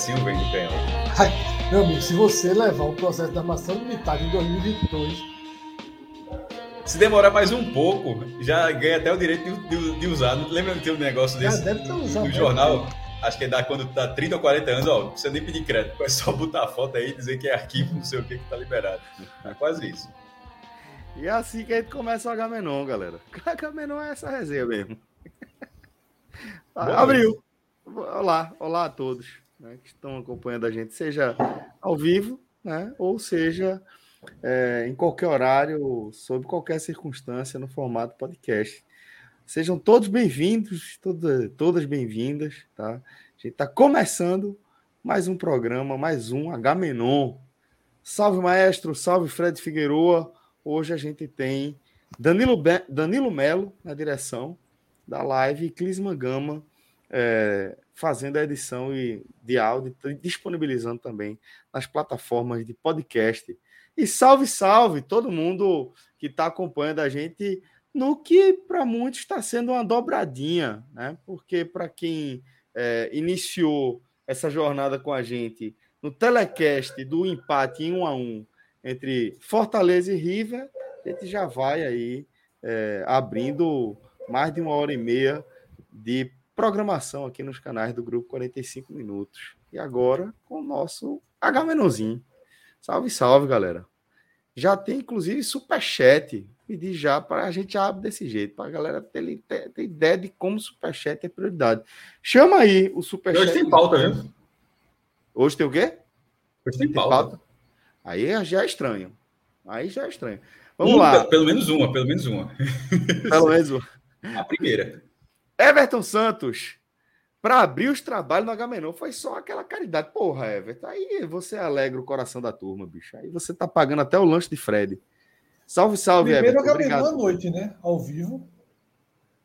processinho vem do canhão. Meu amigo, se você levar o processo de armação limitada em 2022. Se demorar mais um pouco, já ganha até o direito de, de, de usar. Lembra que tem um negócio desse Já deve ter usado. no jornal? Acho que é da quando tá 30 ou 40 anos, ó, não precisa nem pedir crédito, é só botar a foto aí e dizer que é arquivo, não sei o que, que tá liberado. É quase isso. E é assim que a gente começa o Agamenon, galera. Agamenon é essa resenha mesmo. Boa Abriu. Olá, olá a todos né, que estão acompanhando a gente, seja ao vivo, né, ou seja é, em qualquer horário, sob qualquer circunstância, no formato podcast. Sejam todos bem-vindos, todas, todas bem-vindas, tá? A gente está começando mais um programa, mais um Agamenon. Salve, maestro, salve, Fred Figueroa. Hoje a gente tem Danilo, Danilo Melo na direção da live e Clisman Gama é, fazendo a edição de áudio e disponibilizando também nas plataformas de podcast. E salve, salve todo mundo que está acompanhando a gente no que para muitos está sendo uma dobradinha, né? Porque para quem é, iniciou essa jornada com a gente no telecast do empate em um a um entre Fortaleza e River, a gente já vai aí é, abrindo mais de uma hora e meia de programação aqui nos canais do Grupo 45 Minutos. E agora com o nosso H-Menozinho. Salve, salve, galera. Já tem, inclusive, superchat. Pedir já para a gente abrir desse jeito, para a galera ter, ter, ter, ideia de como superchat é prioridade. Chama aí o superchat. Hoje tem pauta, viu? Hoje tem o quê? Hoje tem pauta. pauta? Aí já é estranho. Aí já é estranho. Vamos um, lá. Pelo menos uma, pelo menos uma. Pelo menos uma. A primeira. Everton Santos, para abrir os trabalhos no Agamenon, foi só aquela caridade. Porra, Everton, aí você alegra o coração da turma, bicho. Aí você tá pagando até o lanche de Fred. Salve, salve, Primeiro Everton. Agamenon à noite, né? Ao vivo.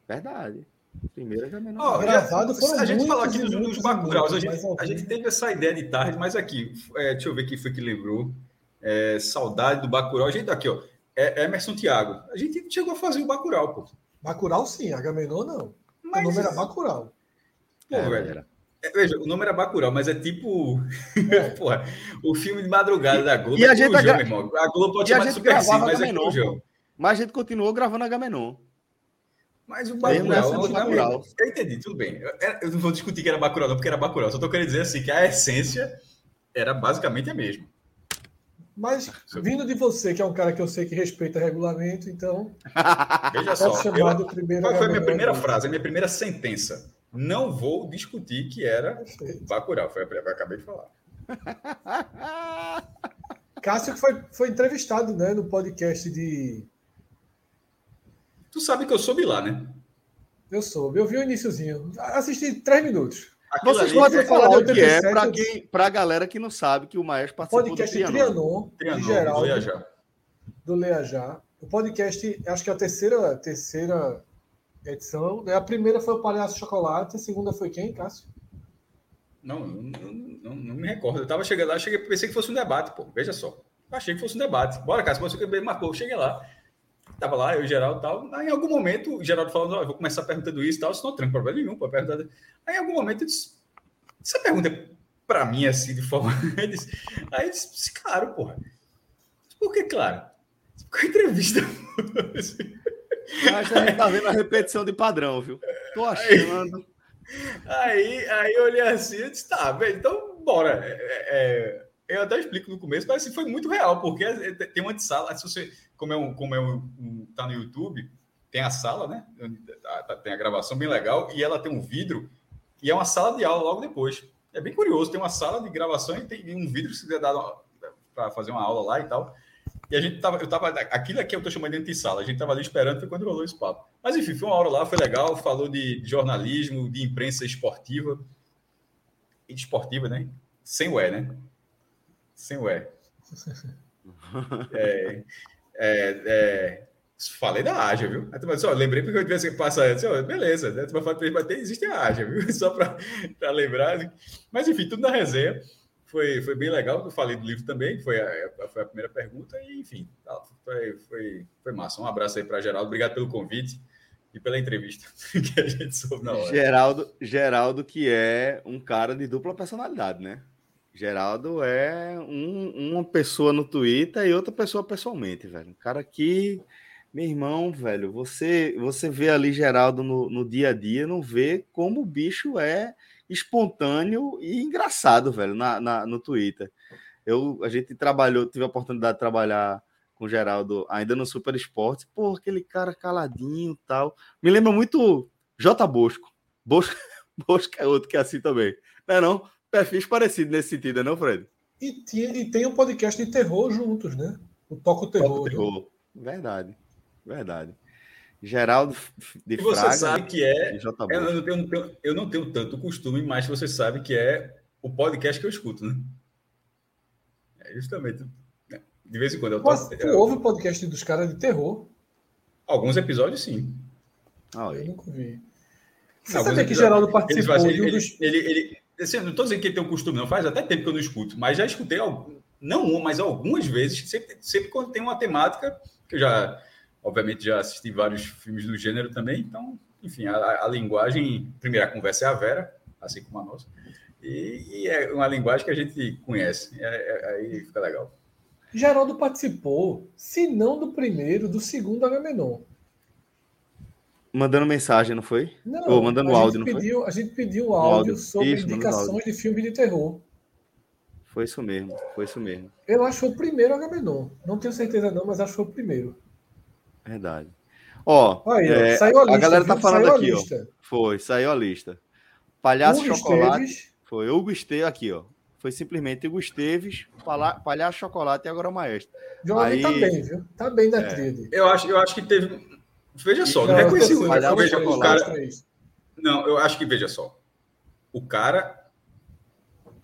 Verdade. Primeiro Agamenon. Ó, Gravado foram a gente falou aqui dos, dos Bacuraus, a gente, a gente teve essa ideia de tarde, mas aqui, é, deixa eu ver quem foi que lembrou. É, saudade do Bacurau. A gente tá aqui, ó. É, Emerson Thiago. A gente chegou a fazer o Bacurau, pô. Bacurau sim, Agamenon não. Mas, o nome era Bacurau. pô, É, velho. era. É, veja, o nome era Bacurau, mas é tipo. Porra, o filme de madrugada da Globo. E a é gente Corujão, gra- meu irmão. A Globo pode e a chamar de gente Super Sim, gravava mas é Corujão. Mas a gente continuou gravando Agamenon. Mas o Bacurau, é Bacurau. Eu entendi, tudo bem. Eu, eu não vou discutir que era Bacurau, não, porque era Bacurau. Só tô querendo dizer assim que a essência era basicamente a mesma. Mas vindo de você, que é um cara que eu sei que respeita regulamento, então Veja só. eu- do primeiro. qual foi a minha primeira frase, a minha primeira sentença? Não vou discutir que era. Bacurau. Foi a que eu acabei de falar. Cássio que foi, foi entrevistado né, no podcast de. Tu sabe que eu soube lá, né? Eu soube, eu vi o iníciozinho. Assisti três minutos. Aquilo Vocês podem é falar o que é 87, para quem, para a galera que não sabe que o Maestro participou Podcast do de Trianon. Trianon, Trianon, de Geraldo, vou viajar. do Leajá. O podcast, acho que é a terceira, terceira edição. né? A primeira foi o Palhaço Chocolate, a segunda foi quem, Cássio? Não, não, não, não- me recordo. Eu tava chegando lá, cheguei, pensei que fosse um debate, pô. Veja só. Achei que fosse um debate. Bora, Cássio, você que marcou. Cheguei lá. Tava lá, eu e o Geraldo tal. Aí, em algum momento, o Geraldo falando, eu vou começar perguntando isso e tal. Isso não tem problema nenhum, pô. Perguntar... Aí, em algum momento, eu disse, essa pergunta é pra mim, assim, de forma... Ele disse- Aí, eu disse, claro, porra. Por que claro? Com a entrevista. Mas a gente tá vendo a repetição de padrão, viu? Tô achando. Aí, aí eu olhei assim e disse, tá, velho, então bora. É, é, eu até explico no começo, mas assim, foi muito real, porque é, tem uma de sala, se você, como é um, como é um, um- tá no YouTube, tem a sala, né? Tem a gravação bem legal, e ela tem um vidro, e é uma sala de aula logo depois. É bem curioso, tem uma sala de gravação e tem um vidro que você dá para fazer uma aula lá e tal. E a gente tava, eu tava, aquilo aqui eu tô chamando de antissala, a gente tava ali esperando, foi quando rolou esse papo. Mas enfim, foi uma hora lá, foi legal, falou de jornalismo, de imprensa esportiva, e de esportiva, né? Sem E, né? Sem E. É, é, é, falei da Ágia, viu? Aí tu vai dizer, ó, lembrei porque eu tivesse que passar, disse, beleza, né? Tu vai falar, mas tem, existe a Ágia, viu? Só para lembrar. Mas enfim, tudo na resenha. foi, foi bem legal. Eu falei do livro também, foi a, foi a primeira pergunta, e enfim, foi, foi, foi massa. Um abraço aí para Geraldo, obrigado pelo convite e pela entrevista que a gente soube na hora. Geraldo, Geraldo, que é um cara de dupla personalidade, né? Geraldo é um, uma pessoa no Twitter e outra pessoa pessoalmente, velho. Um cara que, meu irmão, velho, você você vê ali Geraldo no, no dia a dia, não vê como o bicho é espontâneo e engraçado, velho, na, na, no Twitter. Eu, a gente trabalhou, tive a oportunidade de trabalhar com o Geraldo ainda no Super Esporte. Pô, aquele cara caladinho e tal. Me lembra muito J. Bosco. Bosco, Bosco é outro que é assim também. Não é não? Perfis parecidos nesse sentido, não, Fred? E, tinha, e tem um podcast de terror juntos, né? O Toco Terror. Toco Terror. Né? Verdade, verdade. Geraldo de e você Fraga, sabe que é. Eu não, tenho, eu não tenho tanto costume, mas você sabe que é o podcast que eu escuto, né? É justamente. Né? De vez em quando eu toco. Mas, tu ouve o podcast dos caras de terror? Alguns episódios, sim. Ah, eu nunca vi. Você sabia que Geraldo participou ele, ele, dos... ele, ele, Assim, não estou dizendo que ele tem um costume, não. Faz até tempo que eu não escuto, mas já escutei, não uma, mas algumas vezes, sempre, sempre quando tem uma temática, que eu já, obviamente, já assisti vários filmes do gênero também, então, enfim, a, a linguagem, primeiro, a conversa é a Vera, assim como a nossa, e, e é uma linguagem que a gente conhece, é, é, aí fica legal. Geraldo participou, se não do primeiro, do segundo Agamenon mandando mensagem, não foi? Não, Ou mandando áudio, não pediu, foi? A gente pediu áudio, áudio. sobre isso, indicações de filme de terror. Foi isso mesmo, foi isso mesmo. Eu acho que foi o primeiro Agamenon. Não tenho certeza não, mas acho que foi o primeiro. Verdade. Ó, Aí, é, saiu a, lista, a galera tá falando aqui, ó. Foi, saiu a lista. Palhaço Hugo Chocolate. Esteves. Foi Hugo Esteves, aqui, ó. Foi simplesmente Hugo Esteves, Palhaço Chocolate e agora o Maestro. Jovem tá Aí, tá bem, viu? Tá bem da é. trilha. Eu acho, eu acho que teve Veja só, não reconheci o veja, o cara. Não, eu acho que veja só. O cara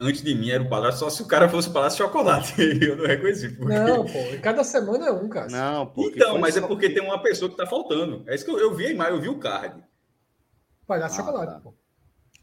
antes de mim era o Palácio, só se o cara fosse o Palácio Chocolate. Eu não reconheci. Porque... Não, pô, cada semana é um, cara. Não, Então, mas é porque tem uma pessoa que tá faltando. É isso que eu, eu vi a imagem, eu vi o card. Palhaço ah, Chocolate, tá. pô.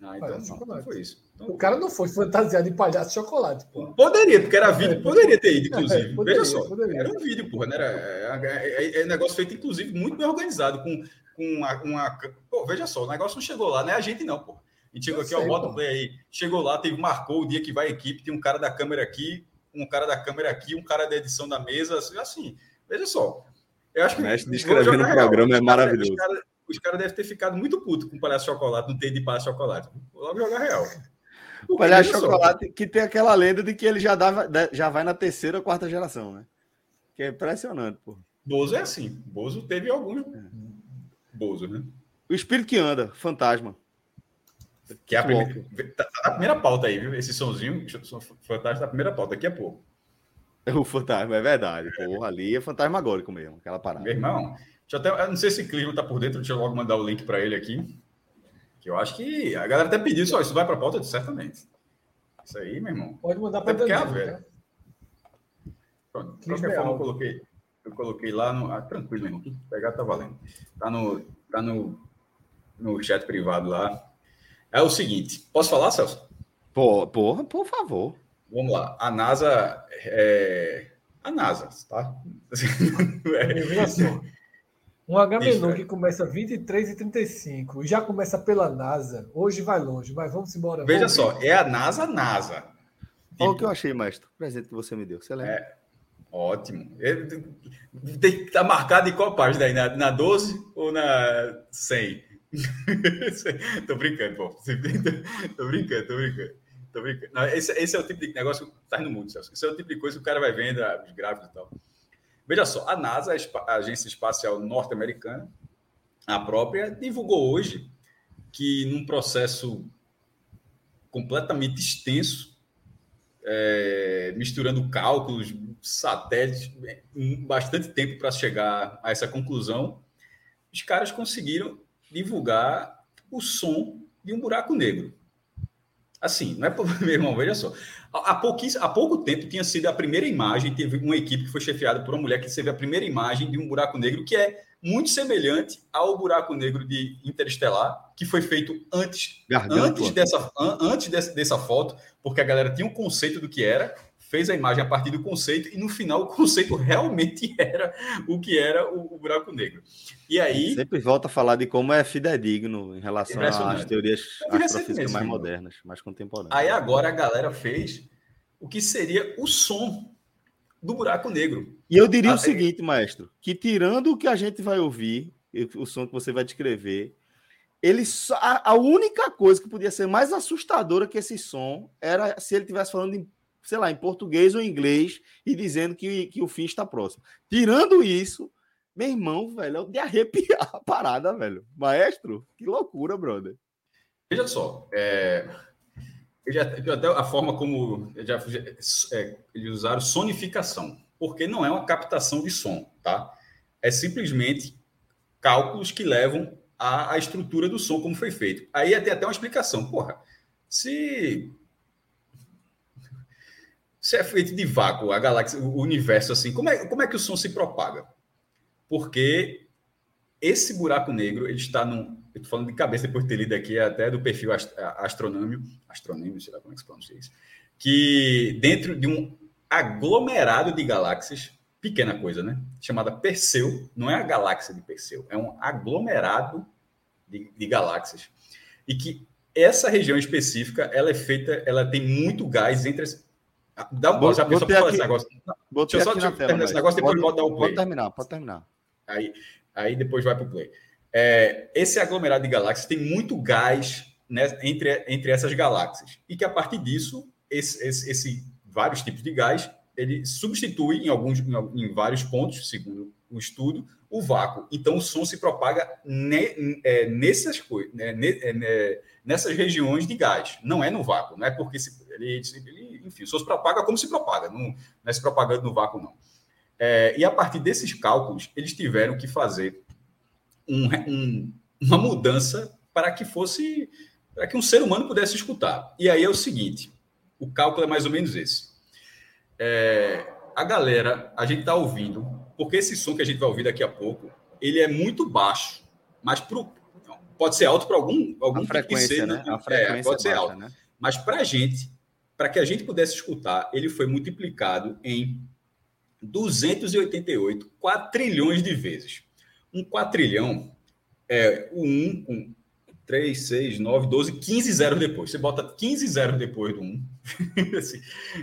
Ah, então, palhaço não, chocolate. foi isso. O cara não foi fantasiado de palhaço de chocolate, pô. Poderia, porque era vídeo, poderia ter ido, inclusive. É, poderia, Veja só, poderia. era um vídeo, porra, né? Era, é, é, é, negócio feito, inclusive, muito bem organizado, com, com uma, uma. Pô, veja só, o negócio não chegou lá, não é a gente, não, pô. A gente chegou Eu aqui, sei, ó, bota o play aí. Chegou lá, teve, marcou o dia que vai a equipe, tem um cara da câmera aqui, um cara da câmera aqui, um cara da edição da mesa, assim, assim veja só. Eu acho que. O mestre descrevendo o programa é maravilhoso. Os caras cara devem ter ficado muito puto com o Palhaço Chocolate, não ter de Palhaço Chocolate. Vou logo jogar real. O Palhaço Chocolate, que tem aquela lenda de que ele já, dava, já vai na terceira ou quarta geração, né? Que é impressionante, pô. Bozo é assim. Bozo teve alguns. É. Bozo, né? O espírito que anda, fantasma. Que é a primeira, tá, tá na primeira pauta aí, viu? Esse sonzinho, fantasma da primeira pauta, daqui a pouco. O fantasma, é verdade. Porra, ali é fantasmagórico mesmo, aquela parada. Meu irmão, deixa eu até, eu não sei se o Clima tá por dentro, deixa eu logo mandar o link para ele aqui. Que eu acho que a galera até pediu só, isso vai para a pauta, certamente. Isso aí, meu irmão. Pode mandar para a velha. Pronto, de qualquer forma, eu coloquei, eu coloquei lá no. Ah, tranquilo, meu irmão. Pegar tá valendo. Tá no, tá no, no chat privado lá. É o seguinte, posso falar, Celso? Porra, porra por favor. Vamos lá. A NASA. É... A NASA, tá? é... Um Agamenon que começa 23 e 35 e já começa pela NASA, hoje vai longe, mas vamos embora. Veja vamos só, é a NASA, NASA. Tipo... Olha o que eu achei, mestre. O presente que você me deu. Você lembra? É, ótimo. tem que estar tá marcado em qual página aí? Na, na 12 ou na 100? tô brincando, pô. tô brincando, tô brincando. Tô brincando. Não, esse, esse, é o tipo de negócio que tá no mundo, Celso. Esse é o tipo de coisa que o cara vai vendo, ah, os gráficos e tal. Veja só, a NASA, a Agência Espacial Norte-Americana, a própria, divulgou hoje que num processo completamente extenso, é, misturando cálculos, satélites, bastante tempo para chegar a essa conclusão, os caras conseguiram divulgar o som de um buraco negro. Assim, não é meu irmão, veja só. Há, há pouco tempo tinha sido a primeira imagem, teve uma equipe que foi chefiada por uma mulher que teve a primeira imagem de um buraco negro, que é muito semelhante ao buraco negro de Interestelar, que foi feito antes, antes, dessa, antes dessa, dessa foto, porque a galera tinha um conceito do que era, fez a imagem a partir do conceito, e no final o conceito realmente era o que era o, o buraco negro. E aí. Sempre volta a falar de como é fidedigno em relação às teorias astrofísicas mais modernas, mais contemporâneas. Aí agora a galera fez o que seria o som do buraco negro. E eu diria ah, o seguinte, maestro, que tirando o que a gente vai ouvir, o som que você vai descrever, ele só, a, a, única coisa que podia ser mais assustadora que esse som era se ele estivesse falando em, sei lá, em português ou inglês e dizendo que, que o fim está próximo. Tirando isso, meu irmão, velho, é de arrepiar a parada, velho. Maestro, que loucura, brother. Veja só, é, já, até a forma como já, é, eles usaram sonificação, porque não é uma captação de som, tá? É simplesmente cálculos que levam à, estrutura do som, como foi feito. Aí tem até uma explicação. Porra, se se é feito de vácuo, a galáxia, o universo assim, como é, como é que o som se propaga? Porque esse buraco negro ele está num, eu tô falando de cabeça depois de ter lido aqui, até do perfil astronômio, astronômio, sei lá como é que se pronuncia isso, que dentro de um aglomerado de galáxias, pequena coisa, né? Chamada Perseu, não é a galáxia de Perseu, é um aglomerado de, de galáxias. E que essa região específica, ela é feita, ela tem muito gás entre as, Dá um pause, já pensou para esse negócio. Deixa eu só terminar tela, esse negócio, depois pode, dar o play. Pode terminar, pode terminar. Aí, aí depois vai para o play. É, esse aglomerado de galáxias tem muito gás né, entre, entre essas galáxias. E que a partir disso, esse, esse, esse vários tipos de gás, ele substitui em alguns em, vários pontos, segundo o estudo, o vácuo. Então o som se propaga ne, é, nessas né, é, nessas regiões de gás. Não é no vácuo, não é porque se, ele, ele, enfim, o som se propaga como se propaga, não, não é se propagando no vácuo, não. É, e a partir desses cálculos, eles tiveram que fazer um, um, uma mudança para que fosse para que um ser humano pudesse escutar. E aí é o seguinte: o cálculo é mais ou menos esse. É, a galera, a gente está ouvindo, porque esse som que a gente vai ouvir daqui a pouco, ele é muito baixo, mas pro, pode ser alto para algum algum a frequência, ser, né? A frequência é, pode ser alto. Né? Mas para a gente, para que a gente pudesse escutar, ele foi multiplicado em 288 quatrilhões de vezes. Um quatrilhão é o 1, um, 3, 6, 9, 12, 15 zeros depois. Você bota 15 zeros depois do 1. assim,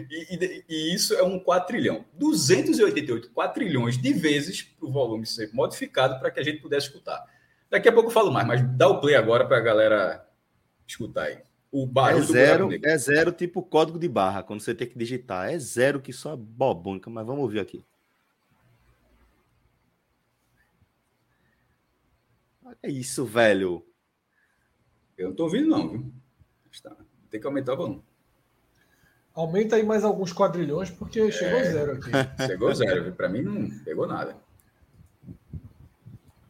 e, e, e, isso é um quatrilhão. 288 quatrilhões de vezes para o volume ser modificado para que a gente pudesse escutar. Daqui a pouco eu falo mais, mas dá o play agora para a galera escutar aí. O barulho é zero, é zero tipo código de barra, quando você tem que digitar. É zero que só é bobônica, mas vamos ouvir aqui. Olha isso, velho. Eu não tô ouvindo, não, viu? Está. Tem que aumentar o volume. Aumenta aí mais alguns quadrilhões, porque chegou é, zero aqui. Chegou zero, para mim não pegou nada.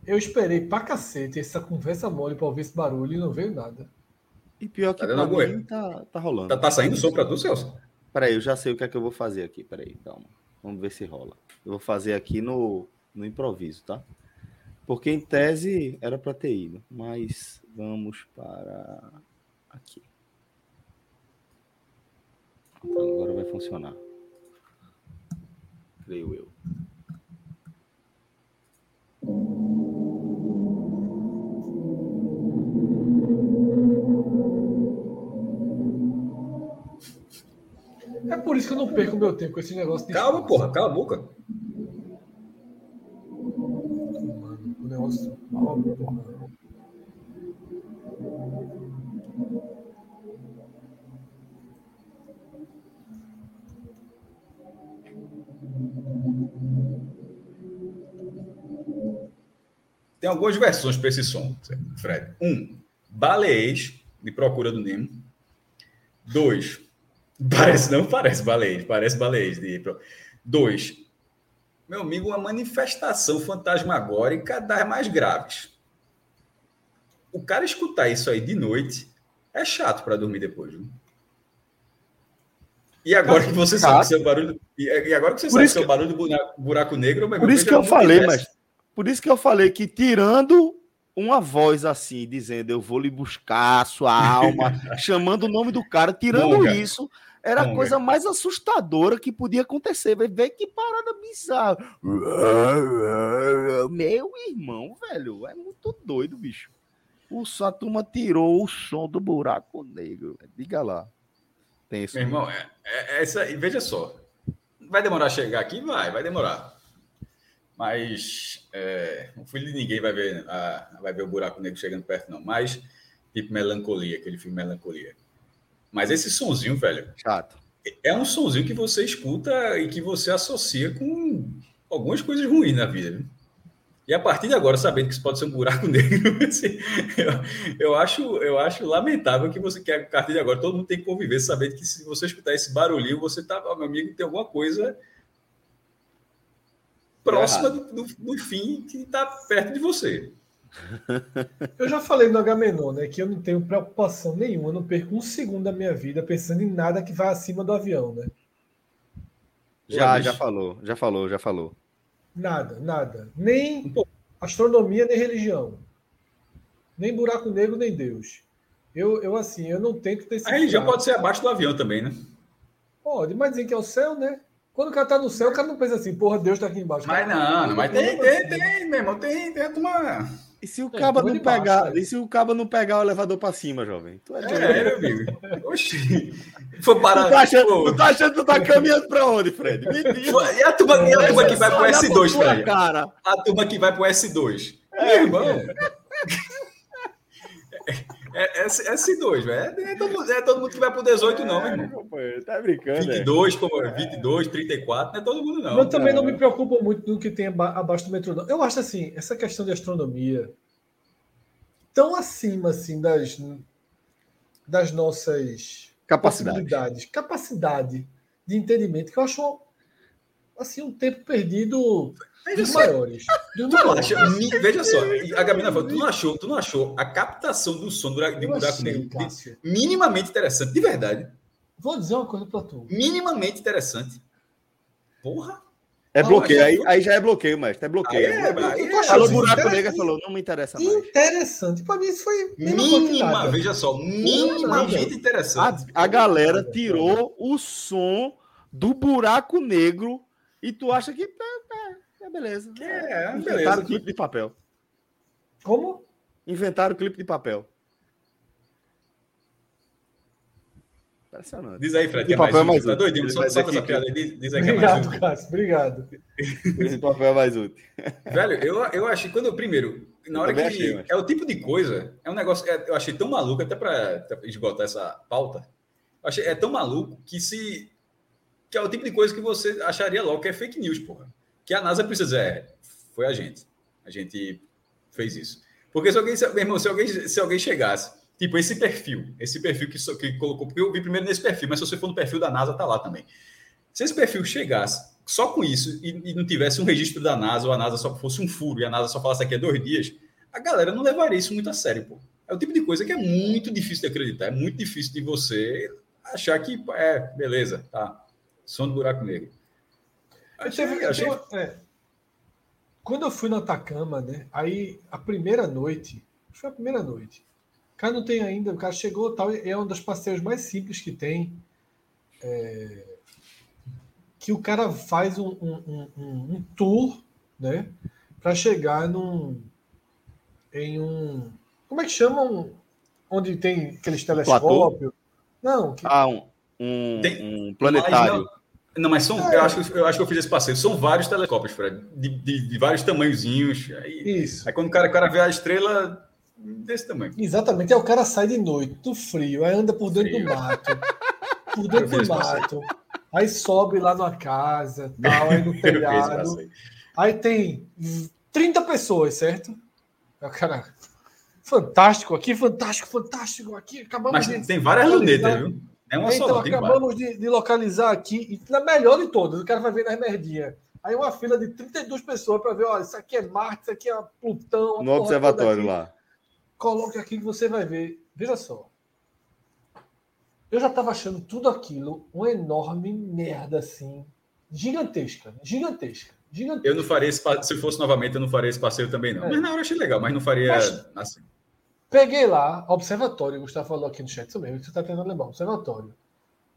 Eu esperei pra cacete essa conversa mole pra ouvir esse barulho e não veio nada. E pior que tá, pra mim, tá, tá rolando. Tá, tá saindo som pra tu, Celso? Peraí, eu já sei o que é que eu vou fazer aqui. Peraí, calma. Vamos ver se rola. Eu vou fazer aqui no, no improviso, tá? Porque em tese era para ter ido, mas vamos para aqui. Então, agora vai funcionar. Creio eu. É por isso que eu não perco meu tempo com esse negócio de. Calma, espaço. porra, cala a boca. negócio Tem algumas versões para esse som, Fred. Um, baleês de Procura do Nemo. Dois, parece, não parece baleês, parece baleês de. Dois, meu amigo, uma manifestação fantasmagórica das mais graves. O cara escutar isso aí de noite é chato para dormir depois. Viu? E agora que você chato. sabe seu barulho. E agora que você Por sabe seu que... barulho do buraco negro, Por isso que eu falei, mas. Por isso que eu falei que tirando uma voz assim, dizendo eu vou lhe buscar a sua alma, chamando o nome do cara, tirando Monga. isso, era a coisa mais assustadora que podia acontecer. Vai ver que parada bizarra. Meu irmão, velho, é muito doido, bicho. O Satuma tirou o som do buraco negro. Diga lá. Penso. Meu irmão, é, é, essa, veja só. Vai demorar a chegar aqui? Vai, vai demorar. Mas é, o filho de ninguém vai ver, a, vai ver o buraco negro chegando perto, não. Mas, tipo, melancolia, aquele filme Melancolia. Mas esse sonzinho, velho. Chato. É um sonzinho que você escuta e que você associa com algumas coisas ruins na vida. Viu? E a partir de agora, sabendo que isso pode ser um buraco negro, assim, eu, eu, acho, eu acho lamentável que você quer, a partir de agora, todo mundo tem que conviver sabendo que se você escutar esse barulhinho, você tá, meu amigo, tem alguma coisa próxima do, do, do, fim que está perto de você. Eu já falei no Agamenon, né, que eu não tenho preocupação nenhuma, eu não perco um segundo da minha vida pensando em nada que vai acima do avião, né? Já, já falou, já falou, já falou. Nada, nada. Nem astronomia, nem religião. Nem buraco negro, nem Deus. Eu, eu assim, eu não tento ter A religião pode ser abaixo do avião também, né? Pode, mas dizem que é o céu, né? Quando o cara tá no céu, o cara não pensa assim, porra, Deus tá aqui embaixo. Mas não, não, mas tem, tem, tem, meu irmão, tem, tem uma. E se o é, cabo não pegar, baixo, e se o cabo não pegar o elevador para cima, jovem? Tu é, é meu amigo. Oxi. Foi parar. Tu tá achando, tu tá achando que tu tá caminhando para onde, Fred? E a turma, e a turma que vai pro S2, Fred? Cara. A turma que vai pro S2. É, meu irmão. É, é, é S2, velho. É, é, todo, é todo mundo que vai pro 18, não, meu irmão. Tá brincando. 22, como, 22, 34, não é todo mundo, não. Eu também não me preocupo muito do que tem abaixo do metrô, não. Eu acho assim, essa questão de astronomia tão acima assim das, das nossas capacidades. capacidade de entendimento, que eu acho assim um tempo perdido dos maiores. Dos tu maiores. Acha, veja só, a Gabina falou, tu não achou, tu não achou a captação do som de buraco negro minimamente interessante, de verdade. Vou dizer uma coisa para tu. Minimamente interessante. Porra. É bloqueio, aí, aí já é bloqueio, mestre. É bloqueio. Aí, é, aí, é, falou buraco negro falou, não me interessa mais. Interessante. Para mim, isso foi. Mínima, veja só, minimamente interessante. A, a galera tirou o som do buraco negro e tu acha que é beleza. Que é, Inventaram beleza. clipe de papel. Como? Inventaram clipe de papel. Impressionante. Diz aí, Fred. É papel é mais, mais útil. Tá doidinho? Só, só essa piada aí. Diz, aí que obrigado, é mais Cássio. Obrigado. Esse papel é mais útil. Velho, eu, eu achei, quando eu, primeiro, na hora que. Achei, mas... É o tipo de coisa, é um negócio. É, eu achei tão maluco, até para esgotar essa pauta. Achei, é tão maluco que se. Que é o tipo de coisa que você acharia logo que é fake news, porra que a NASA precisa dizer, é, foi a gente. A gente fez isso. Porque se alguém, meu irmão, se alguém, se alguém chegasse, tipo, esse perfil, esse perfil que, que colocou, porque eu vi primeiro nesse perfil, mas se você for no perfil da NASA, tá lá também. Se esse perfil chegasse só com isso e, e não tivesse um registro da NASA, ou a NASA só fosse um furo e a NASA só falasse aqui a dois dias, a galera não levaria isso muito a sério, pô. É o tipo de coisa que é muito difícil de acreditar, é muito difícil de você achar que, é, beleza, tá, som do buraco negro. Achei, teve, achei... É, quando eu fui no Atacama, né? Aí a primeira noite, foi a primeira noite. O cara não tem ainda, o cara chegou tal, é um dos passeios mais simples que tem. É, que o cara faz um, um, um, um tour, né? Para chegar num. Em um. Como é que chamam? Onde tem aqueles telescópios? Não. Que... Ah, um, um, um planetário. Não, mas são. É. Eu, acho, eu acho que eu fiz esse passeio. São vários telescópios, Fred, de, de, de vários tamanhozinhos. Aí, Isso. Aí quando o cara, o cara vê a estrela desse tamanho. Exatamente. Aí o cara sai de noite, do frio, aí anda por dentro frio. do mato. Por dentro do mato. Aí sobe lá numa casa, tal, aí no telhado. Aí tem 30 pessoas, certo? Aí o cara. Fantástico aqui, fantástico, fantástico aqui. Acabamos Mas de. Tem várias lunetas, viu? É uma então, só, acabamos de, de, localizar aqui, e na melhor de todas, o cara vai ver nas merdinhas. Aí uma fila de 32 pessoas para ver, olha, isso aqui é Marte, isso aqui é Plutão. No observatório lá. Coloque aqui que você vai ver. Veja só. Eu já estava achando tudo aquilo uma enorme merda, assim, gigantesca, gigantesca, gigantesca. Eu não faria esse se fosse novamente, eu não faria esse passeio também, não. É. Mas na hora achei legal, mas não faria mas, assim. Peguei lá, observatório, Gustavo falou aqui no chat, mesmo, você está tentando lembrar, observatório.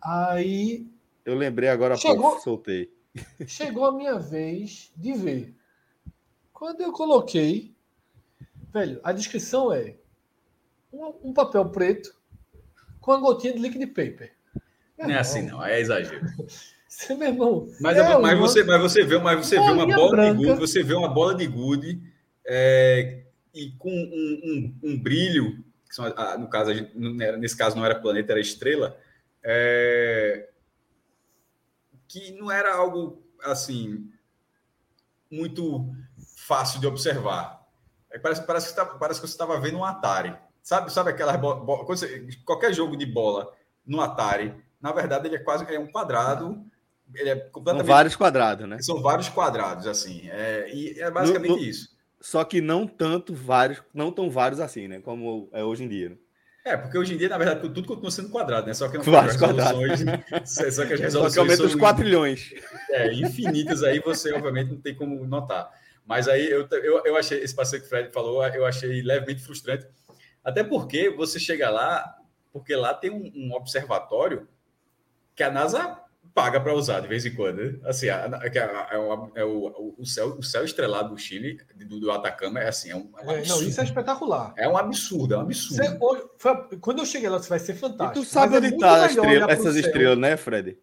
Aí. Eu lembrei agora, chegou, pouco, soltei. Chegou a minha vez de ver. Quando eu coloquei, velho, a descrição é um, um papel preto com uma gotinha de liquid paper. Não é assim, não, é exagero. Você, meu irmão. Mas, é mas, uma... você, mas você vê, mas você vê uma bola branca. de gude, você vê uma bola de gude é, e com um, um, um brilho, que são, ah, no caso, gente, nesse caso não era planeta, era estrela, é, que não era algo assim muito fácil de observar. É, parece, parece, que, tá, parece que você estava vendo um Atari. Sabe, sabe aquela bola, qualquer jogo de bola no Atari, na verdade ele é quase é um quadrado. Ele é completamente, são vários quadrados, né? São vários quadrados, assim. É, e é basicamente no, no, isso. Só que não tanto vários, não tão vários assim, né? Como é hoje em dia. Né? É, porque hoje em dia, na verdade, tudo continua sendo quadrado, né? Só que não vários resoluções. só que as resoluções. Só que aumenta os 4 trilhões. É, infinitas aí você, obviamente, não tem como notar. Mas aí eu, eu, eu achei, esse passeio que o Fred falou, eu achei levemente frustrante. Até porque você chega lá, porque lá tem um, um observatório que a NASA paga para usar de vez em quando. Né? Assim, a, a, a, é, o, é o, o, céu, o céu estrelado do Chile, do, do Atacama, é assim, é um, é um é, Não, isso é espetacular. É um absurdo, é um absurdo. Você, foi, quando eu cheguei lá, você vai ser fantástico. E tu sabe onde é tá estrela, essas estrelas, né, Fred?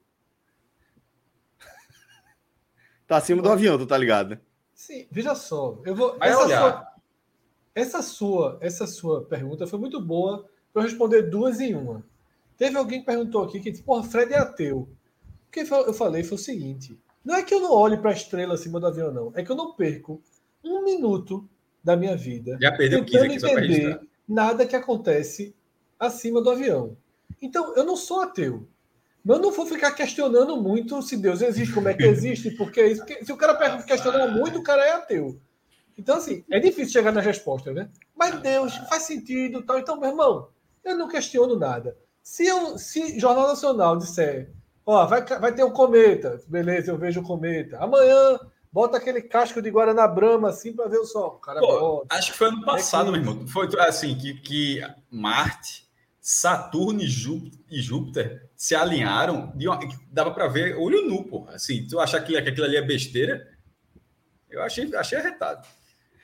Tá acima do avião, tu tá ligado, né? Sim, veja só. Eu vou. essa, olhar. Sua, essa sua, essa sua pergunta foi muito boa para eu responder duas em uma. Teve alguém que perguntou aqui que disse, porra, Fred é ateu que eu falei foi o seguinte: não é que eu não olhe para a estrela acima do avião, não. É que eu não perco um minuto da minha vida Já perdeu tentando entender nada que acontece acima do avião. Então, eu não sou ateu. Mas eu não vou ficar questionando muito se Deus existe, como é que existe, por que isso. Porque se o cara questionar muito, o cara é ateu. Então, assim, é difícil chegar na resposta, né? Mas Deus faz sentido tal. Então, meu irmão, eu não questiono nada. Se, eu, se Jornal Nacional disser Ó, vai, vai ter o um cometa. Beleza, eu vejo o cometa. Amanhã, bota aquele casco de Guaraná Brahma assim para ver o sol. cara Pô, acho que foi ano passado, é que... meu irmão. Foi assim que, que Marte, Saturno e Júpiter, e Júpiter se alinharam. De uma, dava para ver olho nu, pô. Assim, tu achar que, que aquilo ali é besteira, eu achei, achei arretado.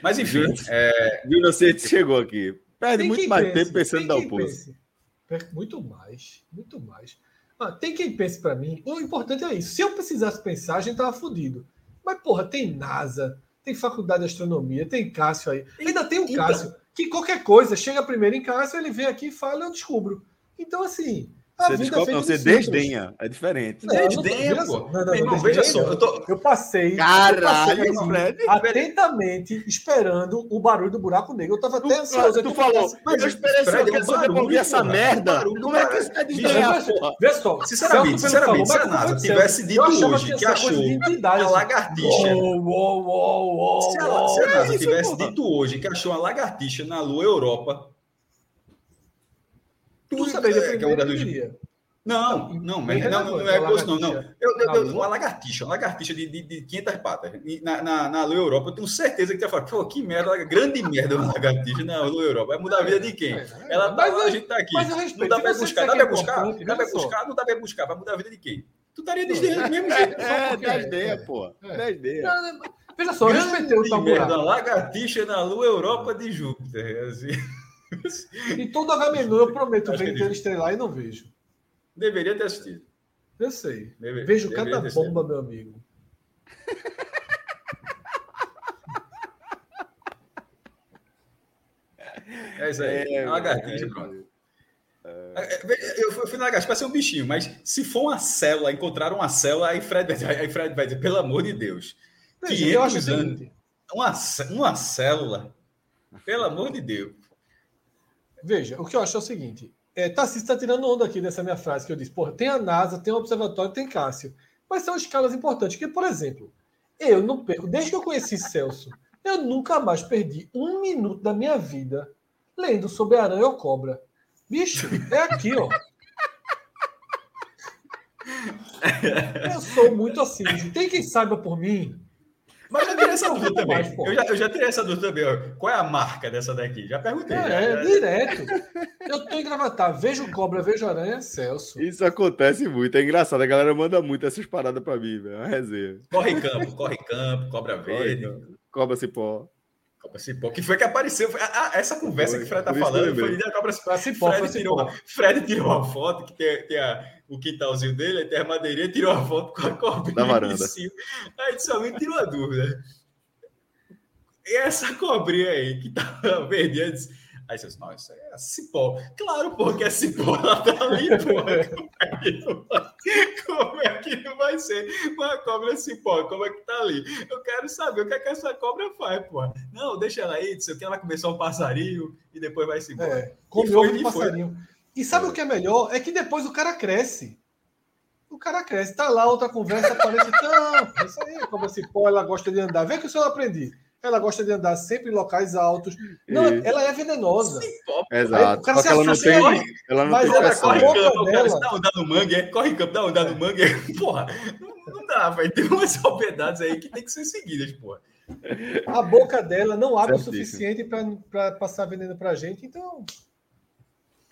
Mas enfim. é... Você chegou aqui. Perde muito mais pense, tempo pensando no pulso. Muito mais, muito mais. Ah, tem quem pense para mim. O importante é isso. Se eu precisasse pensar, a gente tava fodido. Mas, porra, tem NASA, tem Faculdade de Astronomia, tem Cássio aí. Ainda tem o então Cássio, que qualquer coisa, chega primeiro em Cássio, ele vem aqui e fala, eu descubro. Então, assim, você descobre, não, você desdenha. É diferente. Não, desdenha, não, pô. Não, não, não, veja só. Eu, tô... eu passei. Caralho, eu passei, atentamente esperando o barulho do buraco negro. Eu tava até ansioso. Tu, tu falou, mas eu esperei Fred, eu saber ouvir essa merda. Como é que você é desdenhar, Vê só. Sinceramente, sinceramente, se a NASA tivesse dito hoje que achou a lagartixa. Se a NASA tivesse dito hoje que achou a lagartixa na Lua Europa Tu saberia é, que é um lugar do não, não, mas não, não, não é gosto, não, não. Eu, eu, eu, uma lagartixa, uma lagartixa de, de, de 500 patas. Na, na, na Lua Europa, eu tenho certeza que você vai falar, pô, que merda, grande merda uma lagartixa na Lua Europa. Vai mudar a vida de quem? É, é, Ela tá lá, a gente tá aqui. Não dá pra buscar, dá pra buscar, dá pra buscar, não dá pra buscar, vai mudar a vida de quem? Tu estaria desdenhando do mesmo jeito. É, 10 D, pô. 10 D. Veja só, respeitei o. Lagartixa na Lua Europa de Júpiter, assim. E todo H-Menu eu prometo ver inteiro estrelar e não vejo. Deveria ter assistido. Eu sei. Deve, vejo cada bomba, meu amigo. É isso aí. É, uma lagartixa, é, pronto. É... é eu fui na lagartixa para ser um bichinho, mas se for uma célula, encontrar uma célula, aí Fred, aí Fred vai dizer, pelo amor de Deus. Veja, eu acho anos, uma, uma célula, pelo amor de Deus. Veja, o que eu acho é o seguinte: é, Tarcísio está tirando onda aqui dessa minha frase que eu disse. Porra, tem a NASA, tem o Observatório, tem Cássio. Mas são escalas importantes. Que, por exemplo, eu não perco, desde que eu conheci Celso, eu nunca mais perdi um minuto da minha vida lendo sobre aranha ou cobra. Bicho, é aqui, ó. Eu sou muito assim. Tem quem saiba por mim. Mas eu já tirei essa dúvida também. Mais, eu, já, eu já tirei essa dúvida também. Qual é a marca dessa daqui? Já perguntei. É, já, é direto. Eu tô em gravatar. Vejo cobra, vejo aranha, Celso. Isso acontece muito. É engraçado. A galera manda muito essas paradas pra mim, velho. É uma resenha. Corre campo, corre campo, cobra verde. Cobra cipó. Cobra Cipó, que foi que apareceu. Ah, essa conversa que o Fred tá falando foi da Cobra Cipó. Fred, tirou, Fred tirou uma foto que tem, tem a, o quintalzinho dele, tem a madeirinha, tirou uma foto com a cobrinha. Da varanda. Aí somente tirou a dúvida. E essa cobrinha aí que tava verdinha, disse, Aí você disse, não, isso é cipó. Claro, porque é cipó, ela tá ali, pô. Como é, que não vai, é vai ser uma cobra cipó? Como é que tá ali? Eu quero saber o que é que essa cobra faz, pô. Não, deixa ela aí, sei que, ela começou um passarinho e depois vai se embora. É, comeu um passarinho. E sabe é. o que é melhor? É que depois o cara cresce. O cara cresce, tá lá, outra conversa, aparece, não, isso aí, cobra cipó, ela gosta de andar. Vê que o senhor aprendi. Ela gosta de andar sempre em locais altos. Não, ela é venenosa. Sim, Exato. o cara Só se ela não tem, ela não mas tem ela corre campo, dela... dá onda no mangue, é, corre campo, dá onda no mangue. Porra, não, não dá, vai ter umas propriedades aí que tem que ser seguidas, porra. A boca dela não abre o suficiente para passar veneno para a gente, então.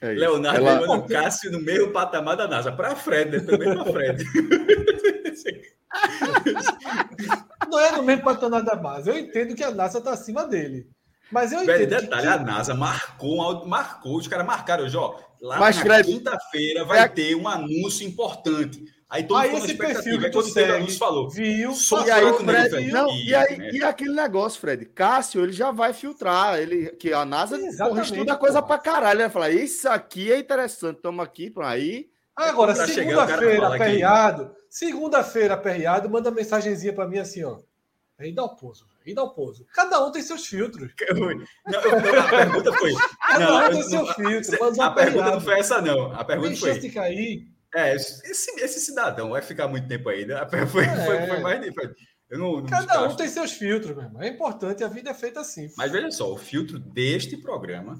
É Leonardo ela... levando Cássio no meio patamar da NASA. Para Fred, né? também para Fred. não é no mesmo patamar da base. Eu entendo que a NASA está acima dele. Mas eu entendo. Velho, detalhe, que... a NASA marcou, marcou, os caras marcaram, ó, lá Mas, na quinta-feira vai é... ter um anúncio importante. Aí todo aí esse perfil que tu segue, anúncio falou. Viu? Só e aí, Fred, nele, não, e, aí, né? e aquele negócio, Fred, Cássio, ele já vai filtrar, ele que a NASA estuda coisa pra caralho, ele vai falar, isso aqui é interessante, toma aqui, aí Agora, segunda-feira, aperreado, segunda-feira, aperreado, manda mensagenzinha para mim assim, ó. Aí dá o pouso, aí dá o pouso. Cada um tem seus filtros. Não, eu, a pergunta foi. Cada não, um tem seu filtro. A pergunta não foi essa, não. A pergunta tem foi. chance de cair. É, esse, esse cidadão vai ficar muito tempo aí, né? Foi, é. foi, foi mais. Foi, não, não Cada um tem seus filtros, meu irmão. É importante, a vida é feita assim. Mas veja só, o filtro deste programa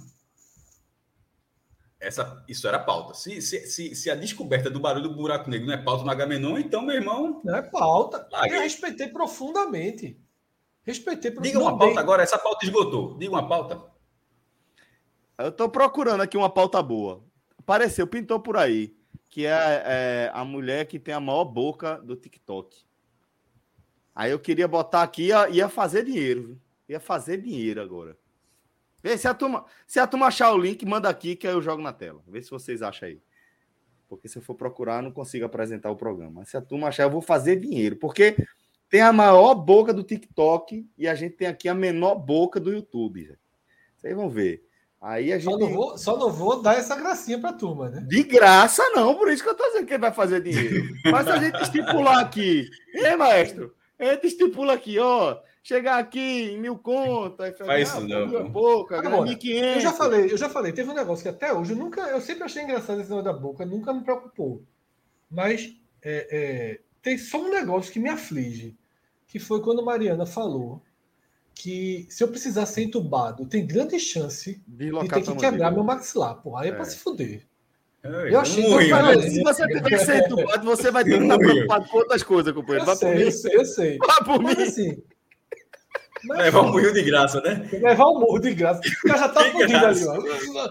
essa, isso era pauta. Se, se, se, se, a descoberta do barulho do buraco negro não é pauta no Agamenon, então, meu irmão. Não é pauta. Larguei. Eu respeitei profundamente. Respeitei profundamente. Diga uma pauta agora, essa pauta esgotou. Diga uma pauta. Eu estou procurando aqui uma pauta boa. Apareceu, pintou por aí, que é, é, a mulher que tem a maior boca do TikTok. Aí eu queria botar aqui, ia, ia fazer dinheiro. Ia fazer dinheiro agora. Vê se a turma, se a turma achar o link, manda aqui que aí eu jogo na tela. Vê se vocês acham aí. Porque se eu for procurar, não consigo apresentar o programa. Mas se a turma achar, eu vou fazer dinheiro. Porque tem a maior boca do TikTok e a gente tem aqui a menor boca do YouTube. Vocês vão ver. Aí a gente. Só não vou, só não vou dar essa gracinha pra turma, né? De graça, não. Por isso que eu tô dizendo que vai fazer dinheiro. Mas se a gente estipular aqui, hein, maestro? A gente estipula aqui, ó chegar aqui em mil contas, faz isso não. Pouco, Agora, 1.500. Eu já falei, eu já falei, teve um negócio que até hoje eu nunca, eu sempre achei engraçado esse negócio da boca, nunca me preocupou. Mas é, é, tem só um negócio que me aflige, que foi quando Mariana falou que se eu precisar ser entubado, tem grande chance de, de ter que quebrar meu maxilar. Porra, aí é, é. para se fuder. Eu achei que mas, se você tiver que ser entubado, você vai ter que estar preocupado com outras coisas, companheiro. Eu sei, eu sei, eu sei. Vai por mas, mim. Assim, mas, levar um murro de graça, né? Levar um murro de graça. O cara já tá fudido ali, ó.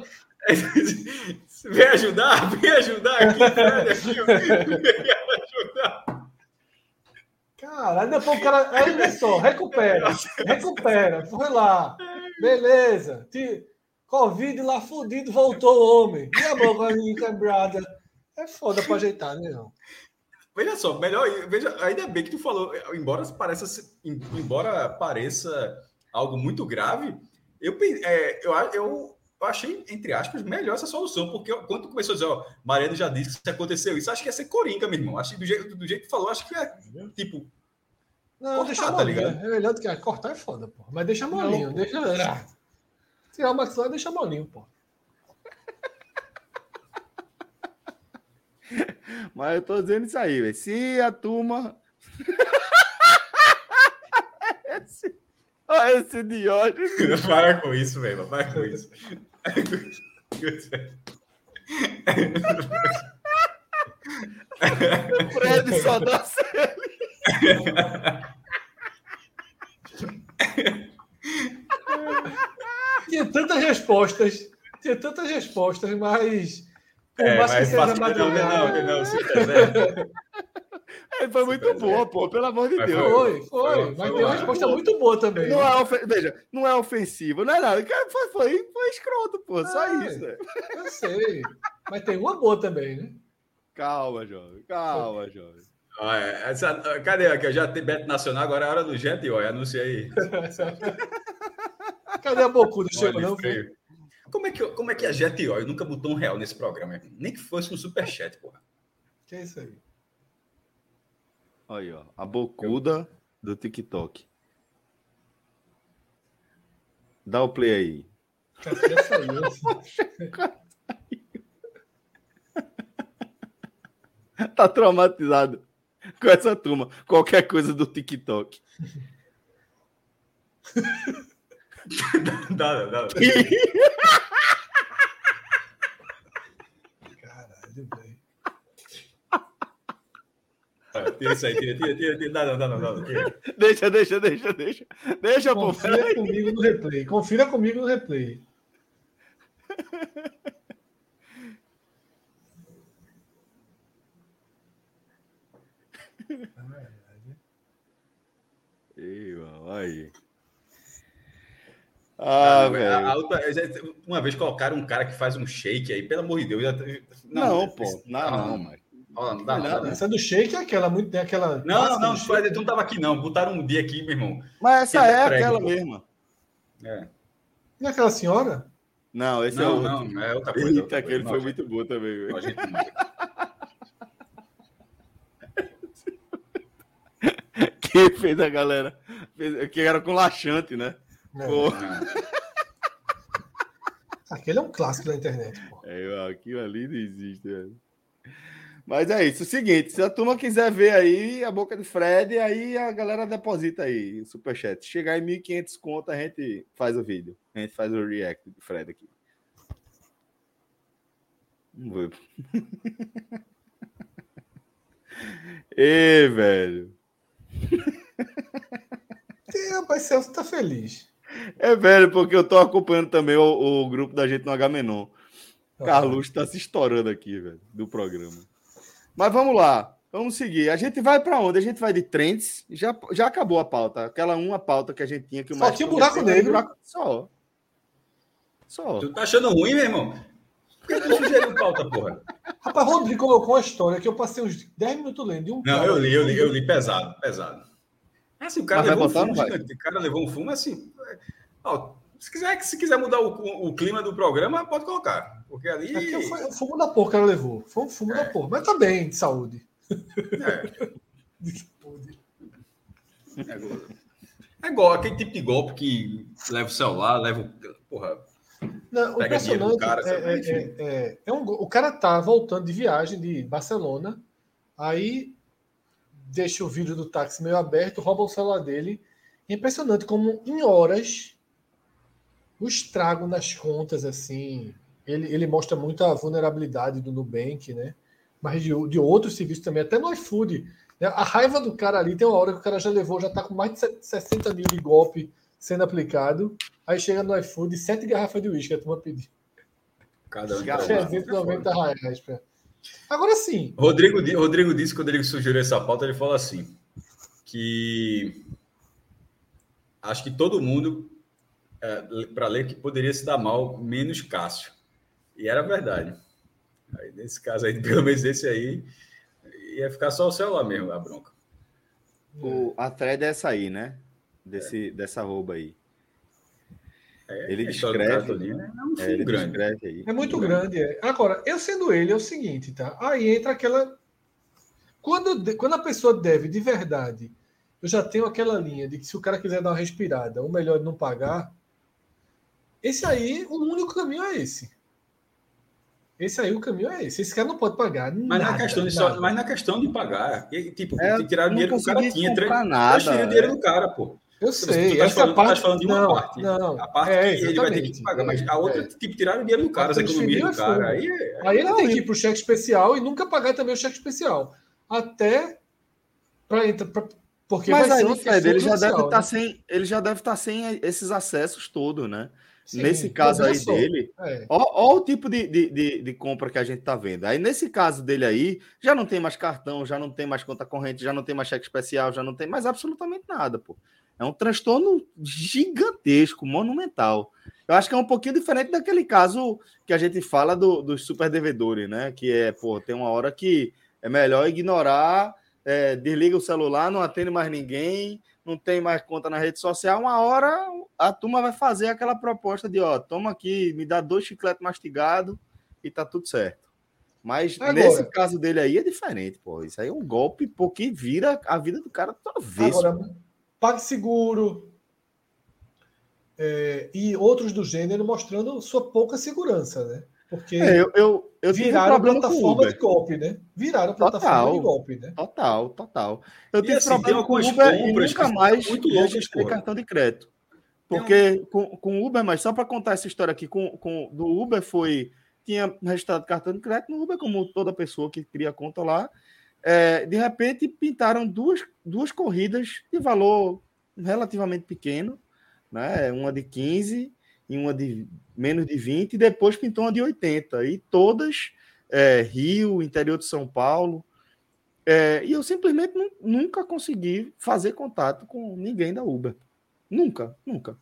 Vem ajudar, vem ajudar aqui, velho. Vem ajudar. Caralho, depois o cara. Olha só, recupera. Recupera. Foi lá. Beleza. Covid lá fudido, voltou o homem. E a ali quebrada. É foda pra ajeitar, né, não? Veja só, melhor, veja, ainda bem que tu falou, embora pareça, embora pareça algo muito grave, eu, é, eu, eu, eu achei, entre aspas, melhor essa solução, porque quando começou a dizer, ó, Mariano já disse que se aconteceu isso, acho que ia ser Coringa, meu irmão. Acho que do jeito, do jeito que falou, acho que é tipo. Não, cortar, deixa tá. Tá é melhor do que cortar é foda, pô. Mas deixa molinho, não, deixa. Tirar o maxilar, deixa molinho, pô. Mas eu tô dizendo isso aí, velho. Se a turma. esse... Olha esse Diógenes. Para com isso, velho. Para com isso. Fred só dá Tinha tantas respostas, tinha tantas respostas, mas. É, mais que seja madrugada. Não, não, não, se é, foi muito boa, pô, pelo amor de mas Deus. Foi, foi, foi mas tem uma resposta muito boa também. Não é ofen... Veja, não é ofensivo, não é nada. Foi, foi, foi escroto, pô, só é, isso. Né? Eu sei. Mas tem uma boa também, né? Calma, jovem, calma, jovem. Ah, é. Essa, cadê aqui? Já tem Beto Nacional, agora é hora do Jet, ó. Anuncia aí. cadê a Bocuda? Chegou, não? Feio. Como é, que, como é que a Jet Oil nunca botou um real nesse programa? Nem que fosse um superchat, porra. Que é isso aí? Aí, ó. A bocuda do TikTok. Dá o play aí. Já saiu. tá traumatizado com essa turma. Qualquer coisa do TikTok. dá, dá, dá. Caralho, velho. Tira isso aí, tira, tira, tira, tira. Não, não, não, não, tira. Deixa, deixa, deixa, deixa. Deixa, Confira pô. comigo no replay. Confira comigo no replay. Ei, mano, aí. Ah, velho. Uma vez colocaram um cara que faz um shake aí, pelo amor de Deus. Não, não pô. Não, não, mas. Não, dá, não, Essa do shake é aquela, muito tem aquela. Não, não, não, tu não tava aqui, não. Botaram um dia aqui, meu irmão. Mas essa é aquela mesma. É. Não é aquela senhora? Não, esse não, é outro. Não, é outra coisa. Eita, aquele foi muito bom também, velho. que fez a galera. Fez, que era com laxante, né? É. Aquele é um clássico da internet. Pô. É, aquilo ali não existe, velho. Mas é isso. O seguinte, se a turma quiser ver aí a boca de Fred, aí a galera deposita aí, superchat. Chegar em 1.500 conto, a gente faz o vídeo. A gente faz o react de Fred aqui. Vamos ver. Ê, velho. Sim, rapaz, Celso tá feliz. É velho, porque eu tô acompanhando também o, o grupo da gente no H-Menon. Carlos tá se estourando aqui, velho, do programa. Mas vamos lá, vamos seguir. A gente vai para onde? A gente vai de trends. Já, já acabou a pauta. Aquela uma pauta que a gente tinha que o Só tinha buraco negro. Buraco... Só. Só. Tu tá achando ruim, meu irmão? Por que tu sugeriu pauta, porra? Rapaz, Rodrigo colocou uma história que eu passei uns 10 minutos lendo. Um não, eu li, eu li, eu li pesado, pesado. É assim, o cara Mas levou um fumo gigante. O cara levou um fumo assim. Ó, se quiser, se quiser mudar o, o, clima do programa, pode colocar. Porque ali. É foi o fumo da porra que ela levou. Foi um fumo é. da porra. Mas tá bem de saúde. É. é igual aquele tipo de golpe que leva o celular, leva o. Porra. Não, o impressionante cara, é, é, é, é, é um, o cara tá voltando de viagem de Barcelona, aí deixa o vídeo do táxi meio aberto, rouba o celular dele. É impressionante como em horas o estrago nas contas, assim. Ele, ele mostra muita vulnerabilidade do Nubank, né? Mas de, de outros serviços também, até no iFood. Né? A raiva do cara ali tem uma hora que o cara já levou, já tá com mais de 60 mil de golpe sendo aplicado. Aí chega no iFood, sete garrafas de uísque, a turma pediu. Cada um. 390 reais. Pra... Agora sim. Rodrigo, Rodrigo disse, quando ele sugeriu essa pauta, ele falou assim: que acho que todo mundo, é, para ler, que poderia se dar mal, menos Cássio. E era verdade. Aí, nesse caso aí, pelo menos esse aí, ia ficar só o celular mesmo, a bronca. O, a thread é essa aí, né? Desse, é. Dessa rouba aí. É, ele descreve. Né? É, um é, ele grande. Aí. É muito grande. É. Agora, eu sendo ele, é o seguinte, tá? Aí entra aquela. Quando, quando a pessoa deve de verdade, eu já tenho aquela linha de que se o cara quiser dar uma respirada, o melhor é não pagar. Esse aí, o único caminho é esse. Esse aí, o caminho é esse. Esse cara não pode pagar. Mas, nada, na, questão de só, mas na questão de pagar, tipo, é, tirar o dinheiro que o cara tinha, transferir o dinheiro do cara, pô. Eu sei, tu tá essa falando, parte. tu tá falando de uma não, parte. Não, A parte é, que ele vai ter que pagar, mas a outra, É. tipo, tiraram o dinheiro do cara, as economias do é cara. fundo. Aí, é- Aí ele Não, tem que ir para o cheque especial e nunca pagar também o cheque especial. Até para entrar. pra- porque Mas aí, Fred, ele já deve estar judicial, né? sem, ele já deve estar sem esses acessos todos, né? Sim, Nesse caso aí dele, é. Ó, ó o tipo de, de, de, de compra que a gente tá vendo. Aí, nesse caso dele aí, já não tem mais cartão, já não tem mais conta corrente, já não tem mais cheque especial, já não tem mais absolutamente nada, pô. É um transtorno gigantesco, monumental. Eu acho que é um pouquinho diferente daquele caso que a gente fala do, dos super devedores, né? Que é, pô, tem uma hora que é melhor ignorar, é, desliga o celular, não atende mais ninguém, não tem mais conta na rede social. Uma hora a turma vai fazer aquela proposta de, ó, toma aqui, me dá dois chicletes mastigados e tá tudo certo. Mas Agora- nesse caso dele aí é diferente, pô. Isso aí é um golpe porque vira a vida do cara toda vez. Agora, PagSeguro é, e outros do gênero mostrando sua pouca segurança, né? Porque É, eu, eu, eu tive um viraram problema com o plataforma de golpe, né? Viraram plataforma Total. de golpe, né? Total, total. Eu tive assim, problema com Uber e nunca que mais muito registrei cartão de crédito. Porque com, com o Uber, mas só para contar essa história aqui, com, com, do Uber foi. Tinha registrado cartão de crédito no Uber, como toda pessoa que cria conta lá. É, de repente pintaram duas, duas corridas de valor relativamente pequeno, né? Uma de 15 e uma de menos de 20, e depois pintou uma de 80. E todas é, Rio, interior de São Paulo. É, e eu simplesmente nu- nunca consegui fazer contato com ninguém da Uber. Nunca, nunca.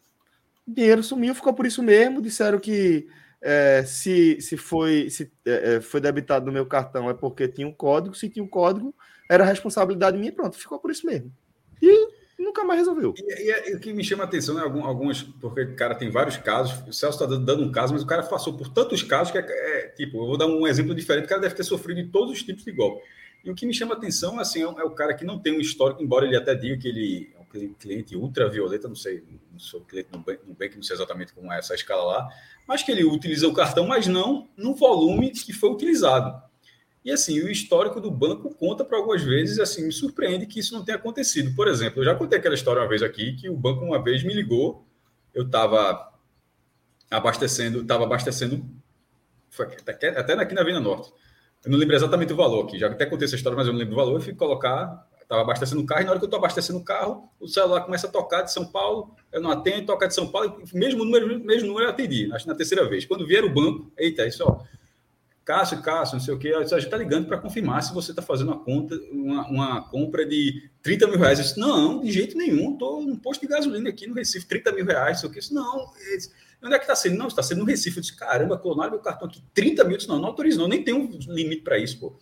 O dinheiro sumiu, ficou por isso mesmo. Disseram que é, se, se, foi, se é, é, foi debitado no meu cartão é porque tinha um código. Se tinha um código, era responsabilidade minha. Pronto, ficou por isso mesmo. E nunca mais resolveu. E, o que me chama a atenção é algum- algumas, porque o cara tem vários casos, o Celso está dando um caso, mas o cara passou por tantos casos que é, é, tipo, eu vou dar um exemplo diferente, o cara deve ter sofrido de todos os tipos de golpe. E o que me chama a atenção assim, é, é o cara que não tem um histórico, embora ele até diga que ele cliente ultravioleta, não sei, não sou cliente banco, no banco, não sei exatamente como é essa escala lá, mas que ele utiliza o cartão, mas não no volume que foi utilizado. E assim, o histórico do banco conta para algumas vezes, assim, me surpreende que isso não tenha acontecido. Por exemplo, eu já contei aquela história uma vez aqui, que o banco uma vez me ligou, eu estava abastecendo, estava abastecendo, até, até aqui na Vina Norte. Eu não lembro exatamente o valor aqui, já até contei essa história, mas eu não lembro o valor. Eu fui colocar, estava abastecendo o carro, e na hora que eu estou abastecendo o carro, o celular começa a tocar de São Paulo, eu não atendo, toca de São Paulo, mesmo número, mesmo número eu atendi, acho que na terceira vez. Quando vier o banco, eita, isso, ó, Cássio, Cássio, não sei o que, a gente está ligando para confirmar se você está fazendo uma conta, uma, uma compra de 30 mil reais. Eu disse, não, de jeito nenhum, estou num posto de gasolina aqui no Recife, 30 mil reais, não sei o que. Não, disse, onde é que está sendo? Não, está sendo no Recife. Eu disse, caramba, clonaram meu cartão aqui, 30 mil. Eu disse, não, não autorizo, não, nem tem um limite para isso, pô.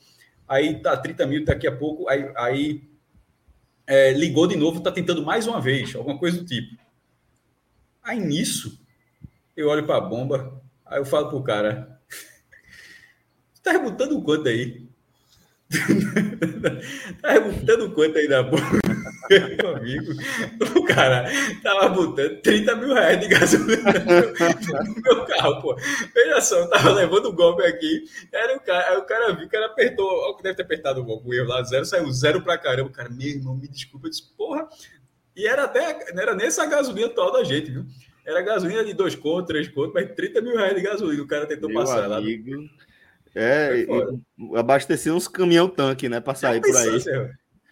Aí tá 30 mil, daqui a pouco, aí, aí é, ligou de novo, tá tentando mais uma vez, alguma coisa do tipo. Aí nisso, eu olho para a bomba, aí eu falo pro cara, tá rebutando quanto aí? tá rebutando quanto aí da bomba? Meu amigo, o cara tava botando 30 mil reais de gasolina no meu, carro, pô. Veja só, eu tava levando um golpe aqui, era o cara, aí o cara viu, o cara apertou, ó, que deve ter apertado o golpe, o erro lá, zero, saiu zero pra caramba. O cara, meu irmão, me desculpa, eu disse, porra. E era até, não era nessa gasolina atual da gente, viu? Era gasolina de dois contos, três contos, mas 30 mil reais de gasolina, o cara tentou Meu passar lá. É, e- abastecer uns caminhão-tanque, né? Pra sair por aí.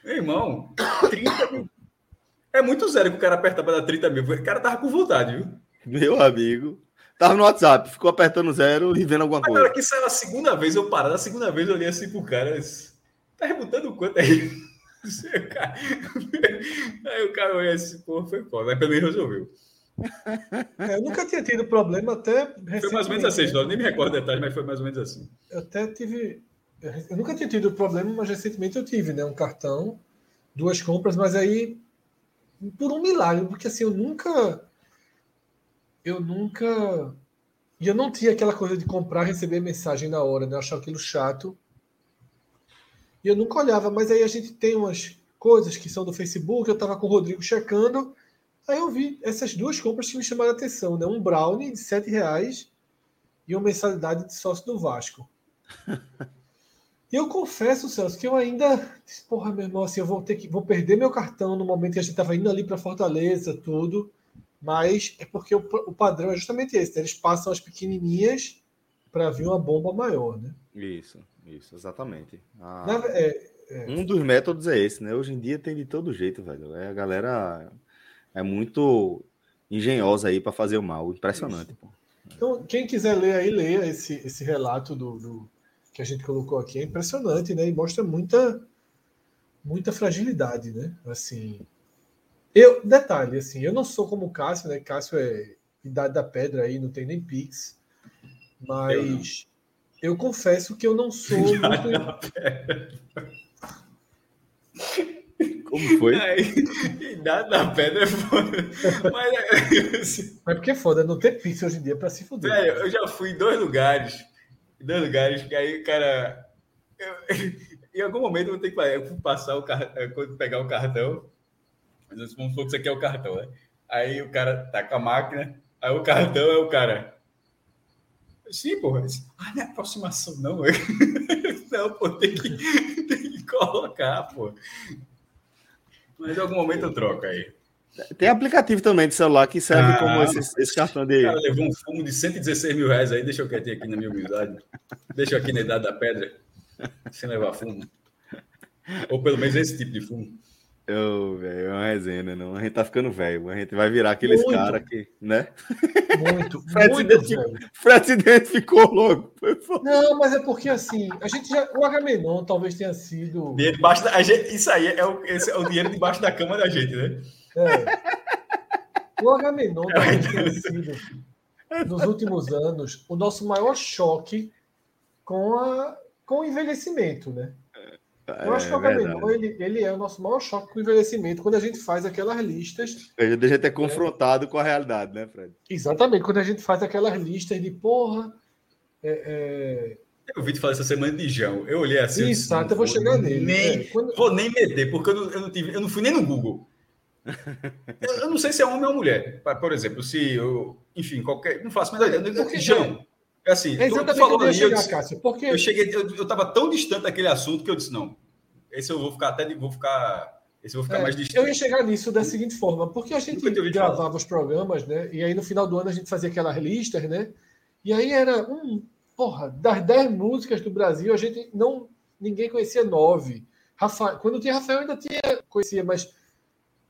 Meu irmão, 30 mil. É muito zero que o cara aperta para dar 30 mil. O cara tava com vontade, viu? Meu amigo. Tava no WhatsApp, ficou apertando zero e vendo alguma Mas na coisa. hora que saiu a segunda vez, eu parado. A segunda vez eu olhei assim pro cara. disse, tá rebutando quanto aí? Aí o cara- Aí o cara olhou assim, pô, foi foda. Mas pelo menos resolveu. É, eu nunca tinha tido problema até. Foi mais ou menos assim, história. Nem me recordo detalhes, mas foi mais ou menos assim. Eu até tive. Eu nunca tinha tido problema, mas recentemente eu tive, né? Um cartão, duas compras, mas aí por um milagre, porque assim, eu nunca. Eu nunca. E eu não tinha aquela coisa de comprar e receber mensagem na hora, né? Eu achava aquilo chato. E eu nunca olhava, mas aí a gente tem umas coisas que são do Facebook, eu estava com o Rodrigo checando. Aí eu vi essas duas compras que me chamaram a atenção, né? Um brownie de 7 reais e uma mensalidade de sócio do Vasco. E eu confesso, Celso, que eu ainda. Porra, meu irmão, assim, eu vou ter que. Vou perder meu cartão no momento que a gente estava indo ali para Fortaleza, tudo. Mas é porque o, o padrão é justamente esse. Né? Eles passam as pequenininhas para vir uma bomba maior, né? Isso, isso, exatamente. Ah, Na, é, é. Um dos métodos é esse, né? Hoje em dia tem de todo jeito, velho. É, a galera é muito engenhosa aí para fazer o mal. Impressionante, pô. Então, quem quiser ler aí, leia esse, esse relato do, do, que a gente colocou aqui. É impressionante, né? E mostra muita, muita fragilidade, né? Assim, eu, detalhe, assim, eu não sou como o Cássio, né? Cássio é idade da pedra aí, não tem nem Pix. Mas eu, eu confesso que eu não sou muito. Como foi? idade da pedra é foda. Mas, é, assim, Mas porque é foda não ter Pix hoje em dia para se fuder. Velho, eu já fui em dois lugares. Em dois lugares que aí, cara. Eu, em algum momento eu vou ter que passar o cartão, pegar o cartão mas vamos supor que você quer o cartão, né? Aí o cara tá com a máquina, aí o cartão é o cara. Sim, porra. Ah, não é aproximação, não. não, pô, tem que, tem que colocar, pô. Mas em algum momento eu troco aí. Tem aplicativo também de celular que serve ah, como esse, esse cartão de. O cara levou um fumo de 116 mil reais aí, deixa eu quietinho aqui na minha humildade. Deixa eu aqui na idade da pedra, sem levar fumo. Ou pelo menos esse tipo de fumo. Oh, velho, é uma resenha, né? Não? A gente tá ficando velho. A gente vai virar aqueles caras que, né? Muito, Fred, muito, identificou, Fred identificou logo. Não, mas é porque assim, a gente já. O Agamenon talvez tenha sido. Dinheiro debaixo da, gente, isso aí é o, esse é o dinheiro debaixo da cama da gente, né? É. O Agamenon talvez tenha sido, nos últimos anos, o nosso maior choque com, a, com o envelhecimento, né? Eu acho que o é Agamenon, ele, ele é o nosso maior choque com o envelhecimento, quando a gente faz aquelas listas. A gente é confrontado é, com a realidade, né, Fred? Exatamente, quando a gente faz aquelas listas de porra. É, é... Eu ouvi te falar essa semana de João. Eu olhei assim. Exato, eu vou chegar nele. Nem, é, quando... Vou nem meter, porque eu não, eu não, tive, eu não fui nem no Google. eu, eu, não sei se é homem ou mulher. Por exemplo, se eu. Enfim, qualquer. Não faço a menor ideia. É assim, é exatamente falou ali, chegar, eu, disse, Cássio, porque... eu cheguei, eu, eu tava tão distante daquele assunto que eu disse, não, esse eu vou ficar até vou ficar. Esse eu vou ficar é, mais distante. Eu ia chegar nisso da seguinte forma, porque a gente gravava falar. os programas, né? E aí no final do ano a gente fazia aquelas listas, né? E aí era um, porra, das 10 músicas do Brasil, a gente não. Ninguém conhecia nove. Rafael, quando tinha Rafael, ainda tinha, conhecia, mas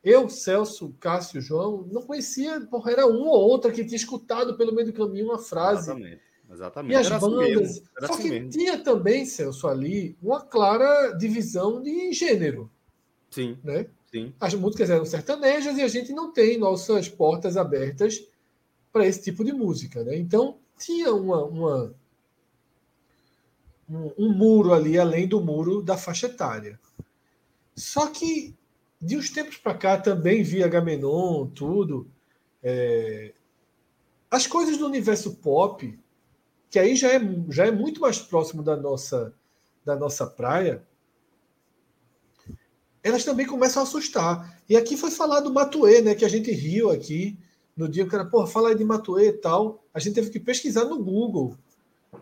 eu, Celso, Cássio, João, não conhecia, porra, era uma ou outra que tinha escutado pelo meio do caminho uma frase. Exatamente. Exatamente. E as era assim bandas. Assim Só assim que mesmo. tinha também, Celso, ali, uma clara divisão de gênero. Sim. Né? Sim. As músicas eram sertanejas e a gente não tem nossas portas abertas para esse tipo de música. Né? Então, tinha uma, uma um, um, muro ali, além do muro da faixa etária. Só que, de uns tempos para cá, também via Gamenon, tudo. É... As coisas do universo pop que aí já é, já é muito mais próximo da nossa, da nossa praia, elas também começam a assustar. E aqui foi falado do Matuê, né? Que a gente riu aqui no dia, o cara, porra, fala aí de Matuê e tal. A gente teve que pesquisar no Google.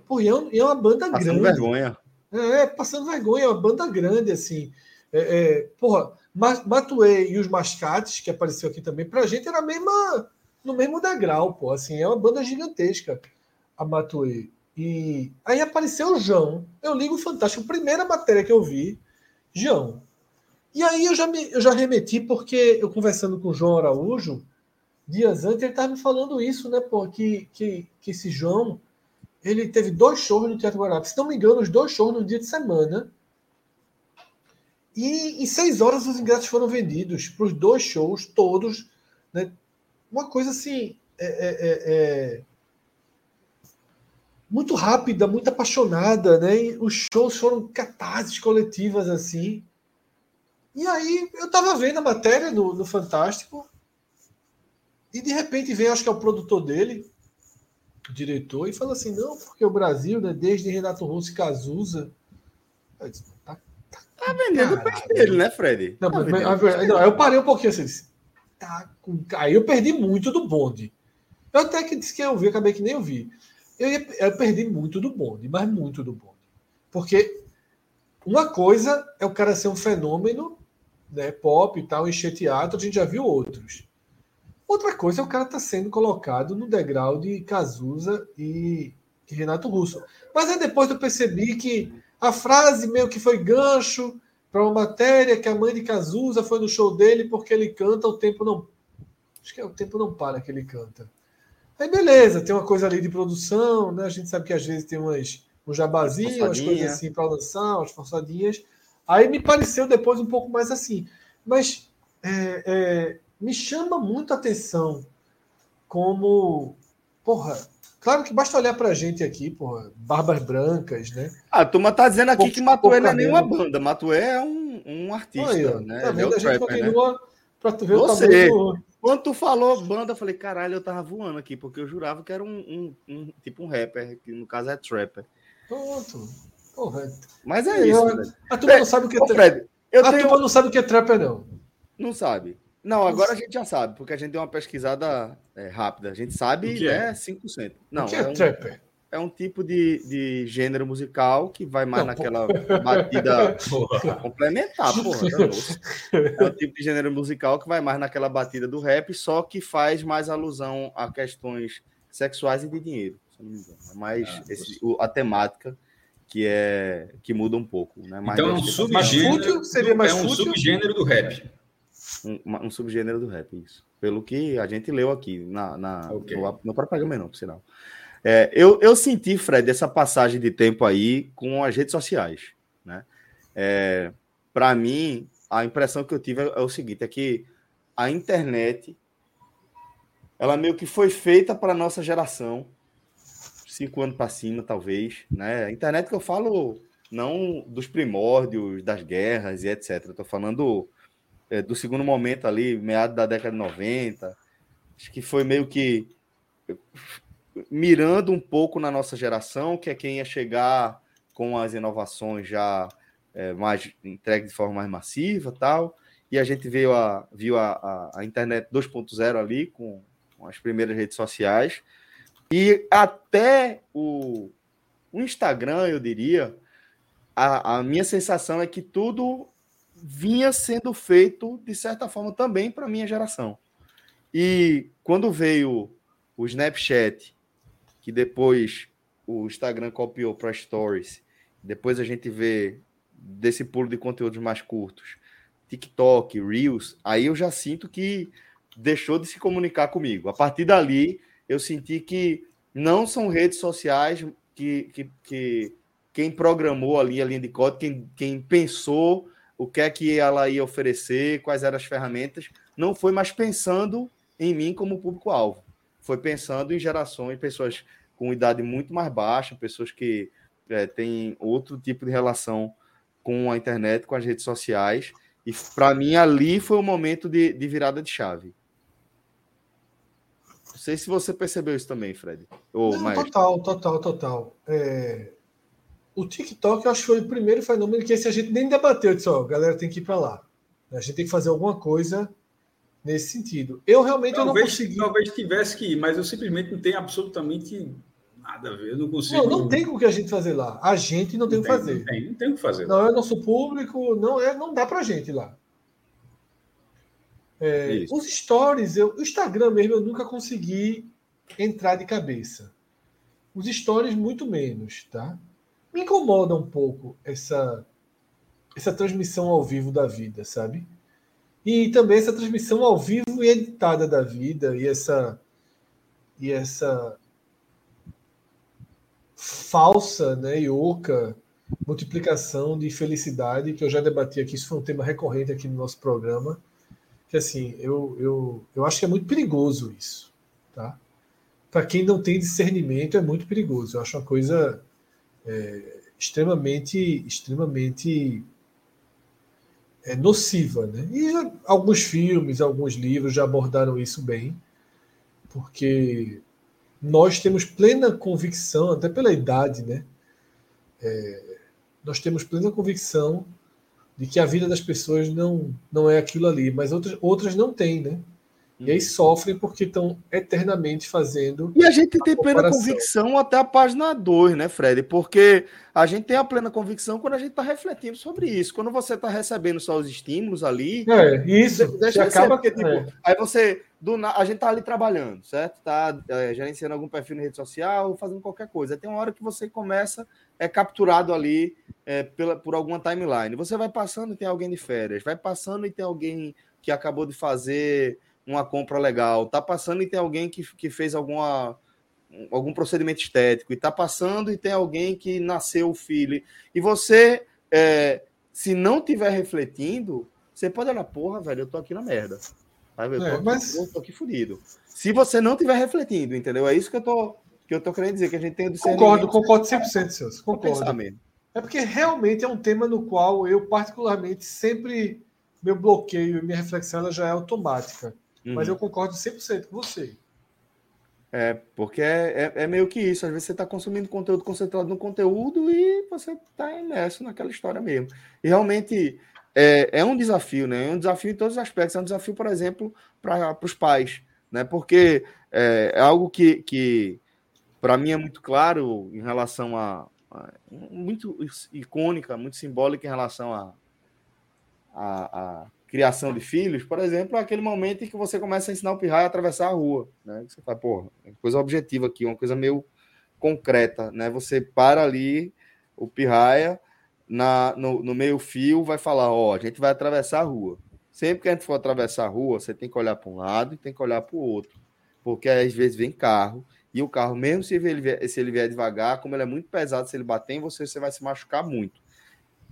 Pô, e é, é uma banda passando grande. Passando vergonha. É, passando vergonha, é uma banda grande, assim. É, é, porra, Matuê e os Mascates, que apareceu aqui também, pra gente era a mesma, no mesmo degrau, pô. Assim, é uma banda gigantesca a Matuê. E aí apareceu o João. Eu ligo o Fantástico, primeira matéria que eu vi, João. E aí eu já, me, eu já remeti, porque eu conversando com o João Araújo, dias antes, ele estava me falando isso, né, pô, que, que, que esse João, ele teve dois shows no Teatro Guarapari. Se não me engano, os dois shows no dia de semana. E em seis horas os ingressos foram vendidos para os dois shows, todos. Né? Uma coisa assim. É, é, é, é muito rápida, muito apaixonada, né? E os shows foram catarses coletivas assim. E aí eu tava vendo a matéria no, no Fantástico e de repente vem, acho que é o produtor dele, o diretor, e fala assim: não, porque o Brasil, né, desde Renato Russo e Cazuza. Disse, tá, tá, tá vendendo o peixe dele, né, Fred? Não, tá mas, não, eu parei um pouquinho assim. Tá com... Aí eu perdi muito do bonde. Eu até que disse que eu vi, acabei que nem eu vi eu, ia, eu perdi muito do bonde, mas muito do bonde. Porque uma coisa é o cara ser um fenômeno, né, pop e tal, encher teatro, a gente já viu outros. Outra coisa é o cara estar tá sendo colocado no degrau de Cazuza e, Renato Russo. Mas aí depois eu percebi que a frase meio que foi gancho para uma matéria que a mãe de Cazuza foi no show dele porque ele canta o tempo não acho que é o tempo não para que ele canta. Aí beleza, tem uma coisa ali de produção, né? A gente sabe que às vezes tem umas um jabazinho, umas coisas assim para lançar, umas forçadinhas. Aí me pareceu depois um pouco mais assim. Mas é, é, me chama muito a atenção como, porra, claro que basta olhar pra gente aqui, porra, Barbas Brancas, né? Ah, a turma tá dizendo aqui que Matuê não é nenhuma banda, Matuê é um, um artista, Aí, né? Tá vendo? É a gente trapper, continua né? pra tu ver Você. o tamanho do... Quando tu falou banda, eu falei, caralho, eu tava voando aqui, porque eu jurava que era um, um, um tipo um rapper, que no caso é trapper. Pronto. Porra. Mas é isso. A turma não sabe o que é trapper. A tenho... turma não sabe o que é trapper, não. Não sabe. Não, agora a gente já sabe, porque a gente deu uma pesquisada é, rápida. A gente sabe, que é? 5%. Não, o que é, é um, trapper? É um tipo de, de gênero musical que vai mais não, naquela porra. batida complementar, porra. É um tipo de gênero musical que vai mais naquela batida do rap, só que faz mais alusão a questões sexuais e de dinheiro, se não me engano. É mais ah, esse, o, a temática que é que muda um pouco, né? Mais então é um subgênero, seria mais é um subgênero do rap um, um, subgênero do rap, isso. Pelo que a gente leu aqui na, na okay. no, no próprio não, por sinal. É, eu, eu senti, Fred, essa passagem de tempo aí com as redes sociais. Né? É, Para mim, a impressão que eu tive é, é o seguinte: é que a internet ela meio que foi feita para nossa geração, cinco anos para cima, talvez. Né? A internet que eu falo não dos primórdios, das guerras e etc. Estou falando é, do segundo momento ali, meado da década de 90. Acho que foi meio que mirando um pouco na nossa geração, que é quem ia chegar com as inovações já é, mais entregues de forma mais massiva tal. E a gente viu a, viu a, a, a internet 2.0 ali, com, com, as primeiras redes sociais. E até o, o Instagram, eu diria, a, a minha sensação é que tudo vinha sendo feito, de certa forma, também para a minha geração. E quando veio o Snapchat, que depois o Instagram copiou para Stories, depois a gente vê desse pulo de conteúdos mais curtos, TikTok, Reels, aí eu já sinto que deixou de se comunicar comigo. A partir dali, eu senti que não são redes sociais que, que, que quem programou ali a linha de código, quem, quem pensou o que é que ela ia oferecer, quais eram as ferramentas, não foi mais pensando em mim como público-alvo, foi pensando em gerações, pessoas com idade muito mais baixa, pessoas que é, têm outro tipo de relação com a internet, com as redes sociais, e para mim ali foi o momento de, de virada de chave. Não sei se você percebeu isso também, Fred. Ou, Não, total, total, total. É, o TikTok, eu acho que foi o primeiro fenômeno que esse a gente nem debateu. Disse, ó, galera tem que ir para lá. A gente tem que fazer alguma coisa nesse sentido. Eu realmente talvez, eu não consegui. Talvez tivesse que ir, mas eu simplesmente não tenho absolutamente nada a ver. Eu não consigo. Não, não tem o que a gente fazer lá. A gente não, não tem o que fazer. Não tem, não tem o que fazer. Não é nosso público, não é, não dá para gente lá. É, os stories, eu, o Instagram mesmo, eu nunca consegui entrar de cabeça. Os stories, muito menos, tá? me incomoda um pouco essa essa transmissão ao vivo da vida, sabe? E também essa transmissão ao vivo e editada da vida e essa e essa falsa, né, e oca multiplicação de felicidade que eu já debati aqui, isso foi um tema recorrente aqui no nosso programa, que assim, eu, eu, eu acho que é muito perigoso isso, tá? Para quem não tem discernimento é muito perigoso. Eu acho uma coisa é, extremamente, extremamente é, nociva, né? E já, alguns filmes, alguns livros já abordaram isso bem, porque nós temos plena convicção, até pela idade, né? É, nós temos plena convicção de que a vida das pessoas não, não é aquilo ali, mas outras, outras não têm, né? E aí uhum. sofrem porque estão eternamente fazendo. E a gente tem plena convicção até a página 2, né, Fred? Porque a gente tem a plena convicção quando a gente está refletindo sobre isso. Quando você está recebendo só os estímulos ali. É, isso. Deixa acaba porque, tipo, é. aí você. Do, a gente tá ali trabalhando, certo? Tá é, gerenciando algum perfil na rede social, fazendo qualquer coisa. Tem uma hora que você começa, é capturado ali é, pela, por alguma timeline. Você vai passando e tem alguém de férias, vai passando e tem alguém que acabou de fazer uma compra legal, tá passando e tem alguém que, que fez alguma, algum procedimento estético, e tá passando e tem alguém que nasceu o filho. E você, é, se não tiver refletindo, você pode olhar, porra, velho, eu tô aqui na merda. Eu, tô, é, aqui, mas... eu tô aqui fudido. Se você não tiver refletindo, entendeu? É isso que eu tô, que eu tô querendo dizer, que a gente tem o Concordo, concordo 100%, Celso. Concordo. É porque realmente é um tema no qual eu, particularmente, sempre. Meu bloqueio e minha reflexão ela já é automática. Uhum. Mas eu concordo 100% com você. É, porque é, é, é, meio que isso. Às vezes você está consumindo conteúdo concentrado no conteúdo e você está imerso naquela história mesmo. E realmente é, é um desafio, né? É um desafio em todos os aspectos. É um desafio, por exemplo, para os pais, né? Porque é, é algo que, que para mim é muito claro em relação a, a, muito icônica, muito simbólica em relação a, a, a criação de filhos, por exemplo, é aquele momento em que você começa a ensinar o pirraia a atravessar a rua, né? Você fala, porra, é coisa objetiva aqui, uma coisa meio concreta, né? Você para ali o pirraia na, no, no meio fio, vai falar, ó, a gente vai atravessar a rua. Sempre que a gente for atravessar a rua, você tem que olhar para um lado e tem que olhar para o outro, porque às vezes vem carro e o carro, mesmo se ele, vier, se ele vier devagar, como ele é muito pesado, se ele bater em você, você vai se machucar muito.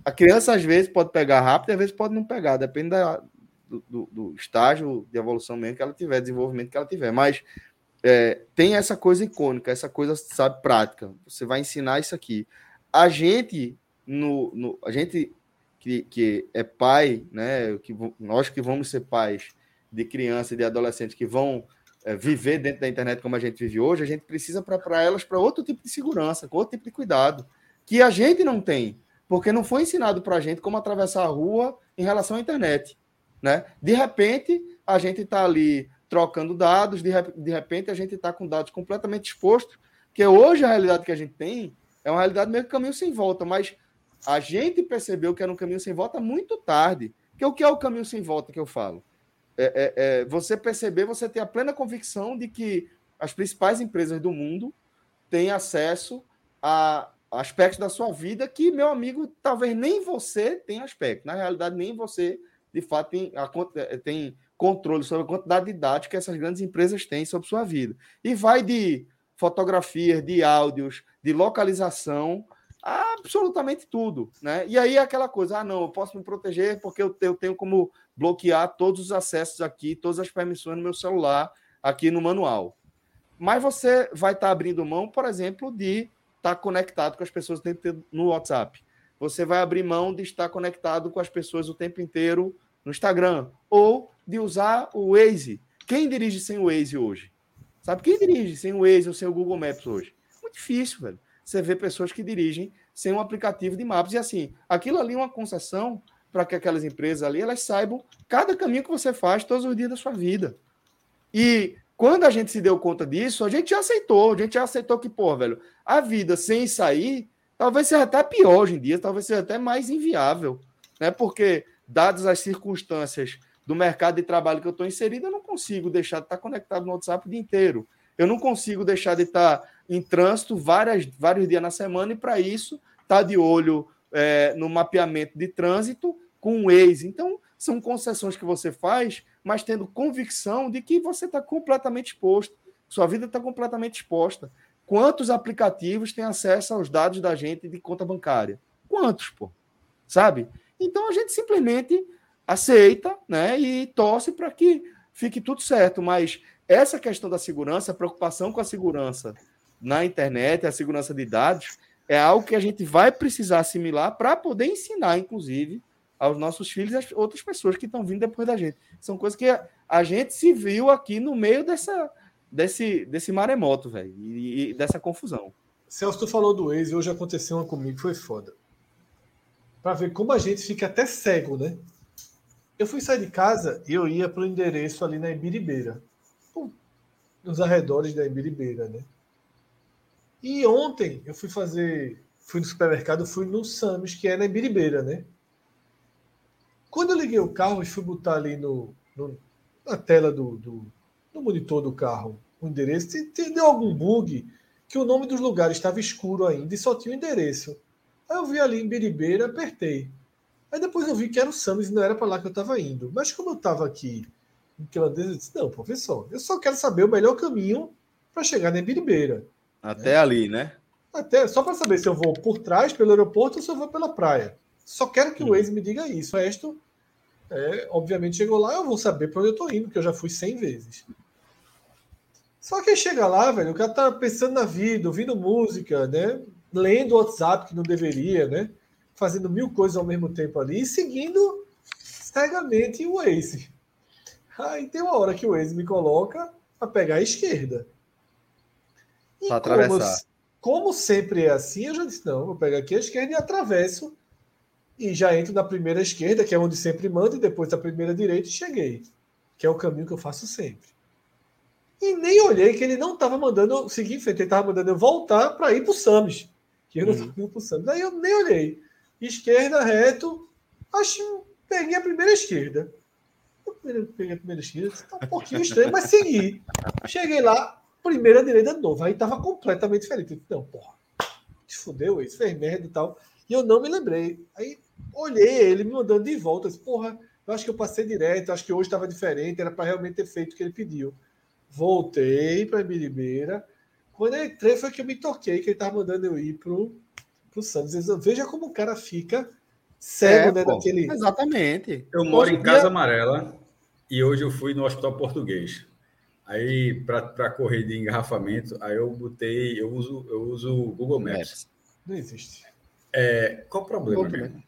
A criança, às vezes, pode pegar rápido, às vezes pode não pegar, depende da, do, do, do, estágio de evolução mesmo que ela tiver, desenvolvimento que ela tiver. Mas é, tem essa coisa icônica, essa coisa, sabe, prática. Você vai ensinar isso aqui. A gente, no, no a gente que, que é pai, né, que, nós que vamos ser pais de criança e de adolescentes que vão é, viver dentro da internet como a gente vive hoje, a gente precisa preparar elas para outro tipo de segurança, com outro tipo de cuidado, que a gente não tem porque não foi ensinado para a gente como atravessar a rua em relação à internet. Né? De repente, a gente está ali trocando dados, de, de repente, a gente está com dados completamente expostos, que hoje a realidade que a gente tem é uma realidade meio que caminho sem volta, mas a gente percebeu que era um caminho sem volta muito tarde. Que o que é o caminho sem volta que eu falo? É, é, é você perceber, você ter a plena convicção de que as principais empresas do mundo têm acesso a aspectos da sua vida que, meu amigo, talvez nem você tenha aspecto. Na realidade, nem você, de fato, tem, a, eh, tem controle sobre a quantidade de dados que essas grandes empresas têm sobre sua vida. E vai de fotografias, de áudios, de localização, absolutamente tudo. Né? E aí aquela coisa, ah, não, eu posso me proteger porque eu, eu tenho como bloquear todos os acessos aqui, todas as permissões no meu celular, aqui no manual. Mas você vai estar abrindo mão, por exemplo, de estar tá conectado com as pessoas no WhatsApp. Você vai abrir mão de estar conectado com as pessoas o tempo inteiro no Instagram. Ou de usar o Waze. Quem dirige sem o Waze hoje? Sabe quem dirige sem o Waze ou sem o Google Maps hoje? Muito difícil, velho. Você vê pessoas que dirigem sem um aplicativo de mapas. E assim, aquilo ali é uma concessão para que aquelas empresas ali elas saibam cada caminho que você faz todos os dias da sua vida. E quando a gente se deu conta disso, a gente já aceitou, a gente já aceitou que, pô, velho, a vida sem sair talvez seja até pior hoje em dia, talvez seja até mais inviável, né? Porque, dadas as circunstâncias do mercado de trabalho que eu estou inserido, eu não consigo deixar de estar conectado no WhatsApp o dia inteiro. Eu não consigo deixar de estar em trânsito várias, vários dias na semana, e para isso, estar tá de olho é, no mapeamento de trânsito com o Waze. Então, são concessões que você faz mas tendo convicção de que você está completamente exposto, sua vida está completamente exposta. Quantos aplicativos têm acesso aos dados da gente de conta bancária? Quantos, pô? Sabe? Então a gente simplesmente aceita, né, e torce para que fique tudo certo, mas essa questão da segurança, a preocupação com a segurança na internet, a segurança de dados, é algo que a gente vai precisar assimilar para poder ensinar, inclusive, aos nossos filhos e às outras pessoas que estão vindo depois da gente. São coisas que a, gente se viu aqui no meio dessa, desse, desse maremoto, velho, e, e, dessa confusão. Celso, tu falou do ex, hoje aconteceu uma comigo, foi foda. Para ver como a gente fica até cego, né? Eu fui sair de casa e eu ia para o endereço ali na Ibiribeira, nos arredores da Ibiribeira, né? E ontem eu fui fazer, fui no supermercado, fui no Sames, que é na Ibiribeira, né? Quando eu liguei o carro e fui botar ali no, no na tela do, do, monitor do carro o endereço, deu algum bug que o nome dos lugares estava escuro ainda e só tinha o endereço. Aí eu vi ali em Biribeira, apertei. Aí depois eu vi que era o Samus e não era para lá que eu estava indo. Mas como eu estava aqui em Clandestino, eu disse: não, professor, eu só quero saber o melhor caminho para chegar na Biribeira. Até né? ali, né? Até, só para saber se eu vou por trás, pelo aeroporto, ou se eu vou pela praia. Só quero que hum. o Waze me diga isso. O resto, é, obviamente, chegou lá, eu vou saber para onde eu estou indo, porque eu já fui 100 vezes. Só que chega lá, velho, o cara tá pensando na vida, ouvindo música, né? Lendo WhatsApp que não deveria, né? Fazendo mil coisas ao mesmo tempo ali e seguindo cegamente o Waze. Aí tem uma hora que o Waze me coloca para pegar a esquerda. Para atravessar. Como, como sempre é assim, eu já disse: não, vou pegar aqui a esquerda e atravesso. E já entro na primeira esquerda, que é onde sempre manda, e depois da primeira direita e cheguei. Que é o caminho que eu faço sempre. E nem olhei que ele não estava mandando seguir em frente, ele estava mandando eu voltar para ir para o Sames. Que eu não estava uhum. indo para o Sames. Aí eu nem olhei. Esquerda, reto. Acho peguei a primeira esquerda. Eu peguei a primeira esquerda, está um pouquinho estranho, mas segui. Cheguei lá, primeira direita de novo. Aí estava completamente diferente. Não, porra, se fudeu isso, fez merda e tal. E eu não me lembrei. Aí olhei ele me mandando de volta. Disse, porra, eu acho que eu passei direto, acho que hoje estava diferente, era para realmente ter feito o que ele pediu. Voltei para Biribeira. Quando eu entrei, foi que eu me toquei que ele estava mandando eu ir pro, pro Santos. Veja como o cara fica cego, é, né? Pô, daquele... Exatamente. Eu moro em Casa Amarela e hoje eu fui no Hospital Português. Aí, para correr de engarrafamento, aí eu botei, eu uso, eu uso o Google Maps. Não existe. É, qual o problema, bom,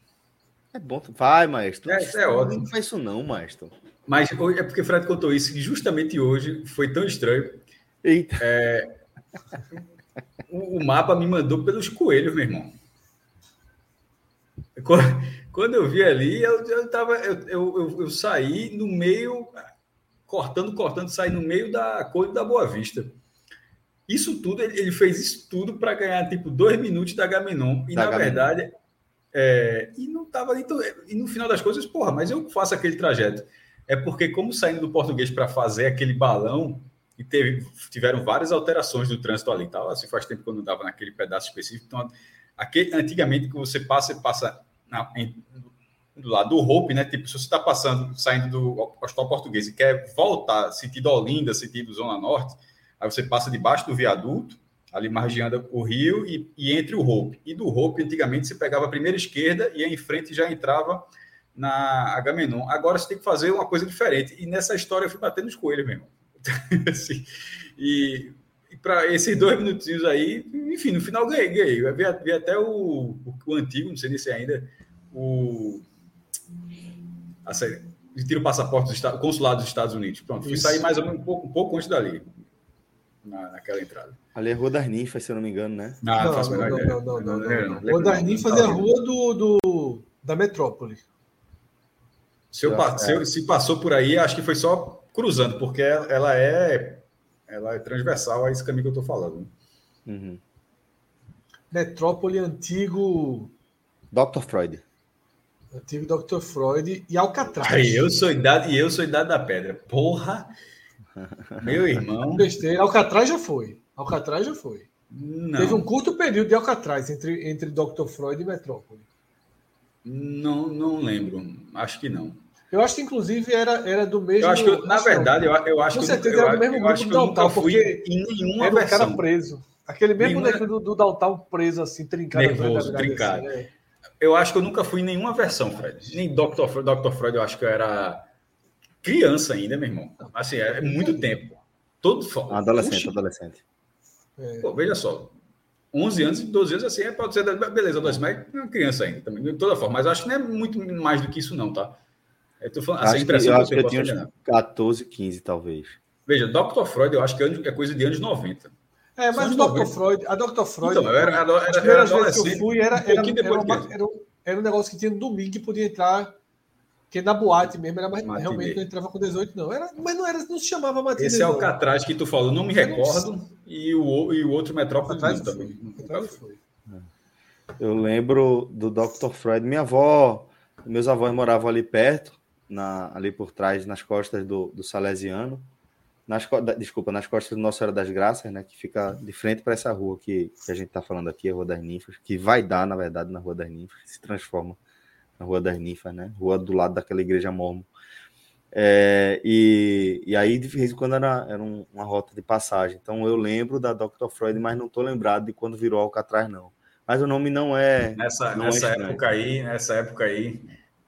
É bom. Vai, maestro. É, é ótimo. Não faz isso não, maestro. Mas é porque o Fred contou isso, que justamente hoje foi tão estranho. Eita. É, o, o, mapa me mandou pelos coelhos, meu irmão. Quando eu vi ali, eu, eu, tava, eu, eu, eu saí no meio, cortando, cortando, saí no meio da coisa da Boa Vista. Isso tudo, ele fez isso tudo para ganhar tipo dois minutos da Gaminon. E da na Gaminon. verdade, é, e não tava. Então, e no final das coisas, porra, mas eu faço aquele trajeto é porque, como saindo do português para fazer aquele balão, e teve, tiveram várias alterações do trânsito ali, tal. Assim, faz tempo que eu não dava naquele pedaço específico. Então, aquele, antigamente, que você passa, passa na, em, do lado do Hope, né? Tipo, se você está passando, saindo do Hospital Português e quer voltar sentido Olinda, sentido Zona Norte, aí você passa debaixo do viaduto, ali margeando o rio e, e entre o Hope. E do Hope, antigamente, você pegava a primeira esquerda e em frente já entrava na Agamenon. Agora você tem que fazer uma coisa diferente. E nessa história eu fui batendo os coelhos mesmo. assim, e, e para esses dois minutinhos aí, enfim, no final ganhei, ganhei. Vi, vi até o, o, o, antigo, não sei se ainda, o. Série, tira o passaporte do consulado dos Estados Unidos. Pronto, fui Isso. sair mais ou menos um pouco, um pouco antes dali. Na, naquela entrada. Ali é Rua das Ninfas, se eu não me engano, né? Ah, não, não, não, não, não, não, não, Rua das Ninfas é a rua do, do, da metrópole. Se, eu, se, eu, se, passou por aí, acho que foi só cruzando, porque ela é ela é transversal a esse caminho que eu estou falando. Uhum. Metrópole antigo. Dr. Freud. Antigo Dr. Freud e Alcatraz. Eu sou idade e eu sou idade da pedra. Porra! Meu irmão. Besteira. Alcatraz já foi. Alcatraz já foi. Não. Teve um curto período de Alcatraz entre, entre Dr. Freud e Metrópole. Não, não lembro. Acho que não. Eu acho que, inclusive, era, era do mesmo. Eu acho que, na verdade, eu, eu acho Com que. Com certeza eu, era do mesmo grupo do Daltal, porque em nenhuma era versão. cara preso. Aquele mesmo nenhuma... do, do Daltal preso, assim, trincado. Nervoso, trincado. Assim, é. Eu acho que eu nunca fui em nenhuma versão, Fred. Nem Dr. Freud, Dr. Freud, eu acho que eu era criança ainda, meu irmão. Assim, é, é muito tempo. Todo Adolescente, Puxa. adolescente. É. Pô, veja só. 11 anos e 12 anos, assim, é, pode ser, beleza, mas é uma criança ainda, também, de toda forma. Mas eu acho que não é muito mais do que isso, não, tá? Eu tô falando, essa acho impressão que eu, acho que eu tinha uns 14, 15, talvez. Veja, Dr. Freud, eu acho que é coisa de anos 90. É, mas o Dr. Freud, a Dr. Freud. Então, eu era, era, as primeiras vezes que eu fui, era, um era, era, uma, era, um, era, um negócio que tinha no domingo que podia entrar Porque na boate mesmo era mais, realmente não entrava com 18, não. Era, mas não, era, não se chamava matinê. Esse é o Catraz que tu falou, não me recordo. E o, e o outro Metrópole também. Foi. Eu lembro do Dr. Freud. Minha avó, meus avós moravam ali perto, na, ali por trás, nas costas do, do Salesiano. Nas, desculpa, nas costas do Nossa Senhora das Graças, né? Que fica de frente para essa rua que, que a gente está falando aqui, a Rua das Ninfas, que vai dar, na verdade, na Rua das Ninfas, se transforma na Rua das Ninfas, né? Rua do lado daquela igreja mormon. É, e, e aí, de vez em quando, era, era um, uma rota de passagem. Então, eu lembro da Dr. Freud, mas não estou lembrado de quando virou Alcatraz, não. Mas o nome não é. Nessa, não é nessa é época aí, nessa época aí,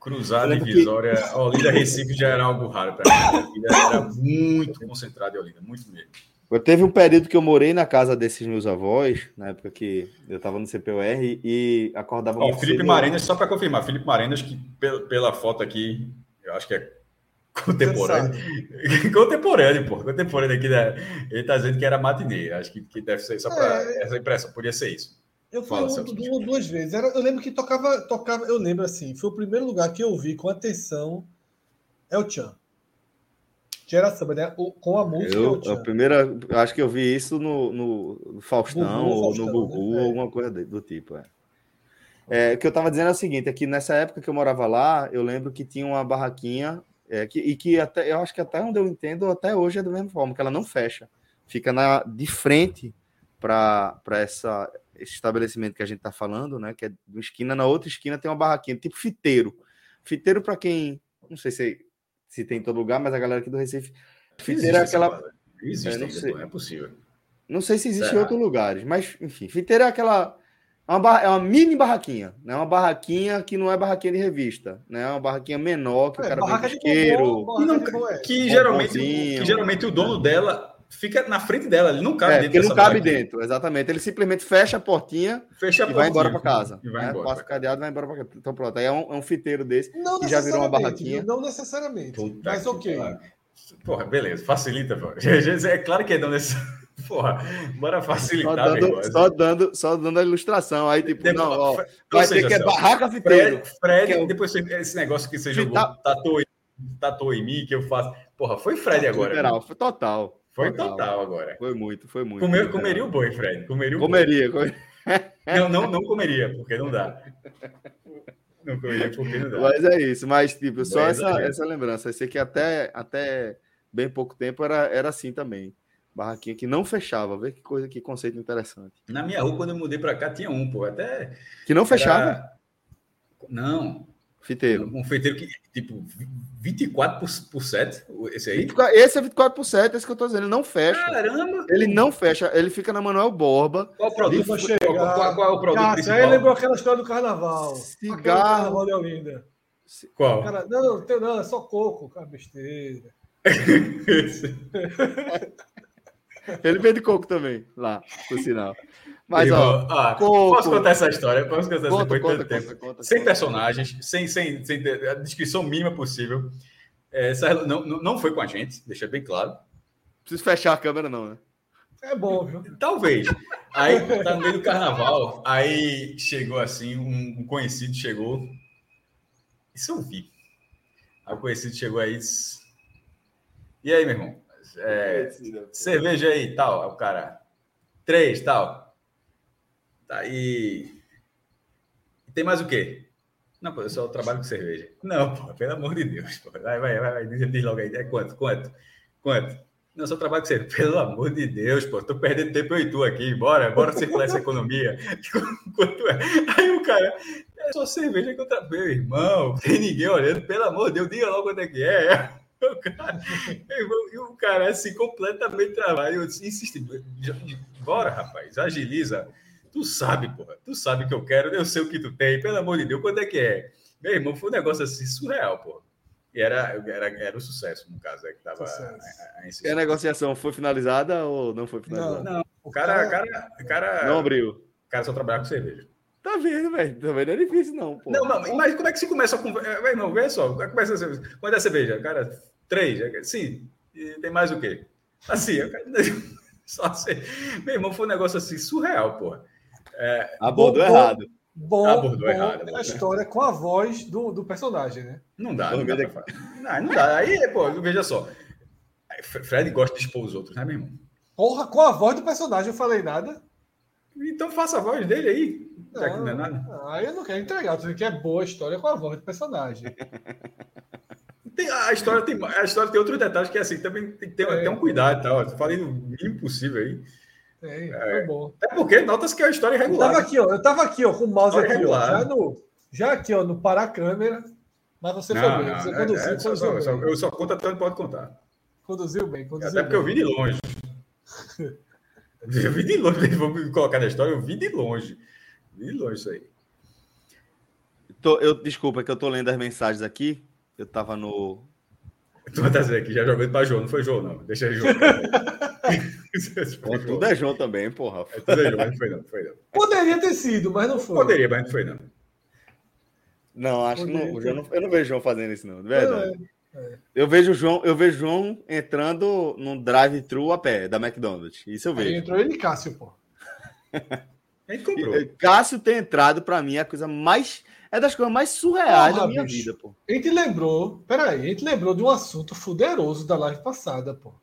Cruzada e Vitória, que... Olinda Recife já era algo raro para mim. Era muito concentrado em Olinda, muito mesmo. Eu teve um período que eu morei na casa desses meus avós, na época que eu estava no CPUR, e acordava Ó, Felipe cedo. Marenas, só para confirmar, Felipe Marenas, que pela, pela foto aqui, eu acho que é contemporâneo. contemporâneo, pô. Contemporâneo aqui, né? ele está dizendo que era matinê. Acho que, que deve ser só para é... essa impressão, podia ser isso. Eu fui Fala, duas, duas vezes. Era, eu lembro que tocava, tocava, eu lembro assim, foi o primeiro lugar que eu vi com atenção é o Chan. Gera samba, né? O, com a música. Eu, a primeira, acho que eu vi isso no, no Faustão Gugu, ou Faustão, no Gugu, né? alguma coisa do tipo. É. É, o que eu estava dizendo é o seguinte: é que nessa época que eu morava lá, eu lembro que tinha uma barraquinha, é, que, e que até, eu acho que até onde eu entendo, até hoje é da mesma forma, que ela não fecha. Fica na, de frente para essa esse estabelecimento que a gente está falando, né? Que é de uma esquina, na outra esquina tem uma barraquinha, tipo fiteiro. Fiteiro, para quem. Não sei se se tem em todo lugar, mas a galera aqui do Recife. Fiteira é aquela. Existe, é, não, sei. é possível. Não sei se existe Será? em outros lugares, mas enfim, fiteira é aquela. É uma, barra, é uma mini barraquinha, né? Uma barraquinha que não é barraquinha de revista, né? É uma barraquinha menor que é, o cara vende isqueiro. Que, que, geralmente, que geralmente o dono dela fica na frente dela, ele não cabe é, dentro. Ele não cabe dentro, exatamente. Ele simplesmente fecha a portinha fecha a e vai embora para casa. E vai né? embora, Passa o cadeado e vai embora para casa. Então pronto, aí é um, é um fiteiro desse que já virou uma barraquinha. Não necessariamente, Puta mas ok. Porra, beleza, facilita, pô. É claro que é não necessariamente. Porra, bora facilitar. Só dando, só dando, só dando a ilustração. Aí, tipo, depois, não, ó, vai seja, ter que é barraca fiteiro. Fred, Fred é depois esse negócio que você jogou, tatuou, tatuou em mim, que eu faço. Porra, foi Fred agora. Literal, foi total. Foi total, total agora. Foi muito, foi muito. Comer, comeria o boi, Fred. Comeria o comeria, boi. Comeria. Não, não, não comeria, porque não dá. Não comeria porque não dá. Mas é isso, mas tipo, só essa, essa lembrança. Eu sei que até, até bem pouco tempo era, era assim também. Barraquinha que não fechava, vê que coisa, que conceito interessante. Na minha rua, quando eu mudei para cá, tinha um, pô, até. Que não fechava? Era... Não, Fiteiro. Um feiteiro que, tipo, 24 por, por 7, esse aí? Esse é 24 por 7, esse que eu tô dizendo, ele não fecha. Caramba! Ele não fecha, ele fica na Manuel Borba. Qual o produto? Qual, qual, qual, é o produto Cara, principal? Aí lembrou aquela história do carnaval. Cigarro. Carnaval de Olinda. Qual? Cara, não, não, não, é só coco, cara, besteira. ele vende coco também, lá, por sinal. Mas, ó, ah, posso contar essa história? Posso contar essa conta, conta, tempo. Conta, sem personagens, sem, sem, sem a descrição mínima possível. É, essa não, não foi com a gente, deixa bem claro. Preciso fechar a câmera, não, né? É bom, viu? Talvez. Aí tá no meio do carnaval, aí chegou assim, um, conhecido chegou. Isso eu vi. Aí o conhecido chegou aí. Disse, e aí, meu irmão? É, cerveja aí, tal. O cara. Três, tal. Tá, e... Tem mais o quê? Não, pô, eu só trabalho com cerveja. Não, pô, pelo amor de Deus. Pô. Vai, vai, vai, diz, diz logo aí. É quanto? Quanto? Quanto? Não, só trabalho com cerveja. Pelo amor de Deus, pô. Tô perdendo tempo eu e tu aqui. Bora, bora circular essa economia. Quanto é? Aí o cara, é só cerveja que eu trabalho. Meu irmão, tem ninguém olhando. Pelo amor de Deus, diga logo quanto é que é. O cara, e o cara assim, completamente travado. Eu insisti, bora, rapaz, agiliza. Tu sabe, porra. Tu sabe que eu quero, eu sei o que tu tem. Pelo amor de Deus, quando é que é? Meu irmão, foi um negócio assim surreal, porra. E era, era, era um sucesso, no caso, é que tava. A, a, e a negociação foi finalizada ou não foi finalizada? Não, não. O cara, cara, cara. Não abriu. O cara só trabalha com cerveja. Tá vendo, velho? Também não é difícil, não. Pô. Não, não, mas como é que se começa a conversa? Meu irmão, vê só. Como é que você... Quando é cerveja? Cara, três. Sim. E tem mais o quê? Assim, eu... só assim. Meu irmão, foi um negócio assim surreal, porra. É, Abordou errado. bom, abordou bom errado. a história com a voz do, do personagem, né? Não dá. Não, dá pra... não, não dá. Aí, pô, veja só. Fred gosta de expor os outros, né, meu irmão? Porra, com a voz do personagem eu falei nada. Então faça a voz dele aí. Já que não é nada. Aí eu não quero entregar, tu que é boa a história com a voz do personagem. Tem, a, história tem, a história tem outros detalhes que é assim, também tem que ter, é. ter um cuidado e tal. Eu falei no mínimo possível aí. Tem, é, foi bom. Até porque notas que é a história irregular. Eu tava aqui, ó, eu tava aqui, ó, com o mouse aqui, ó, já, no, já aqui, ó, no parar a câmera. Mas você não, foi bem, você não, conduziu, é, conduziu só, só, Eu só conto até onde pode contar. Conduziu bem, conduziu Até porque bem. eu vi de longe. eu vi de longe, vamos colocar na história, eu vi de longe. Vi de longe isso aí. Tô, eu, desculpa, é que eu tô lendo as mensagens aqui. Eu tava no. Tu vai trazer aqui, já jogando pra João, não foi João, não. Deixa aí, João. Pô, tudo é João também, porra. É, tudo é João, mas não foi, não, foi não. Poderia ter sido, mas não foi. Poderia, mas não foi, não. Não, acho Poderia que não, não, eu não vejo João fazendo isso, não. De verdade. É, é. Eu vejo João, eu vejo João entrando num drive-thru a pé da McDonald's. Isso eu vejo. Aí entrou ele e Cássio, pô. Cássio tem entrado para mim é a coisa mais é das coisas mais surreais Porra, da minha bicho. vida, pô. A gente lembrou, peraí, a gente lembrou de um assunto fuderoso da live passada, pô.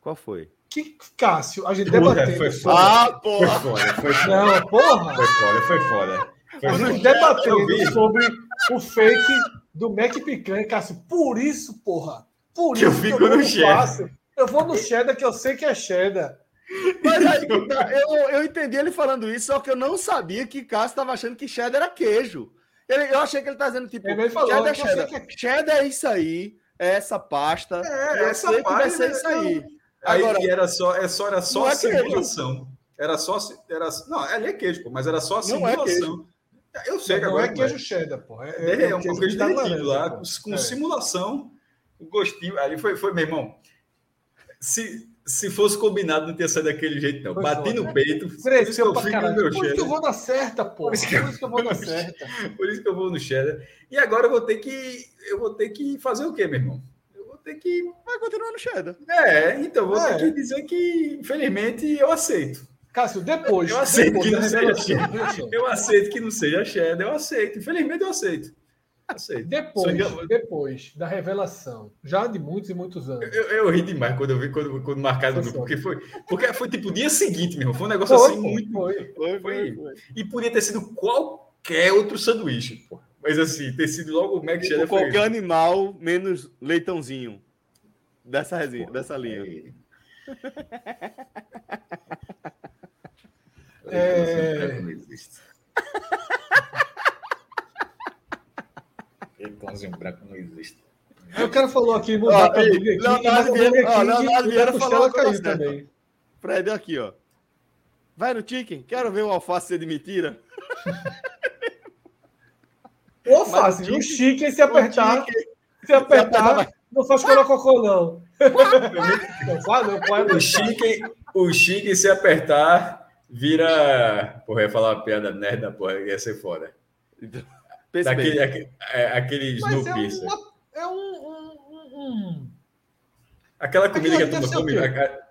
Qual foi? Que Cássio, a gente debateu. Foi foda. Ah, porra. Foi foda, foi foda. Não, porra. Foi foda, foi foda. Foi a gente debatendo sobre o fake do Mac Picanha, Cássio. Por isso, porra. Por que isso eu fico eu no cheddar. Eu vou no cheddar que eu sei que é cheddar. Mas aí, eu, eu entendi ele falando isso, só que eu não sabia que Cássio estava achando que cheddar era queijo. Ele, eu achei que ele tá dizendo, tipo, ele falou, cheddar, cheddar. É... cheddar é isso aí, é essa pasta. É, essa pasta vai ser isso aí. Aí Agora, era só, é só, era só é simulação. Era só. Era, não, ali é queijo, pô, mas era só simulação. É eu sei não, que agora. Não é queijo cheddar, pô. É, é, é um queijo derretido lá, com, com simulação, o gostinho. Ali foi, foi, meu irmão. Se, se fosse combinado, não tinha saído daquele jeito, não. Foi Bati no peito. Cresceu por isso que eu fico no meu Por isso que eu vou dar certa, pô. Por isso que, eu vou dar certa. Por isso que eu vou no cheddar. E agora eu vou ter que. Eu vou ter que fazer o quê, meu irmão? Ter que. Vai continuar no cheddar. É, então vou é. ter que dizer que, infelizmente, eu aceito. Cássio, depois. Eu aceito depois que não seja cheddar. Eu aceito que não seja cheddar, eu aceito. Infelizmente, eu aceito. Depois, depois da revelação, já de muitos e muitos anos. Eu, eu ri demais quando eu vi quando, quando marcaram no grupo, porque foi, porque foi tipo o dia seguinte mesmo. Foi um negócio foi, assim muito. Foi, foi, foi, foi, E podia ter sido qualquer outro sanduíche, pô. Mas assim, ter sido logo o Mac Cheddar. Qualquer foi... animal menos leitãozinho. Dessa, resinha, pô, dessa linha. É... é... Pãozinho branco não existe. Aí o cara falou aqui, mudar Burger King. Leonardo Vieira, Leonardo Vieira falou caiu também. Fred, aqui, ó. Vai no chicken? Quero ver o alface ser de mentira. O alface, o chicken, se apertar, se apertar, não faz corococô, não. o chicken, o chicken, se apertar, vira... Porra, ia falar uma piada merda, porra, ia ser fora. Então... Daquele, aquele, é, aquele Snoopy. É, um, um, um, Aquela comida que a turma come.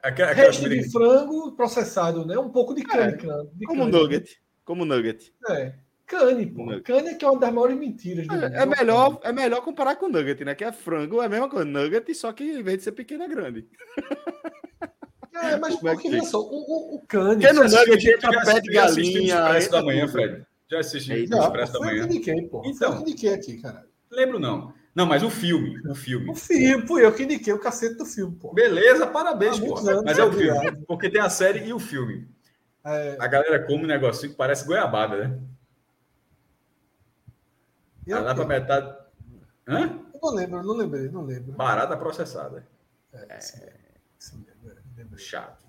Aquela, Resto comida de que... frango processado, né? Um pouco de. É, como nugget. Como nugget. É. Cane, pô. Cane é que é uma das maiores mentiras do é, mundo. É melhor, é melhor comparar com nugget, né? Que é frango, é a mesma coisa. Nugget, só que em vez de ser pequeno, é grande. É, mas Como porque, é só, o, o, o cane... Porque no nugget entra pé de galinha... da manhã, Fred. Já assisti é, não, Expresso da Manhã. Eu indiquei, pô. Então, eu indiquei aqui, cara. Lembro não. Não, mas o filme, o filme. O filme, fui eu que indiquei o cacete do filme, pô. Beleza, parabéns, pô. Anos, mas é o filme, porque tem a série e o filme. É... A galera come um negocinho que parece goiabada, né? E tá lá para metade. Hã? Eu não lembro, não lembrei, não lembro. Barata processada. É, é... Sim, Chato.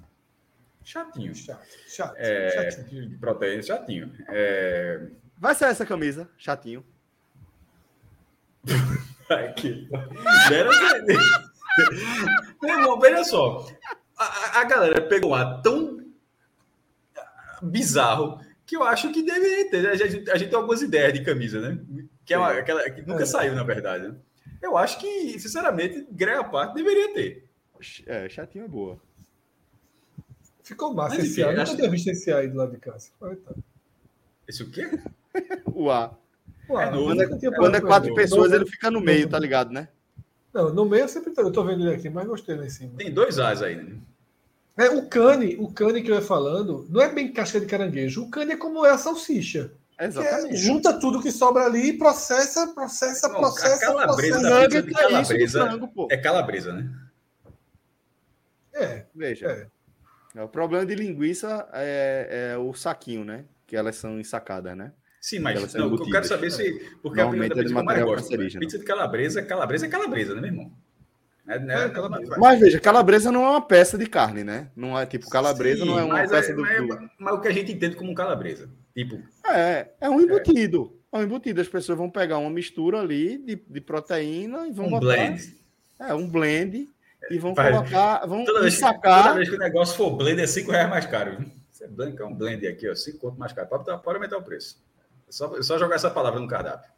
Chatinho. Chato. Chato. É, chatinho. Proteína, chatinho. É... Vai ser essa camisa, chatinho. Aqui. Meu irmão, veja só. A, a galera pegou um ar tão bizarro que eu acho que deveria ter. A gente, a gente tem algumas ideias de camisa, né? Que é uma, aquela que nunca é. saiu, na verdade. Né? Eu acho que, sinceramente, grande parte deveria ter. É, chatinho é boa. Ficou massa Mas, esse. Eu nunca tinha visto esse aí do lado de casa. Tá. Esse o quê? o A. É quando, é, quando é quatro pessoas, ele fica no meio, tá ligado, né? Não, no meio eu sempre tô, eu tô vendo ele aqui, mas gostei lá em cima. Tem dois As aí, né? É, o cane, o cane que eu ia falando, não é bem casca de caranguejo. O cane é como é a salsicha. Exatamente. É, junta tudo que sobra ali e processa, processa, não, processa. A calabresa processa. de calabresa frango, é calabresa, né? É. Veja. É. é. O problema de linguiça é, é, o saquinho, né? Que elas são ensacadas, né? Sim, mas não, eu quero saber se. Porque a pizza é de material gosto, né? Pizza de calabresa, calabresa é calabresa, né, meu irmão? É, né, é, calabresa. Mas veja, calabresa não é uma peça de carne, né? Não é tipo calabresa, Sim, não é uma peça é, do. Mas, mas, o que a gente entende como calabresa. Tipo. É, é um embutido. É, um embutido. As pessoas vão pegar uma mistura ali de, de proteína e vão um botar. Blend. É, um blend. E vão Vai, colocar. Vão toda vez, sacar. Toda vez que o negócio for blend, é 5 reais mais caro. Você é um blend aqui, ó. 5 conto mais caro. Pode, pode aumentar o preço. É só, é só jogar essa palavra no cardápio.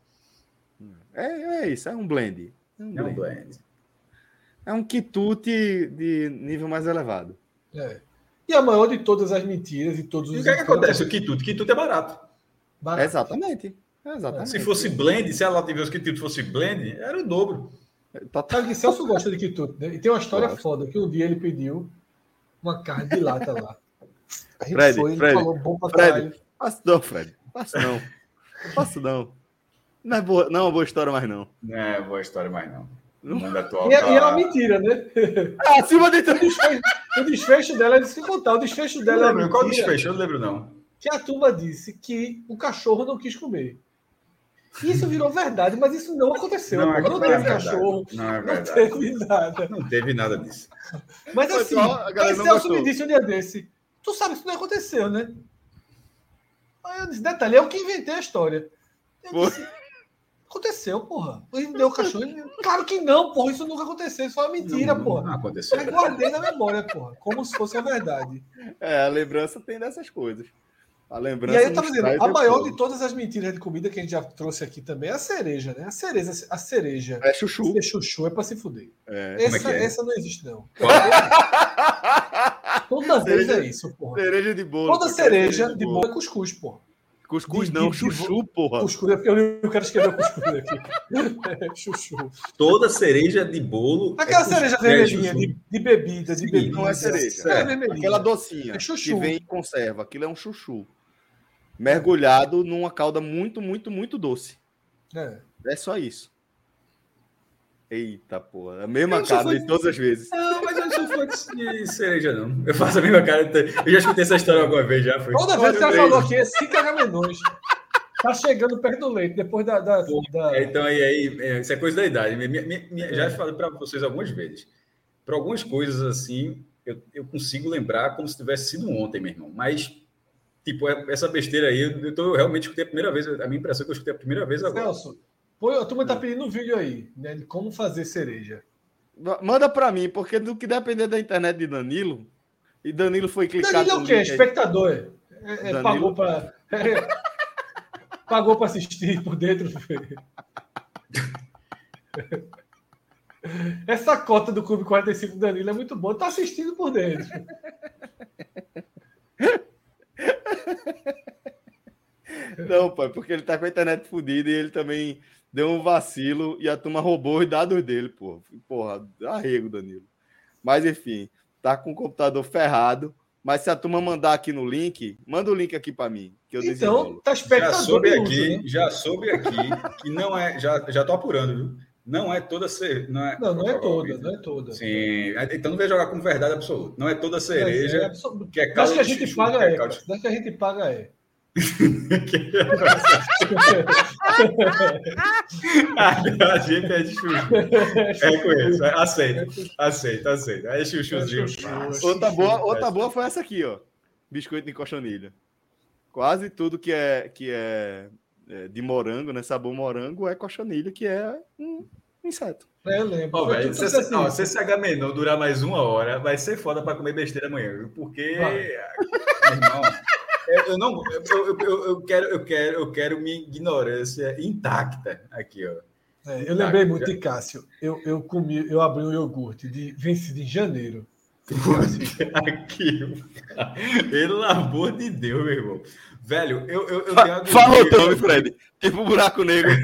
É, é isso, é um blend. É um blend. É um, blend. É um quitute de nível mais elevado. É. E a maior de todas as mentiras e todos os. E o que, é que acontece? O quitute? Quitute é barato. barato. Exatamente. Exatamente. Se fosse blend, se ela tivesse quitute fosse blend, era o dobro. Sabe que Celso gosta de quitute, né? E tem uma história Nossa. foda que um dia ele pediu uma carne de lata lá. A gente Fred, foi, Fred, falou bom pra Fred, caralho. Faço não, Fred. Faço não. Faço não. Não é, boa, não é uma boa história mais não. Não é boa história mais não. Não atual, e, tá... e é uma mentira, né? Ah, acima de tudo. O desfecho dela, disse que contar. O desfecho dela. Não lembro, qual desfecho? Eu não lembro, não. Que a turma disse que o cachorro não quis comer. Isso virou verdade, mas isso não aconteceu. Não, é não, não teve é cachorro. Não é verdade. Não teve nada. Não teve nada disso. Mas assim, o Celso me disse um dia desse. Tu sabe que isso não aconteceu, né? Aí eu disse, detalhe, eu que inventei a história. Disse, aconteceu, porra. Ele deu o cachorro. Ele, claro que não, porra. Isso nunca aconteceu. Isso é uma mentira, não, porra. Não aconteceu. Eu guardei na memória, porra. Como se fosse a verdade. É, a lembrança tem dessas coisas. A lembrança. E aí eu tava dizendo, a maior de todas as mentiras de comida que a gente já trouxe aqui também é a cereja, né? A cereja, a cereja. É chuchu. É chuchu, é pra se fuder. É. Essa, é é? essa não existe, não. Toda vez é isso, porra. Cereja de bolo. Toda cereja de bolo é cuscuz, porra. Cuscuz de, não, de, chuchu, porra. Cuscuz, é porque eu quero escrever cuscuz aqui. É, chuchu. Toda cereja de bolo. Aquela é cereja vermelhinha de, de, bebida, de Sim, bebida. Não é cereja. É, é aquela docinha é chuchu. que vem em conserva. Aquilo é um chuchu. Mergulhado numa calda muito, muito, muito doce. É. É só isso. Eita, porra. A mesma cara de todas as vezes. Não, fã de cereja, não. Eu faço a mesma cara. Eu já escutei essa história alguma vez, já. Foi. Toda vez que você falou aqui é 5 Agamenões. Tá chegando perto do leite, depois da. da, da... É, então, aí, aí, é, isso é coisa da idade. Minha, minha, minha, já falei para vocês algumas vezes. Para algumas coisas assim, eu, eu consigo lembrar como se tivesse sido ontem, meu irmão. Mas, tipo, é, essa besteira aí, eu, tô, eu realmente escutei a primeira vez. A minha impressão é que eu escutei a primeira vez agora. Celso, Pô, a turma tá pedindo um vídeo aí, né? De como fazer cereja. Manda para mim, porque do que depender da internet de Danilo, e Danilo foi clicar. Danilo é o quê? Espectador. É, é, pagou para. É, pagou para assistir por dentro. Essa cota do Clube 45 do Danilo é muito boa. Tá assistindo por dentro. Não, pai, porque ele tá com a internet fodida e ele também deu um vacilo e a turma roubou os dados dele, pô. Porra, arrego, Danilo. Mas enfim, tá com o computador ferrado. Mas se a turma mandar aqui no link, manda o link aqui para mim. Que eu então, tá Já soube aqui, né? já soube aqui que não é, já, já tô apurando, viu? Não é toda cereja. Não, é, não, não é toda, não é toda. Sim, então não vai jogar com verdade absoluta. Não é toda cereja é, é que é caldo que a gente paga é. é que a gente paga é a gente é de chuchu. É com isso. Aceita, aceita, aceita. É chuchuzinho. Outra boa, outra boa foi essa aqui, ó. Biscoito de cochonilha. Quase tudo que é, que é, é de morango, né? Sabor morango é cochonilha, que é um inseto. É, eu lembro. Oh, véio, se, assim. ó, se esse H durar mais uma hora, vai ser foda para comer besteira amanhã, porque. Irmão, eu não, eu, eu, eu, quero, eu quero, eu quero minha ignorância intacta aqui, ó. É, eu lembrei muito de Cássio. Eu, eu comi, eu abri um iogurte de vencido em janeiro. Aqui, pelo amor de Deus, meu irmão. Velho, eu, eu, eu tenho Fala o nome, Fred. Tipo um buraco negro.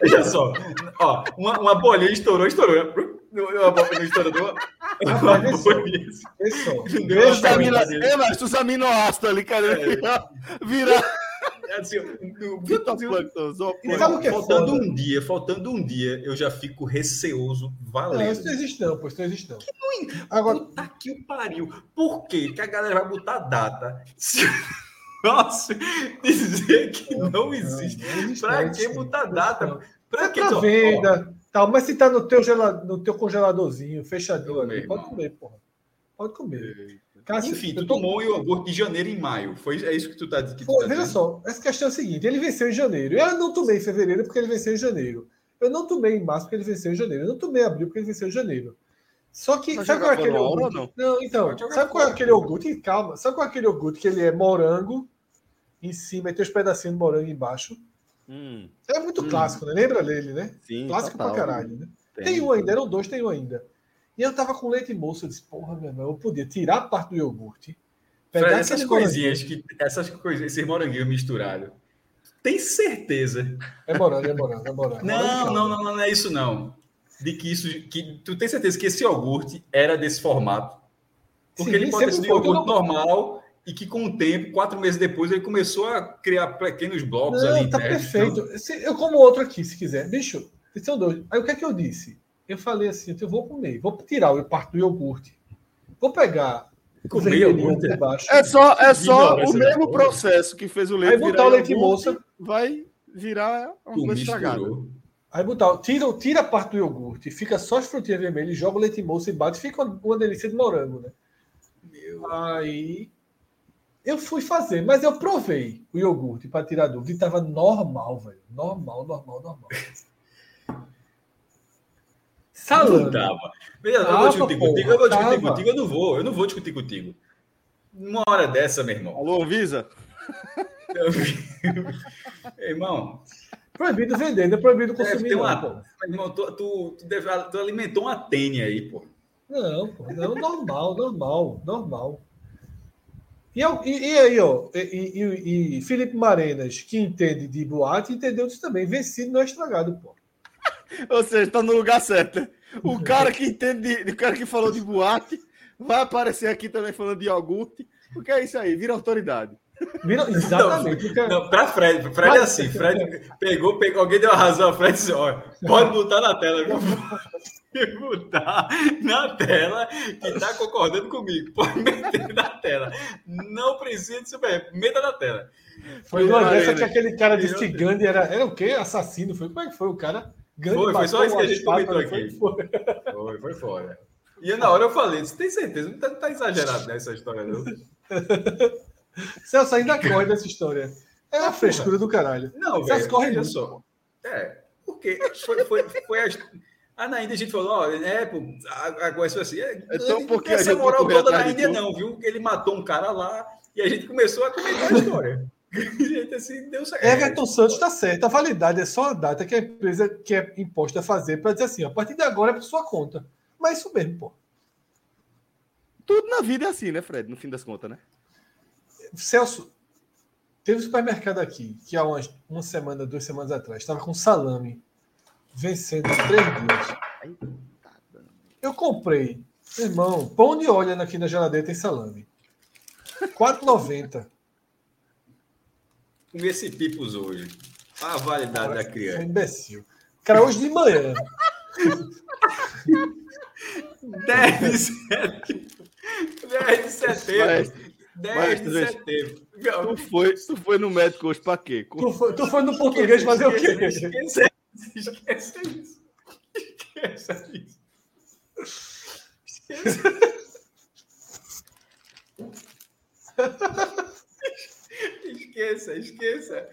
Veja só. Ó, uma, uma bolinha estourou, estourou. Uma bolinha estourou. Uma bolinha. É, mas os aminoácidos ali, cara. É. Virar. Assim, sabe o que é faltando foda? um dia, faltando um dia, eu já fico receoso valendo. Não, isso não existe não, pois não existe não. Agora, puta que o pariu. Por que que a galera vai botar data? Nossa, dizer que não, não existe. Não, não existe pra que botar data? Pra que? Tá venda, tal, mas se tá no teu, gelado, no teu congeladorzinho, fechadinho, ali, pode comer, porra. Pode comer. Cássio, Enfim, tu tô... tomou o iogurte de janeiro em maio. Foi, é isso que tu tá dizendo. Tá veja só, essa questão é a seguinte: ele venceu em janeiro. Eu não tomei em fevereiro porque ele venceu em janeiro. Eu não tomei em março porque ele venceu em janeiro. Eu não tomei em abril porque ele venceu em janeiro. Só que, sabe qual é aquele iogurte? Não? não, então, sabe qual é aquele iogurte? Calma, sabe qual é aquele iogurte que ele é morango em cima e tem os pedacinhos de morango embaixo? Hum. É muito hum. clássico, né? Lembra dele, né? Sim, clássico total. pra caralho, né? Tem, tem um ainda, eram dois, tem um ainda. E eu tava com leite moço, eu disse, porra, meu irmão, eu podia tirar a parte do iogurte. Pegar Fred, essas coisinhas, que, essas coisinhas, esses moranguinhos misturados. Tem certeza. É morango, é morango, é morango. Não, não, não, não, é isso não. De que isso, que tu tem certeza que esse iogurte era desse formato? Porque Sim, ele pode ser um iogurte normal e que com o tempo, quatro meses depois, ele começou a criar pequenos blocos não, ali. Tá perfeito. Então... Eu como outro aqui, se quiser. Bicho, são dois. Aí o que é que eu disse? Eu falei assim, eu vou comer, vou tirar o parte do iogurte, vou pegar comer iogurte baixo. É só, é só o mesmo processo que fez o leite. Aí botar o leite moça, vai virar uma coisa estragada. Aí botar, tira, tira a parte do iogurte, fica só as frutinhas vermelhas, joga o leite moça e bate, fica uma, uma delícia de morango, né? Meu. Aí eu fui fazer, mas eu provei o iogurte para tirar dúvida e tava normal, velho. Normal, normal, normal. Salame. Não dava. eu vou discutir contigo, eu vou discutir contigo, eu não vou, eu não vou discutir contigo. Uma hora dessa, meu irmão. Alô, Visa? irmão. Proibido vender, não é proibido consumir. Uma... Não, irmão, tu, tu, tu, deve, tu alimentou uma tênia aí, pô. Não, pô, não, normal, normal, normal. E, e, e aí, ó, e, e, e, Felipe Marenas, que entende de boate, entendeu isso também. Vencido não é estragado, pô. Ou seja, tá no lugar certo. Né? O cara que entende, o cara que falou de boate, vai aparecer aqui também falando de iogurte. Porque é isso aí, vira autoridade. Vira, exatamente. Não, não para Fred, Fred é assim, Fred pegou, pegou, alguém deu a razão, Fred disse, olha, pode botar na tela, pode botar na tela que está concordando comigo, pode meter na tela, não precisa de super, meta na tela. Foi uma dessa que aquele cara disse que Gandhi era, era o quê? Assassino, foi, como é que foi o cara? Gandhi foi, foi só isso que a gente comentou aqui. Foi, foi, foi fora. E na hora eu falei, você tem certeza? Não tá, tá exagerado nessa história, não? Celso ainda corre dessa história. É a frescura do caralho. Não, Celso corre muito. Só. É, porque foi, foi, foi as... Ah, na Índia a gente falou, ó, é, pô, agora isso assim. É, então, porque essa moral toda na Índia, não, viu? Ele matou um cara lá e a gente começou a comentar a história. assim, deu certo. Everton Santos está certo. A validade é só a data que a empresa que é imposta a fazer para dizer assim: a partir de agora é para sua conta. Mas isso mesmo, pô. Tudo na vida é assim, né, Fred? No fim das contas, né? Celso, teve um supermercado aqui que há umas, uma semana, duas semanas atrás, estava com salame vencendo três dias. Eu comprei, irmão, pão de óleo aqui na geladeira tem salame. 4,90. Comi esse pipos hoje. A validade Cara, da criança. É imbecil. Cara, hoje de manhã. 10 de setembro. 10 de setembro. 10 de setembro. Tu foi, tu foi no médico hoje para quê? Tu foi, tu foi no português fazer o quê? Esqueça, esqueça isso. Esqueça isso. Esqueça. esqueça, esqueça.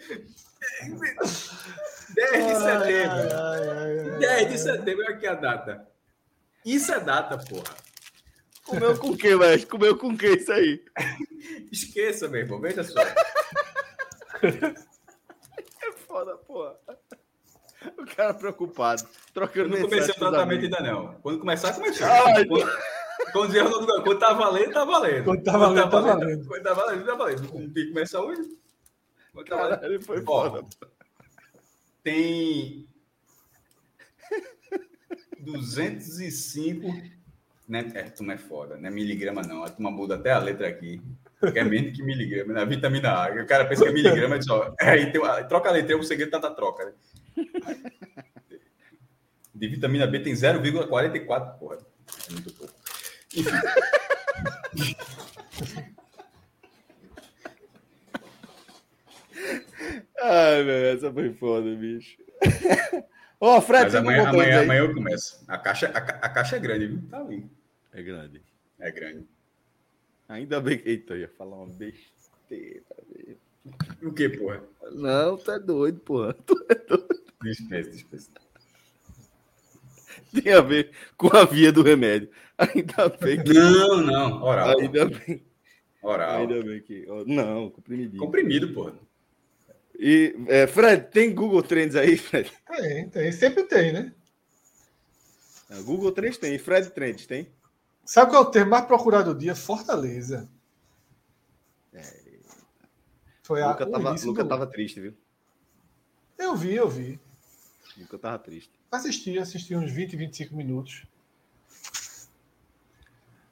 10 de setembro. 10 de setembro, olha aqui a data. Isso é data, porra. Comeu com o que, velho? Comeu com o que isso aí? Esqueça, meu irmão. Veja só. é foda, porra. O cara preocupado. Trocando não comecei o tratamento ainda não. Quando começar, começou. Ai, quando, quando, quando, quando tá valendo, tá valendo. Quando tá valendo, tá valendo. Quando tá valendo, tá valendo. Não tem que começar hoje. Quando tá valendo. Ele foi foda. Tem 205 né? É, tu não é foda, não é miligrama não. A turma muda até a letra aqui. Que é menos que miligrama, na né? vitamina A. O cara pensa que é miligrama, diz, ó, é, tem, troca a letra, o segredo tá na troca. Né? De vitamina B tem 0,44, porra. É muito pouco. Enfim. Ai, meu, essa foi foda, bicho. Ô, oh, Fred, Mas amanhã, amanhã, amanhã eu começo. A caixa, a, a, caixa é grande, viu? Tá ali. É grande. É grande. Ainda bem que. Eita, eu ia falar uma besteira. O que, porra? Não, tu é doido, porra. Tu é doido. Dispensa, dispensa. Tem a ver com a via do remédio. Ainda bem que. Não, não. Oral. Ainda bem. Oral. Ainda bem que. Não, comprimido. Comprimido, porra. E, é, Fred, tem Google Trends aí, Fred? Tem, tem. Sempre tem, né? É, Google Trends tem. E Fred Trends tem? Sabe qual é o termo mais procurado do dia? Fortaleza. É. Foi a. Luca, tava, Luca do... tava triste, viu? Eu vi, eu vi. Luca tava triste. Assisti, assisti uns 20, 25 minutos.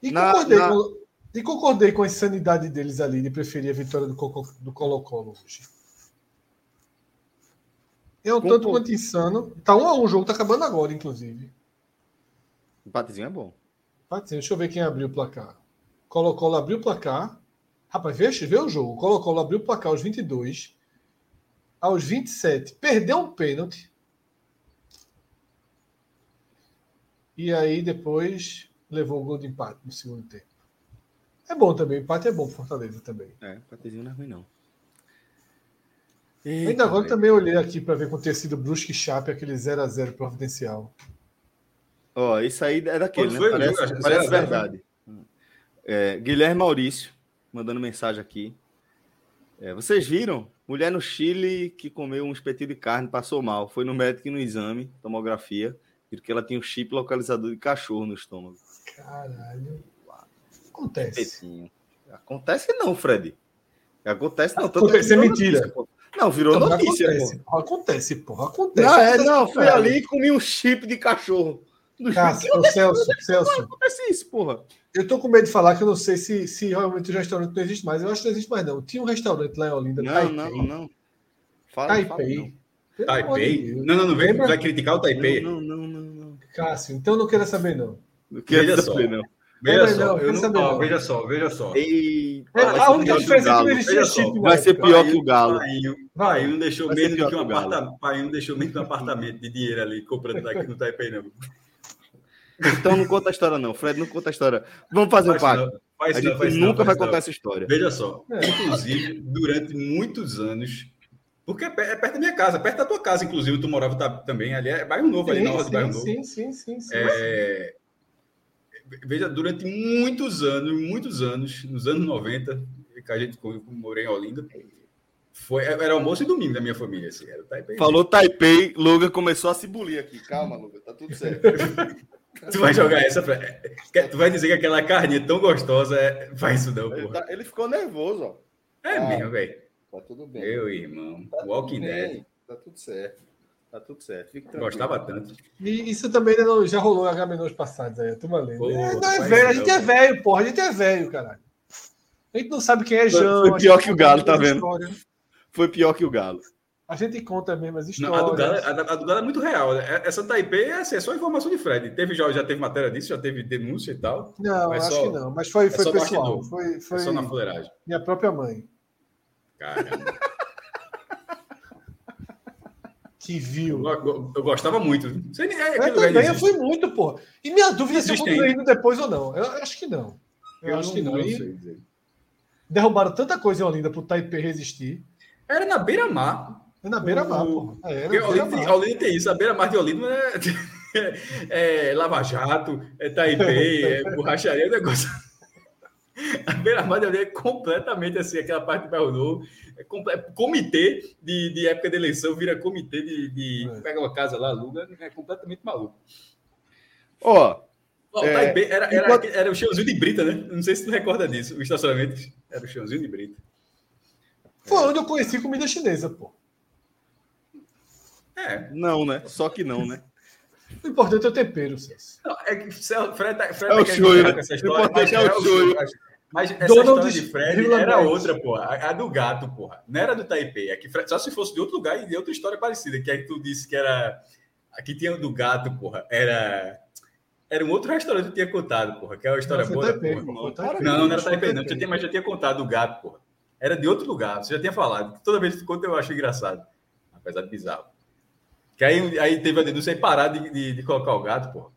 E, na, concordei, na... Com, e concordei com a insanidade deles ali de preferir a vitória do Colo-Colo hoje. É um tanto quanto insano. Tá um a um o jogo, tá acabando agora, inclusive. Empatezinho é bom. Empatezinho, deixa eu ver quem abriu o placar. Colo-Colo abriu o placar. Rapaz, vê, vê o jogo. Colo-Colo abriu o placar aos 22. Aos 27, perdeu um pênalti. E aí depois levou o gol de empate no segundo tempo. É bom também, empate é bom pro Fortaleza também. É, empatezinho não é ruim não. Eita, Ainda agora também olhei aqui para ver com ter sido Brusque Chape, aquele 0x0 providencial. Ó, oh, isso aí é daquele, né? Parece, parece verdade. É, Guilherme Maurício, mandando mensagem aqui. É, vocês viram? Mulher no Chile que comeu um espetinho de carne, passou mal. Foi no médico no exame, tomografia, viram que ela tinha um chip localizador de cachorro no estômago. Caralho. Acontece. Acontece não, Fred. Acontece não. Acontece é mentira. Notícia, não, virou então, notícia. Acontece, porra. acontece, porra. Acontece. Não, é, não, fui ali e comi um chip de cachorro. Cássio, Celso, Celso. Não acontece isso, porra. Eu tô com medo de falar que eu não sei se, se realmente o restaurante não existe mais. Eu acho que não existe mais, não. Tinha um restaurante lá em Olinda. Não, Taipei. não, não. Fala, Taipei. Fala, Taipei? Não, não, não vem, vai criticar o Taipei. Não, não, não, não. Cássio, então não queira saber, não. Não queira saber, não. Veja só, não, não, veja só, veja só. É, a única diferença é que não existia chip. Vai ser pior que o Galo. Pai, não deixou menos que um apartamento. Pai, não deixou menos que um apartamento de dinheiro ali comprando daqui no Taipei, não. Então não conta a históra, não. Fred não conta a história. Vamos fazer um pacto. a gente faz nunca não, vai contar essa história. Veja só. É. Inclusive, durante muitos anos. Porque é perto da minha casa, perto da tua casa, inclusive, tu morava também ali, é bairro novo, sim, ali na hora do bairro novo. Sim, sim, sim, sim. É, veja, durante muitos anos, muitos anos, nos anos 90, que a gente morei em Olinda, foi, era almoço e domingo da minha família. Assim, era Taipei. Falou Taipei, Luga começou a se bulir aqui. Calma, Luga, tá tudo certo. tu vai jogar essa pra... Tu vai dizer que aquela carne é tão gostosa, é... faz isso não, ele, tá... ele, ficou nervoso, ó. É ah, mesmo, velho. Tá tudo bem. Meu irmão, tá Walking Dead. Tá tudo certo. Tá tudo certo. Gostava tanto. E isso também já rolou em H passados aí, turma lendo. É, não é velho, a gente é velho, porra. A gente é velho, caralho. A gente não sabe quem é João. Foi pior que o Galo, tá vendo? História. Foi pior que o Galo. A gente conta mesmo as histórias. Não, a, do Galo, a, a, do Galo, é muito real. Né? Essa Taipei é, assim, é só informação de Fred. Teve, já, já teve matéria disso, já teve denúncia e tal. Não, acho só, que não. Mas foi, foi é pessoal. Foi, foi é só na fuleiragem. Minha própria mãe. Caramba. que viu. Eu, eu gostava muito. Você, é, eu também eu fui muito, pô. E minha dúvida é se eu continuei indo depois ou não. Eu acho que não. Eu, eu acho não, que não. E derrubaram tanta coisa em Olinda pro Taipei resistir. Era na beira-mar. É na beira-mar, pô. É, Olinda, beira Olinda tem isso. A beira-mar de Olinda é, é, é Lava Jato, é Taipei, é borracharia, é negócio. A beira-mar é completamente assim, aquela parte do bairro novo. É comitê de, de época de eleição vira comitê de, de é. pega uma casa lá, aluga, é completamente maluco. Ó, oh, é, era, era, enquanto... era, o chãozinho de Brita, né? Não sei se tu recorda disso. O estacionamento era o chãozinho de Brita. Foi onde eu conheci comida chinesa, pô. É. Não, né? Só que não, né? O importante é o tempero, Celso. Não, é que Fred, Fred tá, é o show, né? Essa história, o importante é o show. Mas essa Donald história de Fred era outra, porra. A, a, do gato, porra. Não era do Taipei. É que Fred, só se fosse de outro lugar e de outra história parecida. Que aí tu disse que era. Aqui tinha o do gato, porra. Era. Era um outro restaurante que eu tinha contado, porra. Que é uma história não, boa. Taipei, porra. Porra. Não, não, não era Taipei, não. Já tinha, mas já tinha contado o gato, porra. Era de outro lugar. Você já tinha falado. Toda vez que conta eu acho engraçado. Apesar de bizarro. Que aí, aí teve a denúncia aí parar de, de, de colocar o gato, porra.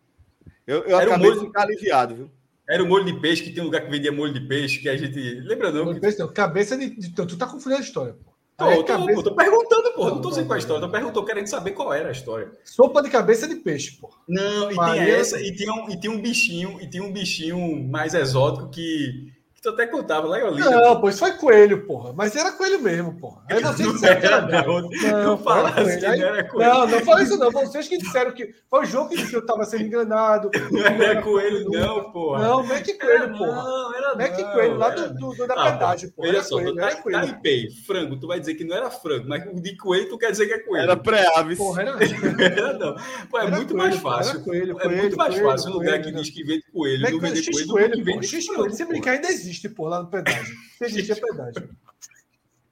Eu, eu era acabei um molho, de ficar aliviado, viu? Era o molho de peixe, que tem um lugar que vendia molho de peixe, que a gente. Lembra não? Molho de peixe, não. Cabeça de. Tu tá confundindo a história, pô. Tô, tô, cabeça... tô, perguntando, pô. Não tô dizendo qual é a história. Tô perguntando, querendo saber qual era a história. Sopa de cabeça de peixe, pô. Não, e Maria... tem essa, e tinha, um, e tinha um bichinho, e tinha um bichinho mais exótico que tu até contava lá em Olinda. Não, pois foi coelho, porra. Mas era coelho mesmo, porra. Aí vocês disseram que era não, não, não fala assim, não era coelho. Não, não falei isso não. Vocês que disseram que foi o jogo que disse que eu estava sendo enganado. Não era coelho, não, porra. Não, Mac Coelho, porra. Não, era Mac Coelho, lá do, do, do da ah, pedágio, porra. Olha só, coelho, era coelho. Taipei, frango, tu vai dizer que não era frango, mas o de coelho tu quer dizer que é coelho. Era pré-aves. Porra, era. era não. Pô, é muito mais fácil. É muito mais fácil um lugar que diz que vende coelho, não vende coelho, do que vende frango. Se brincar, ainda existe, porra, lá no pedágio pedágio. Existia pedágio.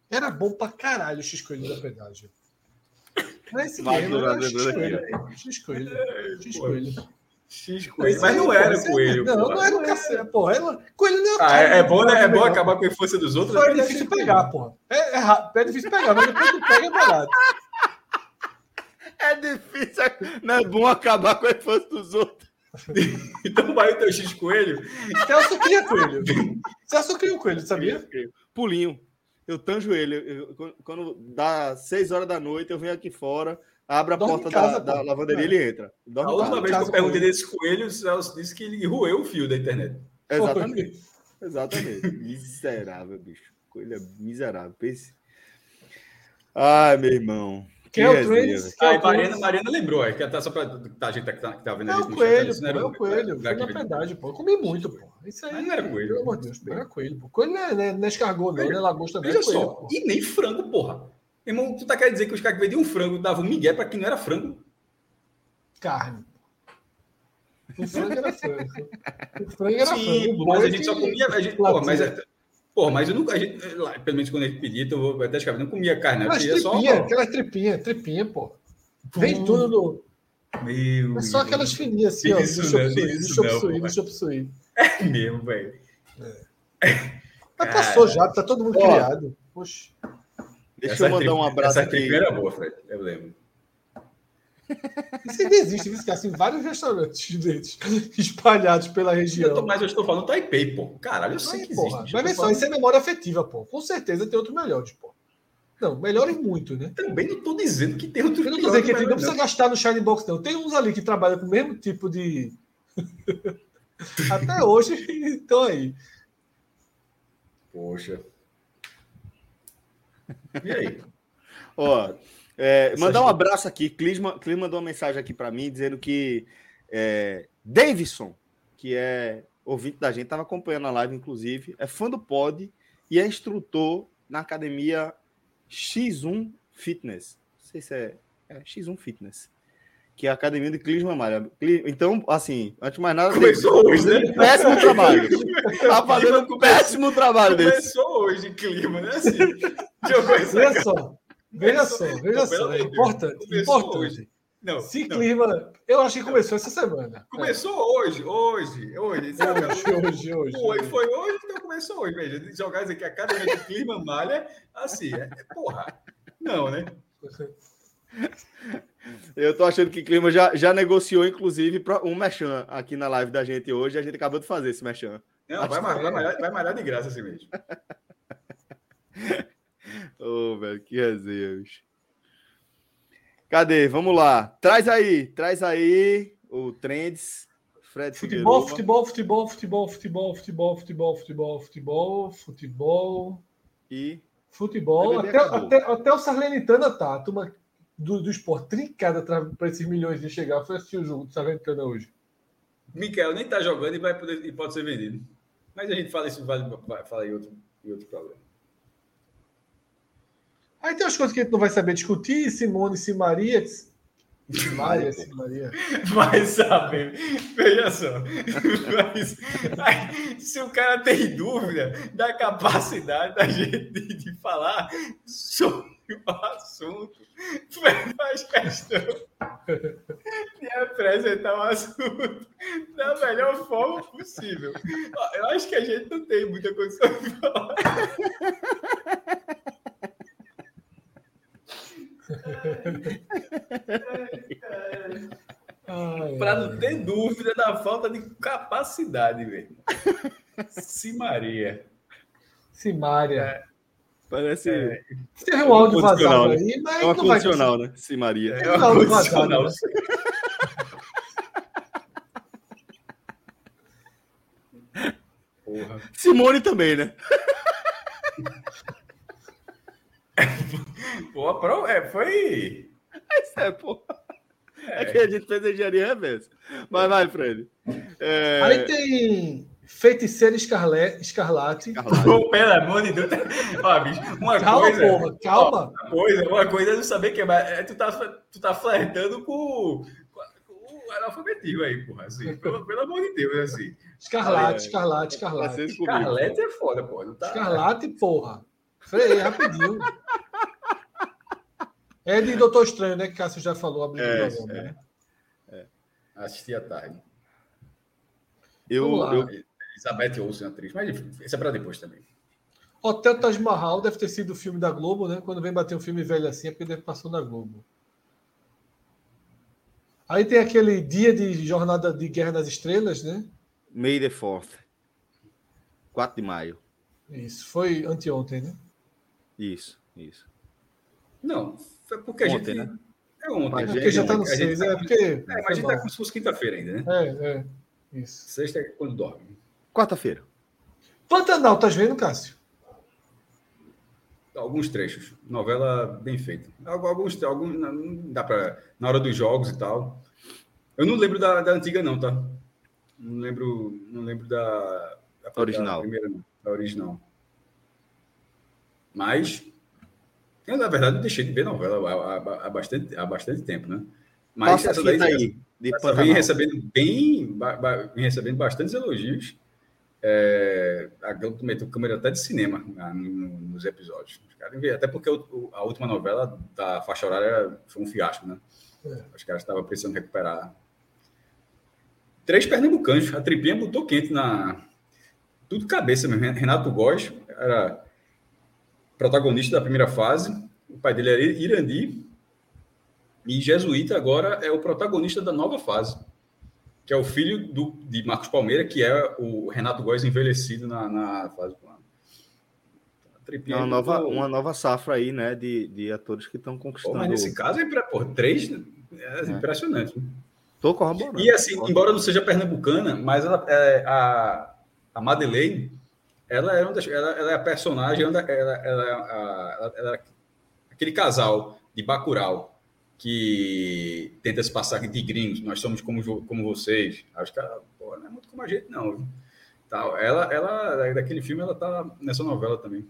Era bom pra caralho o X-Coelho da pedágio. Mas esse mesmo era X-Coelho. X-Coelho. X-Coelho. Mas não era coelho. Não, não era o cacete, porra. Coelho não é ah, é, é bom, né? É bom acabar com a infância dos outros. É difícil pegar, porra. É, é, é difícil pegar, mas depois tu pega é barato. É difícil. Não é bom acabar com a infância dos outros. então vai o teu X coelho. Celso cria coelho. Celso cria um coelho, sabia? Pulinho. Eu tanjo ele. Eu, quando dá 6 horas da noite, eu venho aqui fora, abro a Dorme porta casa, da, da, lavanderia e ele entra. Dorme a última vez que eu perguntei desse coelho, o Celso disse que ele roeu o fio da internet. Exatamente. Exatamente. miserável, bicho. Coelho é miserável. Pense. Ai, meu irmão. Quem é o Trends? Ah, Mariana, Mariana lembrou, é que tá só pra tá, a gente que tá, que tá vendo é o coelho, pô, é o coelho. Foi na verdade, pô. Eu comi muito, pô. Isso aí. Mas não era coelho. Pelo amor de Deus, era coelho, pô. Coelho não é, não é, não é escargot, não, não é lagosta, não. Veja só, e nem frango, porra. Irmão, tu tá querendo dizer que os caras que vendiam um frango davam um migué pra quem não era frango? Carne. O frango era frango. O frango era Sim, frango. Mas a gente só comia. A gente, porra, mas é, Pô, mas eu nunca, a gente, pelo menos quando a gente pedia, então eu até escrever, não comia carne, aquelas tripinha, só. Aquelas tripinhas, tripinha, pô. Vem tudo no. Meu. É só aquelas fininhas assim, ó. Isso deixa não, deixa eu suir, deixa eu suir. É mesmo, velho. É. Mas passou já, tá todo mundo criado. Poxa. Deixa essa eu mandar um abraço essa aqui. Essa era boa, Fred, eu lembro. Isso ainda existe, viu? Assim, vários restaurantes deles espalhados pela região. Mas eu estou falando Taipei, pô. Caralho, eu sei que porra. existe. Mas vê só, isso é memória afetiva, pô. Com certeza tem outros melhores, pô. Não, melhores muito, né? Também não estou dizendo que tem outros melhores. Eu não estou dizendo que não precisa gastar no Shine Box, não. Tem uns ali que trabalham com o mesmo tipo de. Até hoje estão aí. Poxa. E aí? Ó, é, mandar um abraço aqui. Clima, Clima mandou uma mensagem aqui para mim dizendo que é, Davidson, que é ouvinte da gente, estava acompanhando a live, inclusive, é fã do Pod e é instrutor na academia X1 Fitness. Não sei se é, é X1 Fitness. Que é a academia de Clisma Malha. Então, assim, antes de mais nada. Começou hoje, né? Péssimo trabalho. Tá fazendo um péssimo trabalho desse. Começou hoje, clima, né? Assim, Olha só. Veja só, veja só, é importante. importante. Não, Se não. clima. Eu acho que começou essa semana. Começou é. hoje, hoje, hoje. Hoje, hoje, hoje. Foi, foi hoje, então começou hoje. Veja, jogar isso aqui a cada vez que clima malha, assim, é, é, porra. Não, né? Eu tô achando que o Clima já, já negociou, inclusive, um mechan aqui na live da gente hoje. A gente acabou de fazer esse mechan. Não, vai, vai, malhar, vai malhar de graça assim mesmo. Ô, oh, velho, que resenha, bicho. Cadê? Vamos lá. Traz aí, traz aí o Trends. Fred futebol, futebol, futebol, futebol, futebol, futebol, futebol, futebol, futebol, futebol. E. Futebol. Até, até, até o Sarlenitana tá. A turma do, do esporte trincada para esses milhões de chegar. Foi assistir o jogo do Sarlenitana hoje. Miquel nem tá jogando e, vai poder, e pode ser vendido. Mas a gente fala isso, vai, vai falar em outro, em outro programa. Aí tem umas coisas que a gente não vai saber discutir. Simone, Simaria. Maria, Maria. Vai saber. Veja só. Mas, aí, se o cara tem dúvida da capacidade da gente de, de falar sobre o assunto, faz questão de apresentar o assunto da melhor forma possível. Eu acho que a gente não tem muita condição de falar. Para não ter dúvida da falta de capacidade, velho. Simaria. Simaria. É, parece. É, Teve um áudio vazado né? aí, mas. É uma condicional, né? Simaria. É, é uma áudio vazado. Né? Porra. Simone também, né? Pô, pro, é, foi. Isso é, pô. É. é que a gente fez engenharia reversa. Mas vai, Fred. É... Aí tem Feiticeiro Escarlet, Escarlate. Escarlate. Pô, pelo amor de Deus. Ó, bicho, uma calma, coisa. Porra, calma. Ó, uma coisa, uma coisa é não saber que é, é tu, tá, tu tá flertando com, com o analfabetismo aí, porra. Assim, pelo, pelo amor de Deus, assim. Escarlate, Escarlate, Escarlate. Escarlate é foda, porra. Tá... Escarlate, porra. Freio, rapidinho. É de Doutor Estranho, né? Que Cássio já falou abrindo é, o programa. É, né? é. Assisti à tarde. Eu, eu... Elizabeth Olsen, atriz, mas isso é para depois também. Hotel Taj Mahal deve ter sido o filme da Globo, né? Quando vem bater um filme velho assim, é porque deve passou na Globo. Aí tem aquele dia de jornada de Guerra nas Estrelas, né? May the 4th. 4 de maio. Isso, foi anteontem, né? Isso, isso. Não, porque ontem, a gente. Né? É ontem. É porque já está no 6, é porque. É, mas a gente está como se fosse quinta-feira ainda, né? É, é. Isso. Sexta é quando dorme. Quarta-feira. Pantanal, estás vendo, Cássio? Alguns trechos. Novela bem feita. Alguns, alguns não dá para na hora dos jogos e tal. Eu não lembro da, da antiga não, tá? Não lembro, não lembro da, da original. Da primeira, não, da original. Mas eu, na verdade, deixei de ver novela há, há, há, bastante, há bastante tempo, né? Mas Passa essa daí aí, essa vem recebendo bem, vem recebendo bastantes elogios. É, a Globo meteu câmera até de cinema né, nos episódios. Até porque a última novela da faixa horária foi um fiasco, né? É. Os caras estavam precisando recuperar. Três pernambucanos. A tripinha botou quente na. Tudo cabeça mesmo. Renato Góes era protagonista da primeira fase. O pai dele era Irandi. E Jesuíta agora é o protagonista da nova fase, que é o filho do, de Marcos Palmeira, que é o Renato Góes envelhecido na, na fase é uma nova, uma nova safra aí, né, de, de atores que estão conquistando. Pô, mas nesse caso, é, por três, é, é. impressionante. Tô corroborando. E assim, embora não seja pernambucana, mas ela, é, a, a Madeleine ela é, uma das, ela, ela é a personagem, ela, ela, ela, ela, ela, aquele casal de Bacurau que tenta se passar de gringos, nós somos como, como vocês. Acho que ela pô, não é muito como a gente, não. Tal. Ela, ela, daquele filme, ela tá nessa novela também.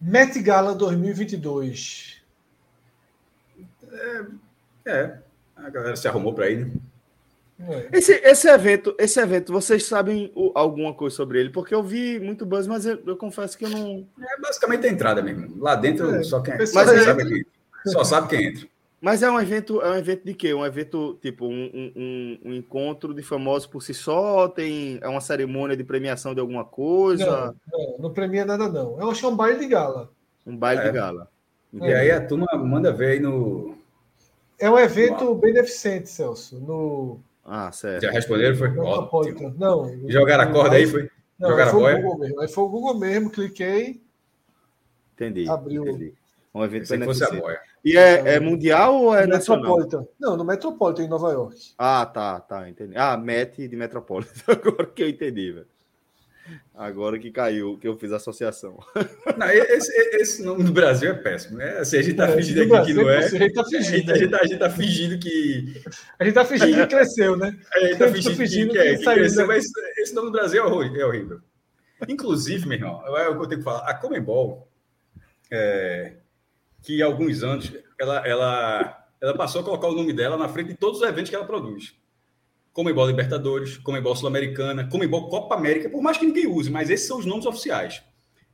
Met Gala 2022. É, é, a galera se arrumou para ir, né? Esse, esse evento, esse evento, vocês sabem o, alguma coisa sobre ele? Porque eu vi muito buzz, mas eu, eu confesso que eu não. É basicamente a entrada mesmo. Lá dentro é. só quem mas é, sabe que, só sabe quem entra. Mas é um evento, é um evento de quê? Um evento tipo um, um, um, encontro de famosos por si só? Tem é uma cerimônia de premiação de alguma coisa? Não, não, não premia nada não. Eu acho que é um baile de gala. Um baile de é. gala. E aí a turma manda ver aí no. É um evento beneficente, Celso. No ah, certo. Já responderam? Foi? Ótimo. Não. Jogaram a corda aí? Foi? Não, Jogaram foi a boia? O Google mesmo. Aí foi o Google mesmo, cliquei. Entendi. Abriu. Entendi. Um evento Pensei fosse a boia. E é, é mundial ou é nacional? Metropolitan. Não, no Metropolitan, em Nova York. Ah, tá, tá, entendi. Ah, Met de Metropolitan. Agora que eu entendi, velho. Agora que caiu, que eu fiz a associação. Não, esse, esse nome do Brasil é péssimo. Né? Assim, a gente tá é, fingindo aqui Brasil, que não é. A gente tá fingindo. A gente, a gente tá fingindo que. A gente tá fingindo que cresceu, né? É, a gente tá fingindo, tá fingindo que, que, que, que cresceu, mas esse nome do Brasil é horrível. Inclusive, meu irmão, é o que eu tenho que falar. A Comembol, é, que há alguns anos ela, ela, ela passou a colocar o nome dela na frente de todos os eventos que ela produz. Comebol Libertadores, Comebol Sul-Americana, Comebol Copa América, por mais que ninguém use, mas esses são os nomes oficiais.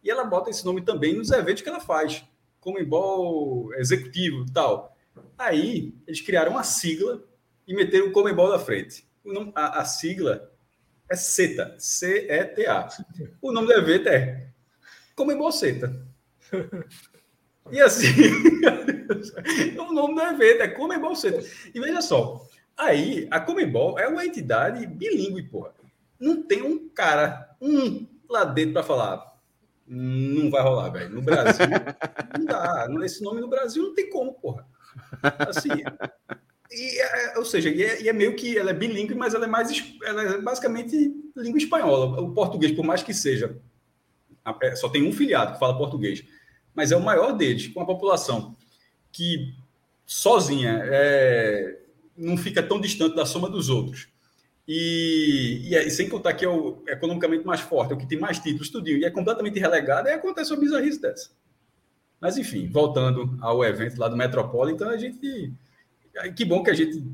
E ela bota esse nome também nos eventos que ela faz, Comebol Executivo tal. Aí, eles criaram uma sigla e meteram o Comebol na frente. Nome, a, a sigla é CETA, C-E-T-A. O nome do evento é Comebol CETA. E assim, o nome do evento é Comebol CETA. E veja só, Aí, a Comebol é uma entidade bilíngue, porra. Não tem um cara, um lá dentro para falar. Não vai rolar, velho. No Brasil, não dá. Esse nome no Brasil não tem como, porra. Assim. E, é, ou seja, e é, e é, meio que ela é bilíngue, mas ela é mais ela é basicamente língua espanhola. O português, por mais que seja, é, só tem um filiado que fala português, mas é o maior deles, com a população que sozinha é, não fica tão distante da soma dos outros. E, e, sem contar que é o economicamente mais forte, é o que tem mais títulos, tudinho, e é completamente relegado, aí acontece uma bizarrice dessa. Mas, enfim, voltando ao evento lá do Metropolitan, a gente. Que bom que a gente.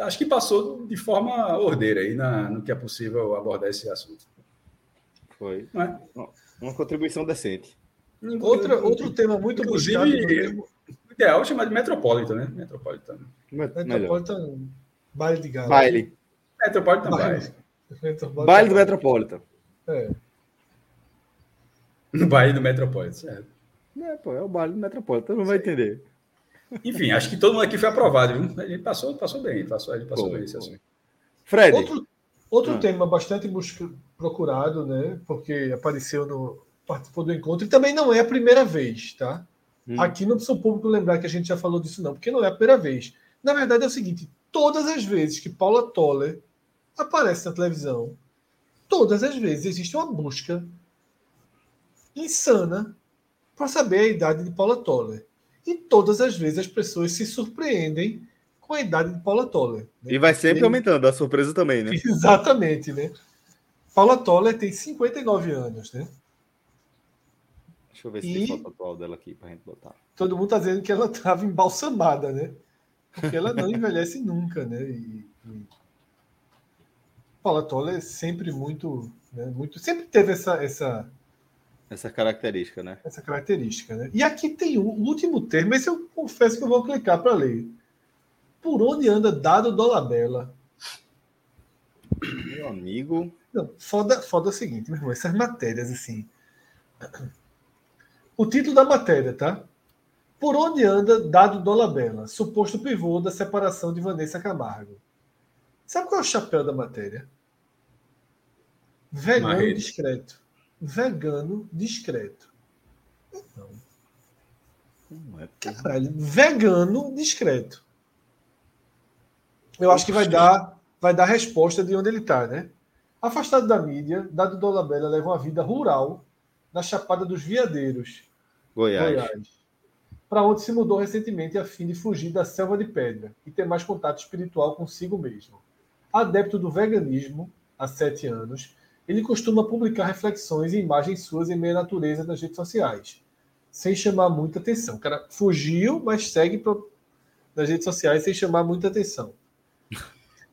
Acho que passou de forma ordeira aí na, no que é possível abordar esse assunto. Foi. É? Uma contribuição decente. Outra, outro tema muito Inclusive, ideal é chamar de Metropolitan, né? Metropolitan. Metropolitan Baile de Galo. Baile. Metropolitan Baile. Metropolitan. Baile do Metropolitan. É. No baile do Metropolitan, certo. É, pô, é o baile do Metropolitan, não vai entender. Enfim, acho que todo mundo aqui foi aprovado, viu? A gente passou, passou bem, passou, a gente passou pô, bem esse assunto. Fred. Outro, outro ah. tema bastante procurado, né? Porque apareceu no. participou do encontro, e também não é a primeira vez, tá? Hum. Aqui não precisa o público lembrar que a gente já falou disso, não, porque não é a primeira vez. Na verdade, é o seguinte: todas as vezes que Paula Toller aparece na televisão, todas as vezes existe uma busca insana para saber a idade de Paula Toller. E todas as vezes as pessoas se surpreendem com a idade de Paula Toller. Né? E vai sempre e... aumentando, a surpresa também, né? Exatamente, né? Paula Toller tem 59 anos, né? Deixa eu ver se e... tem foto atual dela aqui pra gente botar. Todo mundo tá dizendo que ela tava embalsamada, né? Porque ela não envelhece nunca, né? E, e... Paula Toller é sempre muito, né? muito, sempre teve essa, essa essa característica, né? Essa característica, né? E aqui tem o último termo, esse eu confesso que eu vou clicar para ler. Por onde anda dado Dolabella? Meu amigo. Não, foda, foda é o seguinte, meu irmão, essas matérias assim. O título da matéria, tá? Por onde anda Dado Dolabella, suposto pivô da separação de Vanessa Camargo? Sabe qual é o chapéu da matéria? Vegano Marrete. discreto. Vegano discreto. Não. Não é Caralho, vegano discreto. Eu acho que vai dar, vai dar resposta de onde ele está, né? Afastado da mídia, Dado Dolabella leva uma vida rural na Chapada dos Veadeiros, Goiás. Goiás. Para onde se mudou recentemente a fim de fugir da selva de pedra e ter mais contato espiritual consigo mesmo. Adepto do veganismo há sete anos, ele costuma publicar reflexões e imagens suas em meia natureza nas redes sociais, sem chamar muita atenção. O cara fugiu, mas segue pro... nas redes sociais sem chamar muita atenção.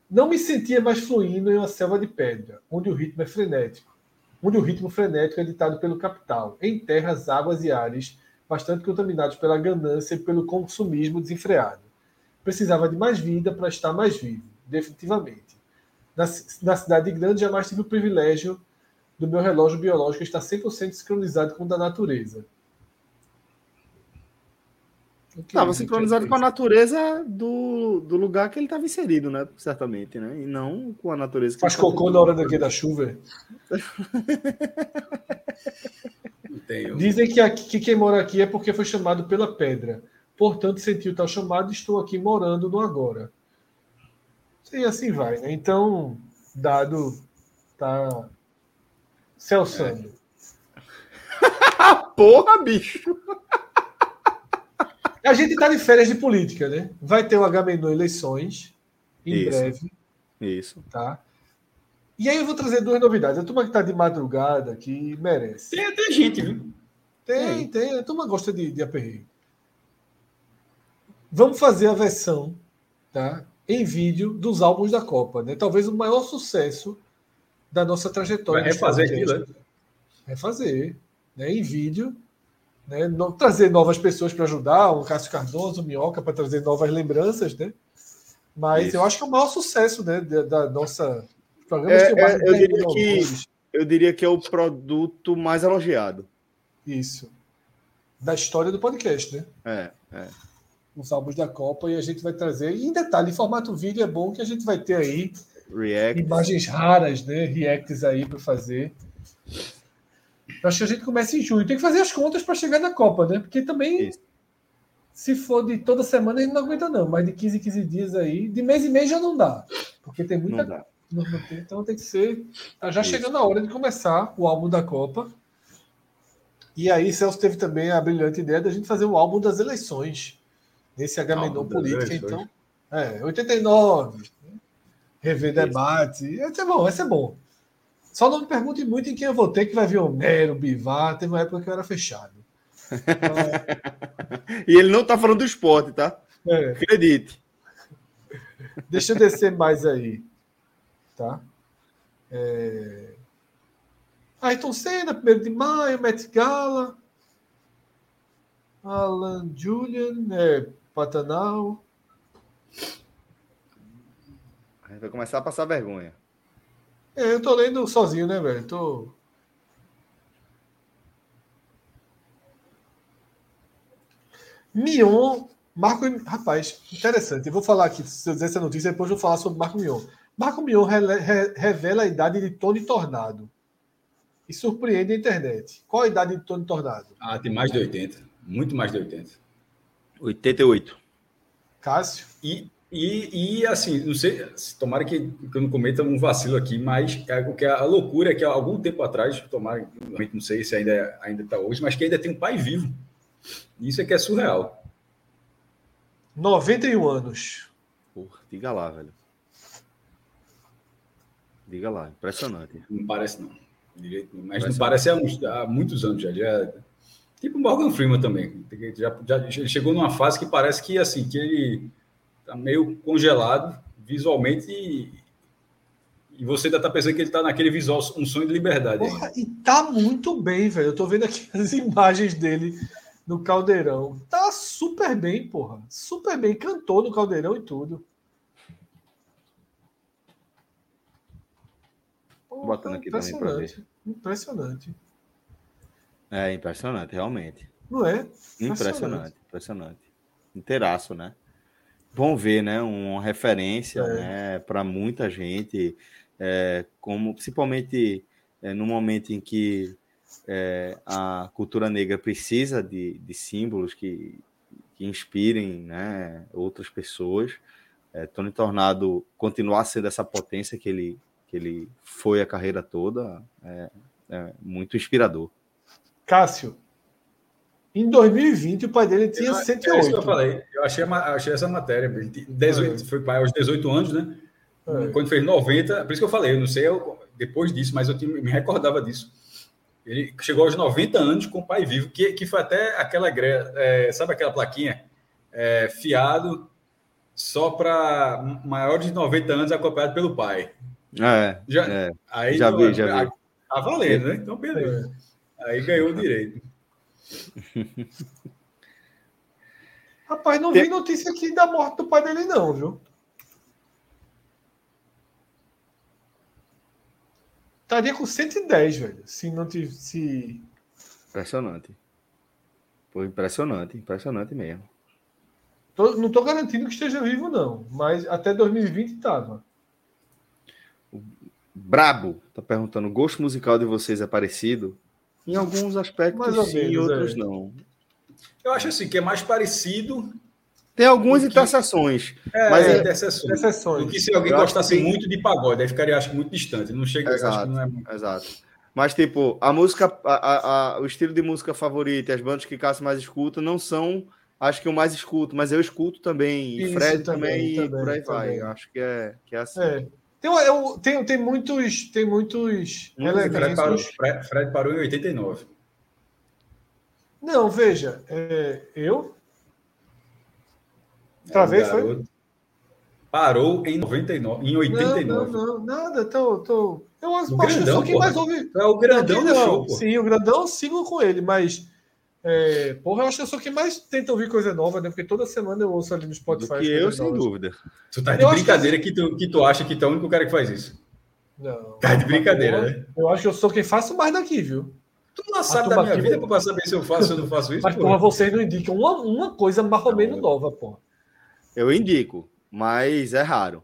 Não me sentia mais fluindo em uma selva de pedra, onde o ritmo é frenético onde o ritmo frenético é ditado pelo capital, em terras, águas e ares bastante contaminados pela ganância e pelo consumismo desenfreado. Precisava de mais vida para estar mais vivo, definitivamente. Na, na cidade grande, jamais tive o privilégio do meu relógio biológico estar 100% sincronizado com o da natureza. Estava sincronizado com a natureza do, do lugar que ele estava inserido, né? Certamente, né? E não com a natureza que Faz cocô na hora daqui da chuva. Dizem que, aqui, que quem mora aqui é porque foi chamado pela pedra. Portanto, sentiu tal chamado e estou aqui morando no agora. E assim vai, né? Então, dado tá Celso. É. Porra, bicho! A gente tá de férias de política, né? Vai ter o Agamenon eleições em Isso. breve. Isso. Tá? E aí eu vou trazer duas novidades. A turma que tá de madrugada que merece. Tem até gente, viu? Tem, tem. A turma gosta de, de aperreio. Vamos fazer a versão tá, em vídeo dos álbuns da Copa. Né? Talvez o maior sucesso da nossa trajetória. Vai refazer aquilo, né? Refazer. Né? Em vídeo. Né? No, trazer novas pessoas para ajudar, o Cássio Cardoso, o Minhoca, para trazer novas lembranças. Né? Mas Isso. eu acho que é o maior sucesso né, da, da nossa. É, é, eu, diria que, eu diria que é o produto mais elogiado. Isso. Da história do podcast, né? É, é. Os álbuns da Copa e a gente vai trazer. E em detalhe, em formato vídeo é bom que a gente vai ter aí React. imagens raras, né? Reacts aí para fazer. Eu acho que a gente começa em junho. Tem que fazer as contas para chegar na Copa, né? Porque também, Isso. se for de toda semana, a gente não aguenta, não. Mas de 15 em 15 dias aí, de mês em mês já não dá. Porque tem muita Não dá. não- não tem- então tem que ser. Tá já Isso. chegando a hora de começar o álbum da Copa. E aí, Celso teve também a brilhante ideia da gente fazer o álbum das eleições. Nesse Agamenon Política, então. É, 89. né? Rever debate. Esse é bom, esse é bom. Só não me pergunte muito em quem eu votei, que vai vir Homero, Bivar. Teve uma época que eu era fechado. Então, E ele não tá falando do esporte, tá? é, Acredite. Deixa eu descer mais aí. Tá? É... Ayrton Senna, 1 de maio, Met Gala. Alan Julian, é, Pantanal. Gente vai começar a passar vergonha. É, eu tô lendo sozinho, né, velho? Tô... Mion, Marco. Rapaz, interessante. Eu vou falar aqui, se eu dizer essa notícia, depois eu vou falar sobre Marco Mion. Marco Mion re- revela a idade de Tony Tornado. E surpreende a internet. Qual a idade de Tony Tornado? Ah, tem mais de 80. Muito mais de 80. 88. Cássio? E, e, e assim, não sei, tomara que, que eu não cometa um vacilo aqui, mas é, o que a loucura é que há algum tempo atrás, tomara, realmente não sei se ainda ainda está hoje, mas que ainda tem um pai vivo. Isso é que é surreal. 91 anos. Porra, diga lá, velho. Diga lá, impressionante. Não parece, não. Direito, mas não parece há, uns- há muitos anos já. já tipo o Morgan Freeman também. Já, já ele chegou numa fase que parece que assim, que ele tá meio congelado visualmente e, e você ainda tá pensando que ele tá naquele visual, um sonho de liberdade. Porra, e tá muito bem, velho. Eu tô vendo aqui as imagens dele no Caldeirão. Tá super bem, porra. Super bem. Cantou no Caldeirão e tudo. Porra, Botando aqui também pra ver. impressionante. Impressionante. É impressionante, realmente. Não é? Impressionante, impressionante. Inteiraço, né? Bom ver, né? Uma referência É. né? para muita gente, é, como principalmente é, no momento em que é, a cultura negra precisa de, de símbolos que, que inspirem né, outras pessoas. É, Tony Tornado continuar sendo essa potência que ele, que ele foi a carreira toda é, é muito inspirador. Cássio. Em 2020, o pai dele tinha É 108. isso que eu falei. Eu achei, achei essa matéria. Ele tinha 18, Foi pai aos 18 anos, né? É. Quando fez 90, por isso que eu falei, eu não sei eu- depois disso, mas eu tinha- me recordava disso. Ele chegou aos 90 anos com o pai vivo, que, que foi até aquela é, sabe aquela plaquinha? É, fiado só para maior de 90 anos acompanhado pelo pai. É, Já, é. aí, já vi, já vi. Tá valendo, né? Então, beleza. Aí ganhou o direito. Rapaz, não Tem- vi notícia aqui da morte do pai dele, não, viu? Estaria com 110, velho. Se não tivesse. Se... Impressionante. Foi impressionante, impressionante mesmo. Tô- não tô garantindo que esteja vivo, não. Mas até 2020 tava. Brabo tá perguntando: o gosto musical de vocês é parecido? Em alguns aspectos sim, em outros é. não. Eu acho assim que é mais parecido. Tem algumas interseções. É, mas é, interseções. interseções. Do que se alguém eu gostasse que... muito de pagode, aí ficaria, acho, muito distante. Não chega exato, não é muito... Exato. Mas, tipo, a música, a, a, a, o estilo de música favorito e as bandas que Cássio mais escuta não são, acho que eu mais escuto, mas eu escuto também. E Fred também, também, e por aí também. vai. Acho que é, que é assim. É. Tem, eu, tem, tem muitos. Tem muitos Fred parou, Fred, Fred parou em 89. Não, veja, é, eu. Travei, é, foi? Parou em 99, em 89. Não, não, não nada, tô, tô... Eu acho grandão, que mais ouve. É o grandão do show. Sim, o grandão sigo com ele, mas. É, porra, eu acho que eu sou quem mais tenta ouvir coisa nova, né? Porque toda semana eu ouço ali no Spotify. Do que eu, sem novas. dúvida. Tu tá de eu brincadeira que... que... tu, que tu acha que tu é o único cara que faz isso. Não. Tá de brincadeira, porra, né? Eu acho que eu sou quem faço mais daqui, viu? Tu não sabe da minha vida para saber se eu faço ou não faço isso. Mas, porra, vocês não indicam uma, uma coisa mais ou menos nova, porra. Eu indico, mas é raro.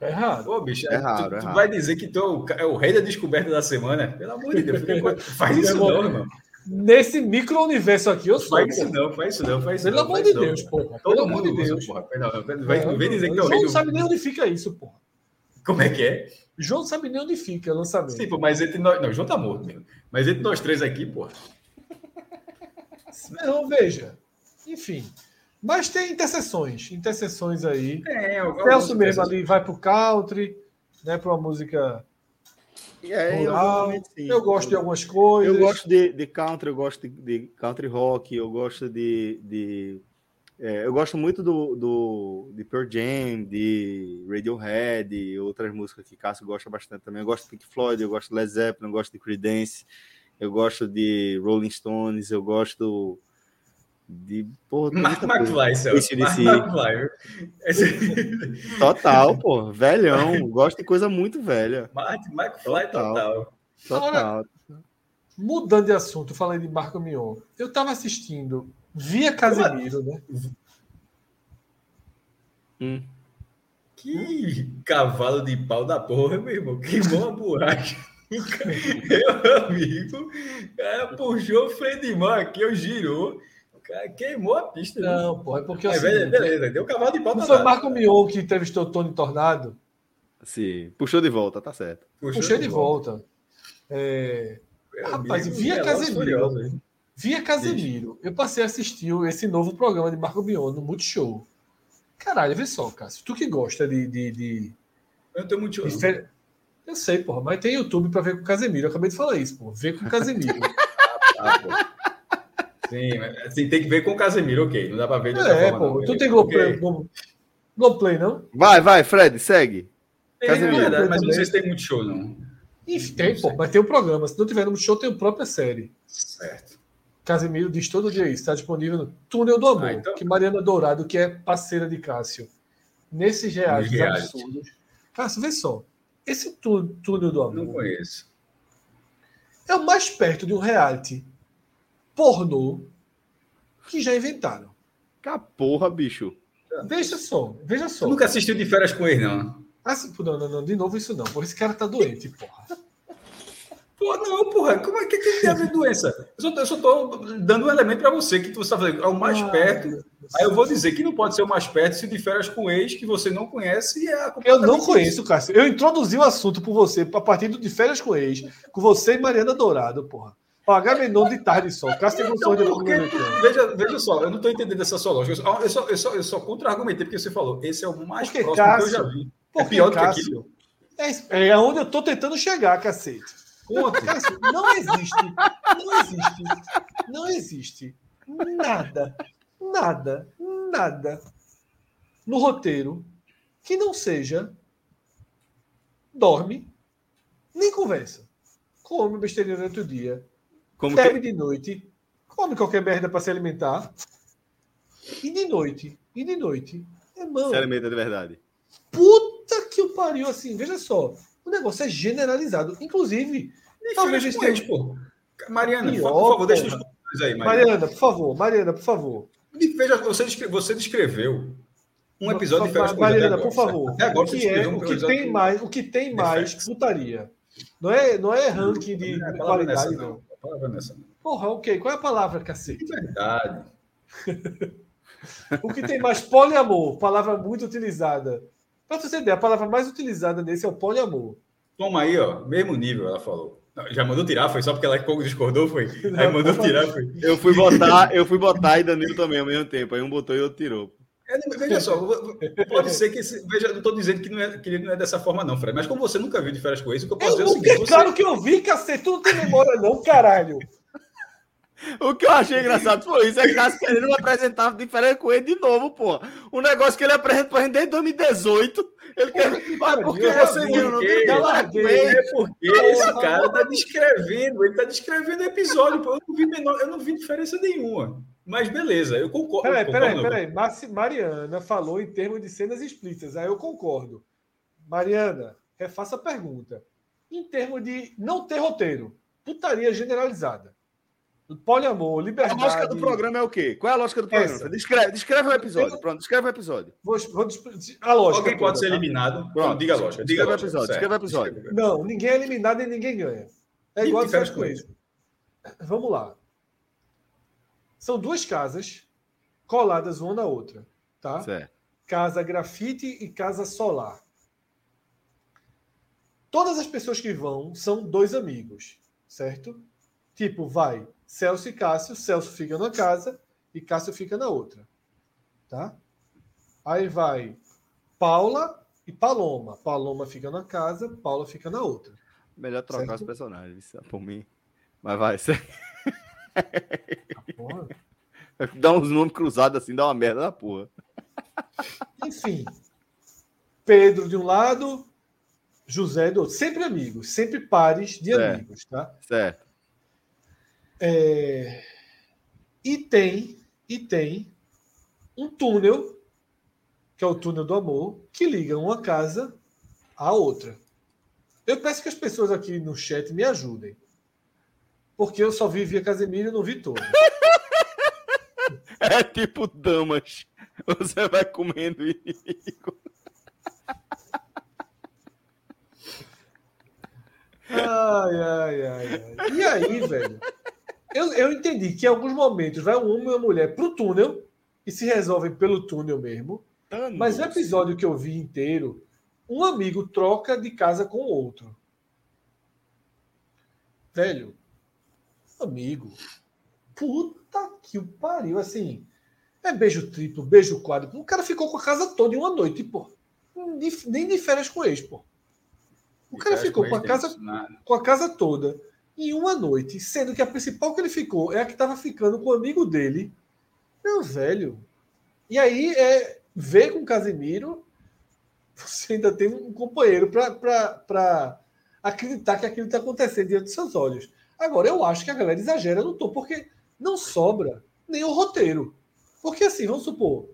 É raro. Pô, bicho, é raro, tu, é raro. vai dizer que tu é o rei da descoberta da semana? Pelo amor de Deus, faz isso não, irmão. Nesse micro-universo aqui, eu sou. Faz isso não, faz isso não, faz isso Pelo amor de Deus, porra. Todo mundo de Deus. Porra. Não, vem dizer que é o rei. Não sabe nem onde fica isso, porra. Como é que é? João não sabe nem onde fica o lançamento. Sim, pô, mas entre nós. Não, João tá morto mesmo. Mas entre nós três aqui, porra. Não, veja. Enfim. Mas tem interseções. Interseções aí. É, o Celso mesmo ali vai pro country, né? Para uma música. É, eu, eu, gosto de algumas coisas. Eu gosto de, de country, eu gosto de, de country rock, eu gosto de. de é, eu gosto muito do, do de Pearl Jam, de Radiohead e outras músicas que Cássio gosta bastante também. Eu gosto de Pink Floyd, eu gosto de Led Zeppelin, eu gosto de Creedence, eu gosto de Rolling Stones, eu gosto de porra, Mark McFly, Celso. Mark Total, pô, velhão. Gosto de coisa muito velha. Mark McFly total. Total. Agora, mudando de assunto, falei de Marco Mion. Eu tava assistindo via Casemiro, né? Hum. Que cavalo de pau da porra, meu irmão. Queimou a borracha. Meu amigo, cara puxou o freio de mão aqui, eu girou cara queimou a pista. Né? Não, né? pô, é porque. Aí, assim, beleza, deu cavalo de pau. Não foi o Marco Mion que entrevistou o Tony Tornado? Sim, puxou de volta, tá certo. Puxou Puxei de, de volta. volta. É... Rapaz, via Casemiro. Via Casemiro, eu passei a assistir esse novo programa de Marco Mion no Multishow. Caralho, vê só, Cássio. Tu que gosta de. de, de... Eu tenho muito. De. Eu sei, porra, mas tem YouTube pra ver com o Casemiro. Eu acabei de falar isso, porra. Ver com o Casemiro. ah, tá, Sim, assim, tem que ver com o Casemiro, ok. Não dá para ver de outra é, forma. Pô, tu tem Globoplay, Globoplay, não? Vai, vai, Fred, segue. Tem, Casemiro. É verdade, mas não sei se tem muito show, não. Enfim, tem, pô, mas tem o um programa. Se não tiver no show, tem a própria série. Certo. Casemiro diz todo dia isso. Está disponível no Túnel do Amor, ah, então... que Mariana Dourado, que é parceira de Cássio. Nesses reais absurdos. Cássio, vê só. Esse Túnel do Amor. Não conheço. É o mais perto de um reality pornô que já inventaram. Que porra, bicho. Veja só, veja só. nunca assistiu de férias com ele, não? Assim, não, não, não, de novo isso não. Porra, esse cara tá doente, porra. Pô, não, porra, como é que, que tem a ver doença? Eu só, eu só tô dando um elemento para você que você está fazendo. É o mais ah, perto. Aí eu vou dizer que não pode ser o mais perto se de férias com ex que você não conhece e é Eu não conheço, Cássio. Eu introduzi o assunto por você a partir do de férias com ex, com você e Mariana Dourado, porra. Pagar Agamenon de tarde só. Cássio tem então, porque, veja, veja só, eu não estou entendendo essa sua lógica. Eu só, eu só, eu só contra-argumentei porque você falou. Esse é o mais porque, próximo Cássio, que eu já vi. É pior Cássio, do que aquilo. É, é onde eu estou tentando chegar, cacete. Cássio, não existe. Não existe. Não existe. Nada. Nada. Nada. No roteiro que não seja dorme nem conversa. Come besteira durante o dia como bebe que... de noite, come qualquer merda para se alimentar. E de noite, e de noite. Irmão, se alimenta de verdade. Puta que o pariu, assim, veja só. O negócio é generalizado. Inclusive, e talvez esteja. Pô. Mariana, pior, por favor, deixa os comentários aí, Mariana. Mariana, por favor, Mariana, por favor. Veja, você, descreveu, você descreveu um episódio de Férias Mariana, por favor. Até agora o que, é, o que tem mais, o que tem mais putaria? Não é, não é ranking de é qualidade, nessa, não. Não. Nessa, não. Porra, ok. Qual é a palavra, cacete? Verdade. o que tem mais poliamor, palavra muito utilizada. Para você entender, a palavra mais utilizada nesse é o poliamor. Toma aí, ó, mesmo nível, ela falou. Já mandou tirar, foi só porque ela discordou, foi? Aí mandou tirar, foi. Eu fui botar, eu fui botar e Danilo também ao mesmo tempo. Aí um botou e outro tirou. É, veja só, pode ser que. Veja, não estou dizendo que, não é, que ele não é dessa forma, não, Fred. Mas como você nunca viu de férias com isso, o que eu posso eu dizer é o seguinte. Você... Claro que eu vi, cacete, tu não tem memória, não, caralho. O que eu achei engraçado foi isso, é que Cássio Pereira não apresentava diferente com ele de novo, pô. Um negócio que ele apresenta pra gente desde 2018. Ele quer. Mas por que você viu? Não tem É porque esse cara tá descrevendo, ele tá descrevendo o episódio, pô. Eu não vi, menor, eu não vi diferença nenhuma. Mas beleza, eu concordo. Peraí, peraí, peraí. Mariana falou em termos de cenas explícitas, aí eu concordo. Mariana, refaça a pergunta. Em termos de não ter roteiro, putaria generalizada. Poliamor, liberdade. A lógica do programa é o quê? Qual é a lógica do programa? Descreve, descreve o episódio. Pronto, descreve o episódio. Vou, vou, a lógica. Alguém pode ser tá? eliminado. Pronto, diga a lógica. Diga descreve o episódio. Descreve o episódio. Não, ninguém é eliminado e ninguém ganha. É igual a com isso. Vamos lá. São duas casas coladas uma na outra, tá? Certo. Casa grafite e casa solar. Todas as pessoas que vão são dois amigos, certo? Tipo, vai Celso e Cássio, Celso fica na casa e Cássio fica na outra. Tá? Aí vai Paula e Paloma. Paloma fica na casa, Paula fica na outra. Melhor trocar certo? os personagens, por mim. Mas vai, ser. Porra. Dá uns nomes cruzados assim, dá uma merda na porra. Enfim. Pedro de um lado, José do outro. Sempre amigos, sempre pares de certo. amigos, tá? Certo. É... E tem, e tem um túnel, que é o túnel do amor, que liga uma casa à outra. Eu peço que as pessoas aqui no chat me ajudem. Porque eu só vi via Casemiro e não vi todo. É tipo damas. Você vai comendo inimigo. Ai, ai, ai, ai. E aí, velho? Eu, eu entendi que em alguns momentos vai um homem e uma mulher pro túnel e se resolvem pelo túnel mesmo. Mas no episódio que eu vi inteiro, um amigo troca de casa com o outro. Velho, amigo, puta que o pariu, assim, é beijo triplo, beijo quádruplo. O cara ficou com a casa toda em uma noite, pô. Nem de férias com ex, pô. O cara ficou com a casa, com a casa toda em uma noite, sendo que a principal que ele ficou é a que estava ficando com o amigo dele. Meu velho. E aí é ver com o Casimiro, você ainda tem um companheiro para acreditar que aquilo está acontecendo diante dos seus olhos. Agora, eu acho que a galera exagera no tom, porque não sobra nem o roteiro. Porque assim, vamos supor,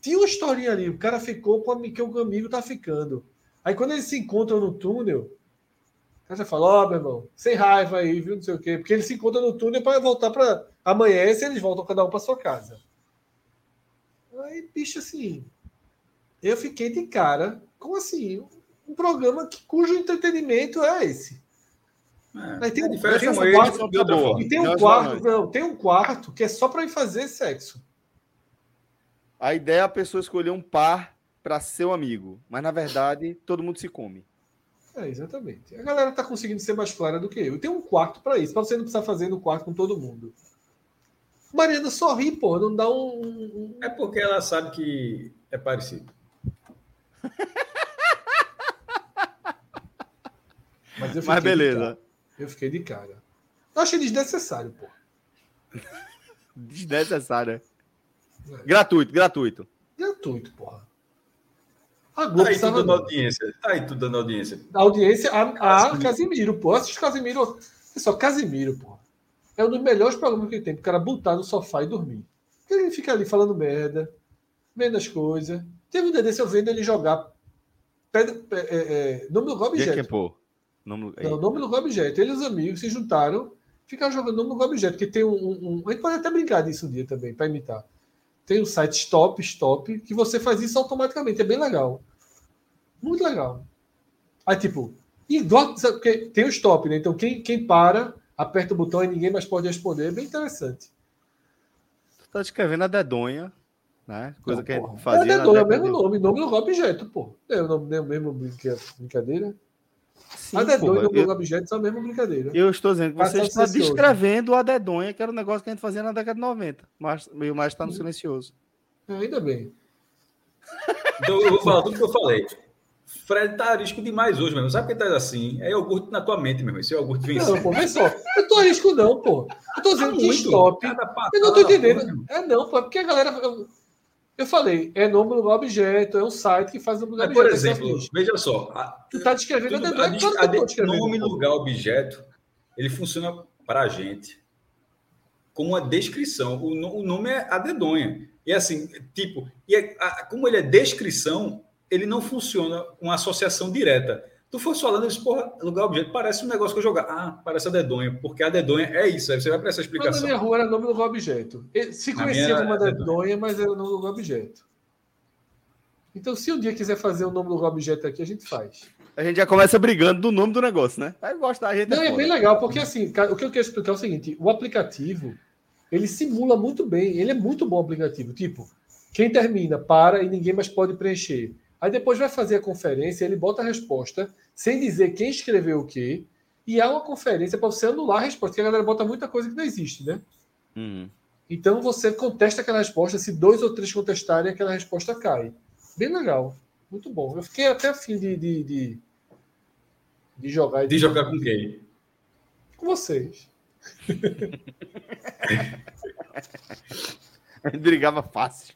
tinha uma historinha ali, o cara ficou com a que o amigo tá ficando. Aí quando eles se encontram no túnel, Aí você fala, ó, oh, meu irmão, sem raiva aí, viu? Não sei o quê. Porque eles se encontram no túnel para voltar para. Amanhece eles voltam cada um para sua casa. Aí, bicho, assim. Eu fiquei de cara com assim, um programa que, cujo entretenimento é esse. É, tem, um, tem um quarto, e tem um quarto, não, tem um quarto que é só para ir fazer sexo. A ideia é a pessoa escolher um par para seu amigo, mas na verdade todo mundo se come. É, exatamente. A galera tá conseguindo ser mais clara do que eu. Tem um quarto para isso, para você não precisar fazer no quarto com todo mundo. Mariana sorri, pô, não dá um, um. É porque ela sabe que é parecido. Mas, eu Mas beleza. Eu fiquei de cara. Eu achei desnecessário, pô. desnecessário. É. Gratuito, gratuito. Gratuito, porra. A Globo tá aí tudo dando audiência. Tá aí tudo dando audiência. A audiência a, a Casimiro, pô. Assiste Casimiro. É só Casimiro, pô. É um dos melhores programas que tem. Pro cara botar no sofá e dormir. Porque ele fica ali falando merda, vendo as coisas. Teve um dia desse eu vendo ele jogar. Pedra, é, é, é nome do objeto. pô. Nome... Não, nome do objeto. Eles, os amigos, se juntaram, ficaram jogando nome do objeto. Que tem um, um, um, A gente pode até brincar disso um dia também, para imitar. Tem o site Stop, Stop, que você faz isso automaticamente. É bem legal. Muito legal. Aí, tipo, E porque tem o stop, né? Então quem, quem para, aperta o botão e ninguém mais pode responder. É bem interessante. Tu tá escrevendo a dedonha, né? Coisa Não, que a gente fazia. É a dedonha é o mesmo de... nome, nome do objeto, pô. É o nome, é o mesmo brincadeira. Sim, a dedonha e o eu... objeto são a mesma brincadeira. Eu estou dizendo que você está descrevendo a dedonha, que era um negócio que a gente fazia na década de 90. Mas meio mais está no silencioso. É, ainda bem. Então eu vou falar tudo que eu falei. Fred tá arisco demais hoje, mesmo. Sabe que tá assim? É iogurte na tua mente, mesmo. Esse iogurte vem Não, pô, vê só. Eu tô arisco, não, pô. Eu tô dizendo tá que stop. Eu não tô entendendo. É não, pô. É porque a galera. Eu, eu falei, é nome do objeto, é um site que faz o lugar objeto. Por exemplo, veja só. A, tu tá descrevendo tudo, a, a, a, a nome lugar objeto, ele funciona para a gente como uma descrição. O, o nome é a dedonha. E assim, tipo, e é, como ele é descrição, ele não funciona com associação direta. Tu fosse falando isso, porra, lugar objeto, parece um negócio que eu jogar. Ah, parece a dedonha, porque a dedonha é isso. Aí você vai para essa explicação. Mas na minha rua era nome do lugar objeto. Se conhecia como uma dedonha, mas era o nome do lugar objeto. Então, se um dia quiser fazer o nome do lugar objeto aqui, a gente faz. A gente já começa brigando do nome do negócio, né? Aí gosta, a gente. Não, é, é bem legal, porque assim, o que eu quero explicar é o seguinte: o aplicativo ele simula muito bem, ele é muito bom aplicativo. Tipo, quem termina, para e ninguém mais pode preencher. Aí depois vai fazer a conferência, ele bota a resposta, sem dizer quem escreveu o quê, e há uma conferência para você anular a resposta, porque a galera bota muita coisa que não existe, né? Uhum. Então você contesta aquela resposta, se dois ou três contestarem, aquela resposta cai. Bem legal. Muito bom. Eu fiquei até afim de, de, de, de jogar. De, de jogar com quem? Com vocês. A gente brigava fácil.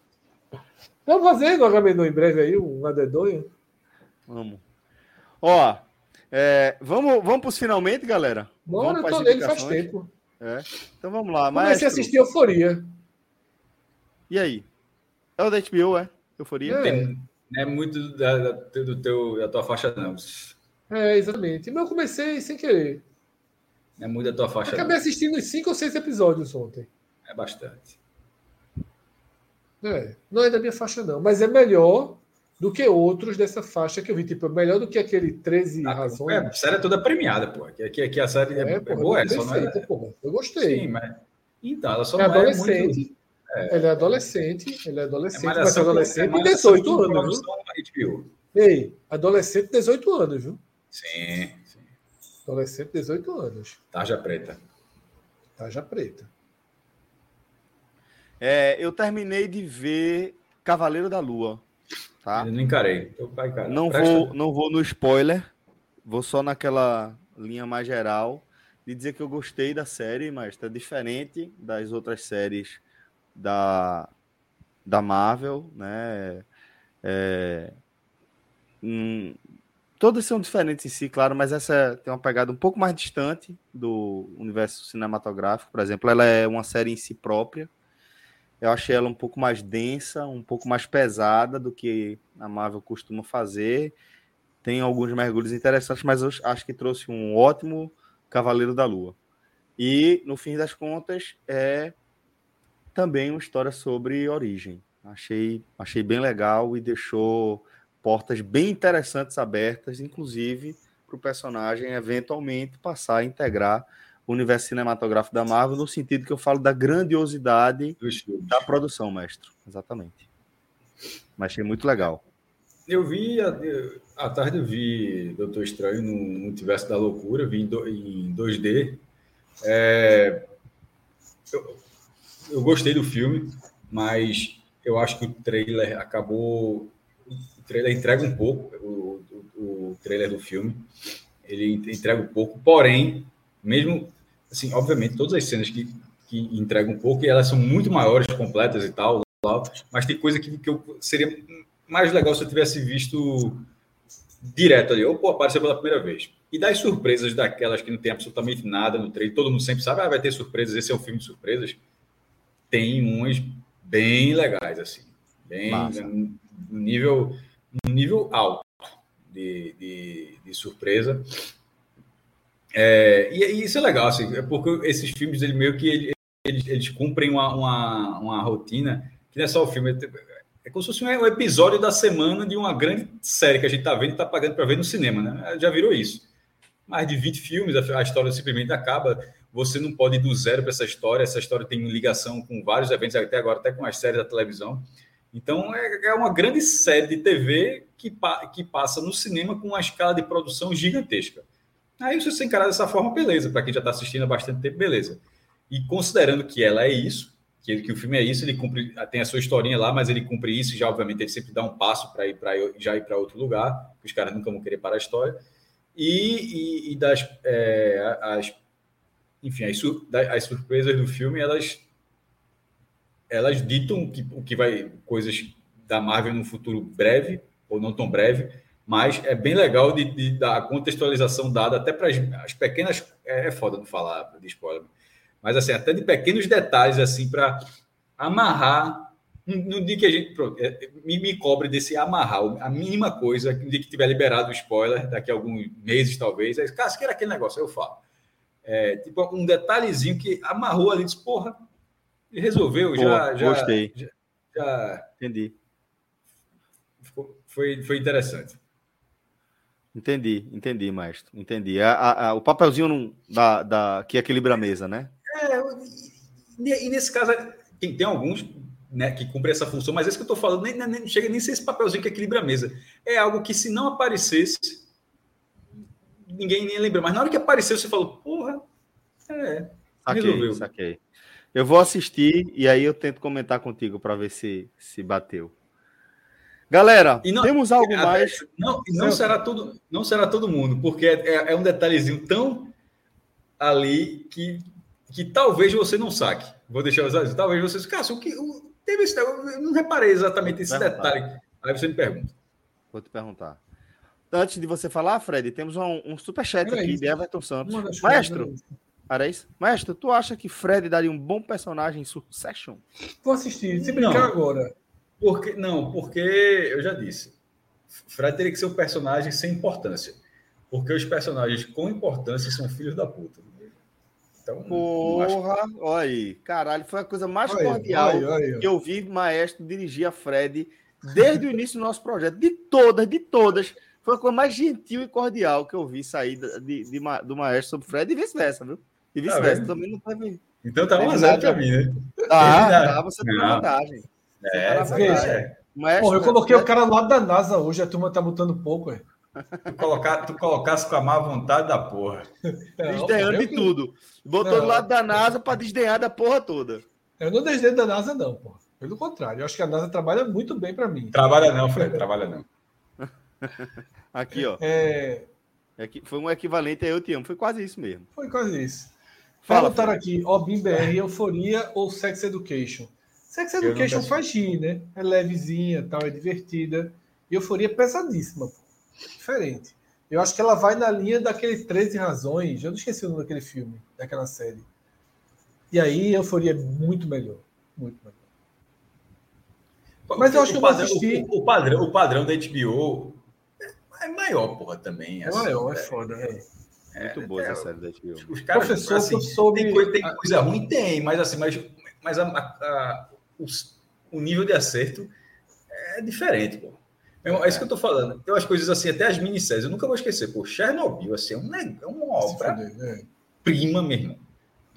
Vamos fazer no Agamenon em breve aí, um adedonha? Vamos. Ó, é, vamos, vamos para os finalmente, galera? Bora, eu tô nele faz tempo. É. Então vamos lá. Comecei a assistir Euforia. E aí? É o da HBO, é? Euforia? É, é muito da, da, do teu, da tua faixa, não. É, exatamente. Mas eu comecei sem querer. É muito da tua faixa. Acabei não. assistindo uns cinco ou seis episódios ontem. É bastante. É, não é da minha faixa, não, mas é melhor do que outros dessa faixa que eu vi. Tipo, é melhor do que aquele 13 ah, razões. É, a série é toda premiada, pô. Aqui, aqui, aqui a série é, é, é boa, é, só não é... Porra. Eu gostei. Sim, mas. Então, ela só é não adolescente. É muito... É. Ele é adolescente, ele é adolescente, é mas é adolescente de 18 anos. Viu? Ei, adolescente de 18 anos, viu? Sim, sim. Adolescente de 18 anos. Tarja preta. Tarja preta. É, eu terminei de ver Cavaleiro da Lua. Tá? Eu não encarei. não, vou, não vou no spoiler. Vou só naquela linha mais geral de dizer que eu gostei da série, mas está diferente das outras séries da, da Marvel, né? É, hum, todas são diferentes em si, claro, mas essa tem uma pegada um pouco mais distante do universo cinematográfico. Por exemplo, ela é uma série em si própria. Eu achei ela um pouco mais densa, um pouco mais pesada do que a Marvel costuma fazer. Tem alguns mergulhos interessantes, mas eu acho que trouxe um ótimo Cavaleiro da Lua. E, no fim das contas, é também uma história sobre origem. Achei, achei bem legal e deixou portas bem interessantes abertas, inclusive para o personagem eventualmente passar a integrar o universo cinematográfico da Marvel, no sentido que eu falo da grandiosidade da produção, mestre. Exatamente. Mas achei muito legal. Eu vi, à tarde eu vi Doutor Estranho no Multiverso da Loucura, vi em 2D. É, eu, eu gostei do filme, mas eu acho que o trailer acabou. O trailer entrega um pouco, o, o, o trailer do filme. Ele entrega um pouco, porém, mesmo assim, obviamente, todas as cenas que, que entregam um pouco, e elas são muito maiores, completas e tal, mas tem coisa que, que eu, seria mais legal se eu tivesse visto direto ali, ou pô, apareceu pela primeira vez. E das surpresas daquelas que não tem absolutamente nada no trailer, todo mundo sempre sabe, ah, vai ter surpresas, esse é um filme de surpresas. Tem umas bem legais, assim. Bem, no nível, um nível alto de, de, de surpresa. É, e, e, isso é legal, assim, é porque esses filmes, ele meio que ele, eles, eles cumprem uma, uma, uma, rotina que não é só o filme, é, é como se fosse um episódio da semana de uma grande série que a gente está vendo e está pagando para ver no cinema, né? Já virou isso. mais de 20 filmes, a, história simplesmente acaba. Você não pode ir do zero para essa história. Essa história tem ligação com vários eventos, até agora, até com as séries da televisão. Então, é, é uma grande série de TV que, que passa no cinema com uma escala de produção gigantesca. Aí, se você encarar dessa forma, beleza. Para quem já está assistindo há bastante tempo, beleza. E considerando que ela é isso, que, que o filme é isso, ele cumpre, tem a sua historinha lá, mas ele cumpre isso, já obviamente ele sempre dá um passo para ir para já ir para outro lugar, que os caras nunca vão querer parar a história. E, e, e das é, as, enfim, as, as surpresas do filme, elas elas ditam que, o que vai coisas da Marvel no futuro breve ou não tão breve, mas é bem legal de, de da contextualização dada até para as, as, pequenas é, é foda não falar de spoiler, mas assim até de pequenos detalhes assim para amarrar no dia que a gente pronto, é, me, me cobre desse amarrar a mínima coisa no dia que tiver liberado o spoiler daqui a alguns meses talvez aí, cara, se quer aquele negócio eu falo é, tipo um detalhezinho que amarrou ali disse porra e resolveu, Pô, já, já. Gostei. Já, já, Entendi. Foi, foi interessante. Entendi, entendi, maestro. Entendi. A, a, a, o papelzinho da, da, que equilibra a mesa, né? É, e, e nesse caso, tem, tem alguns né, que cumprem essa função, mas esse que eu estou falando nem, nem, chega nem ser esse papelzinho que equilibra a mesa. É algo que, se não aparecesse, ninguém nem lembra. Mas na hora que apareceu, você falou, porra, é. Saquei, resolveu. saquei. Eu vou assistir e aí eu tento comentar contigo para ver se, se bateu. Galera, não, temos algo mais? Não, não será todo, não será todo mundo, porque é, é, um detalhezinho tão ali que, que talvez você não saque. Vou deixar os talvez você, cara, o que o, teve esse, eu não reparei exatamente esse detalhe. Aí você me pergunta. Vou te perguntar. Antes de você falar, Fred, temos um, um superchat aqui de Everton Santos. Maestro, era isso? Mestre, tu acha que Fred daria um bom personagem em Succession? Vou assistir, se brincar não, agora. Porque, não, porque eu já disse. Fred teria que ser um personagem sem importância. Porque os personagens com importância são filhos da puta. Então, Porra, acho... olha aí. Caralho, foi a coisa mais olha, cordial olha, olha. que eu vi Maestro dirigir a Fred desde o início do nosso projeto. De todas, de todas. Foi a coisa mais gentil e cordial que eu vi sair de, de, de do Maestro sobre Fred e vice-versa, viu? E tá vice-versa, tá também não teve. Então tá uma zero pra mim, né? Tá, tá, você tem vantagem. É, tá veja. É. Mas, Porra, eu coloquei o cara lá da NASA hoje, a turma tá botando pouco, é. Tu, colocar, tu colocasse com a má vontade da porra. É, desdenhando de tudo. Botou não. do lado da NASA para desdenhar da porra toda. Eu não desdenho da NASA, não, porra. Pelo contrário, eu acho que a NASA trabalha muito bem para mim. Trabalha não, Fred, trabalha não. Aqui, ó. É... Foi um equivalente a Eu Te Amo. Foi quase isso mesmo. Foi quase isso. Fala, Perguntaram aqui, Obim BR, Euforia ou Sex Education? Sex Education faz rir, né? É levezinha, tal, é divertida. E Euforia é pesadíssima, pô. Diferente. Eu acho que ela vai na linha daquele 13 Razões. Eu não esqueci o nome daquele filme, daquela série. E aí, Euforia é muito melhor. Muito melhor. Mas eu acho que eu padrão, assisti... o, o, padrão, o padrão da HBO é maior, porra, também. É assim, maior, é foda. É. Muito é, boa é, essa série da HBO. Os caras, Professor, assim, soube... tem, coisa, tem coisa ruim? Tem, mas assim, mas, mas a, a, a, o, o, nível de acerto é diferente, pô. É, é isso que eu tô falando. Tem umas coisas assim, até as minisséries, eu nunca vou esquecer, pô, Chernobyl, assim, é, um, é uma obra né? prima mesmo.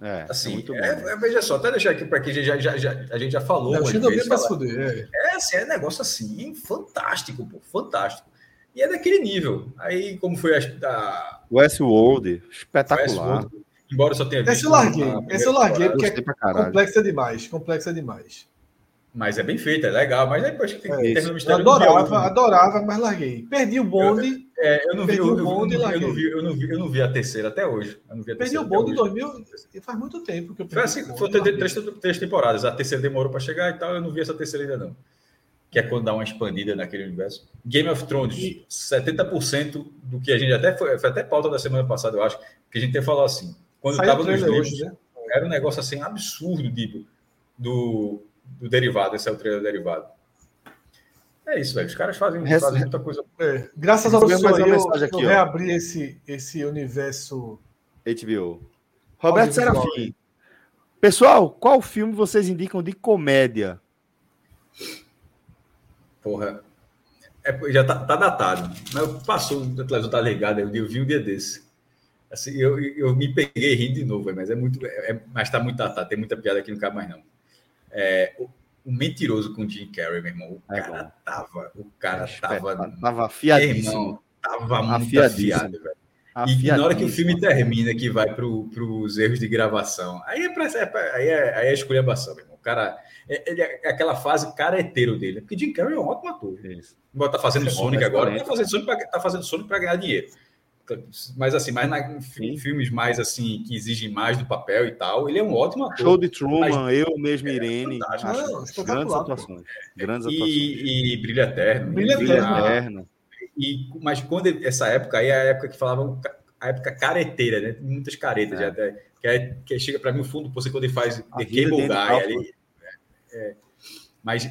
É, assim, é muito bom, é, veja só, até deixar aqui para que já, já, já, a gente já falou. Não, Chernobyl é fuder, é. é, assim, é negócio assim, fantástico, pô, fantástico. E é daquele nível. Aí, como foi a, a Westworld, espetacular. Westworld, embora eu só tenha visto. Esse eu larguei, esse eu larguei porque é complexa demais, complexa demais. Mas é bem feito, é legal. Mas depois que é terminou o mistério. Eu adorava, adorava, mas larguei. Perdi o bonde. Eu, é, eu não vi, o bonde eu, eu, não vi, eu, não vi, eu não vi a terceira até hoje. Perdi o bonde em 2000. Faz muito tempo que eu perdi. Foi assim, foi três, três temporadas. A terceira demorou para chegar e tal. Eu não vi essa terceira ainda não que é quando dá uma expandida naquele universo. Game of Thrones, e... 70% do que a gente até foi, foi até pauta da semana passada, eu acho, que a gente até falou assim, quando estava nos livros, hoje, né? era um negócio assim absurdo tipo, do, do derivado, esse é o trailer derivado. É isso, velho. Os caras fazem, Resta... fazem muita coisa. É. Graças ao senhor, eu, mensagem aqui, eu reabri esse, esse universo HBO. Roberto Serafim. Pessoal, qual filme vocês indicam de comédia? Porra. É, já tá, tá, datado. Mas passou, a televisão tá ligada, eu vi um dia desse. Assim, eu, eu me peguei rindo de novo, mas é muito. É, mas tá muito tá, tem muita piada aqui, não cabe mais, não. É, o, o, mentiroso com Jim Carrey, meu irmão. O é cara tava. O cara é, tava. Tava afiadíssimo. Irmão, tava muito afiadíssimo. afiado, velho. E na hora que o filme termina, que vai para os erros de gravação, aí é, pra, é pra, aí é, aí é esculhambação, meu irmão. O cara, é, ele é aquela fase careteiro dele. Porque Jim Carrey é um ótimo ator. Isso. Tá fazendo Sonic agora, tá fazendo Sonic para tá fazendo Sonic ganhar dinheiro. Mas assim, mais na, em filmes mais assim que exigem mais do papel e tal, ele é um ótimo ator. Show de Truman, mas, eu mesmo, é Irene. Não, grandes atuações. Grandes atuações. E, e Brilha Eterno. Brilha Eterno. E, mas quando essa época aí, é a época que falavam a época careteira, né? Muitas caretas é. já até, que, é, que chega para mim o fundo, você quando ele faz The Cable Guy ali. É, mas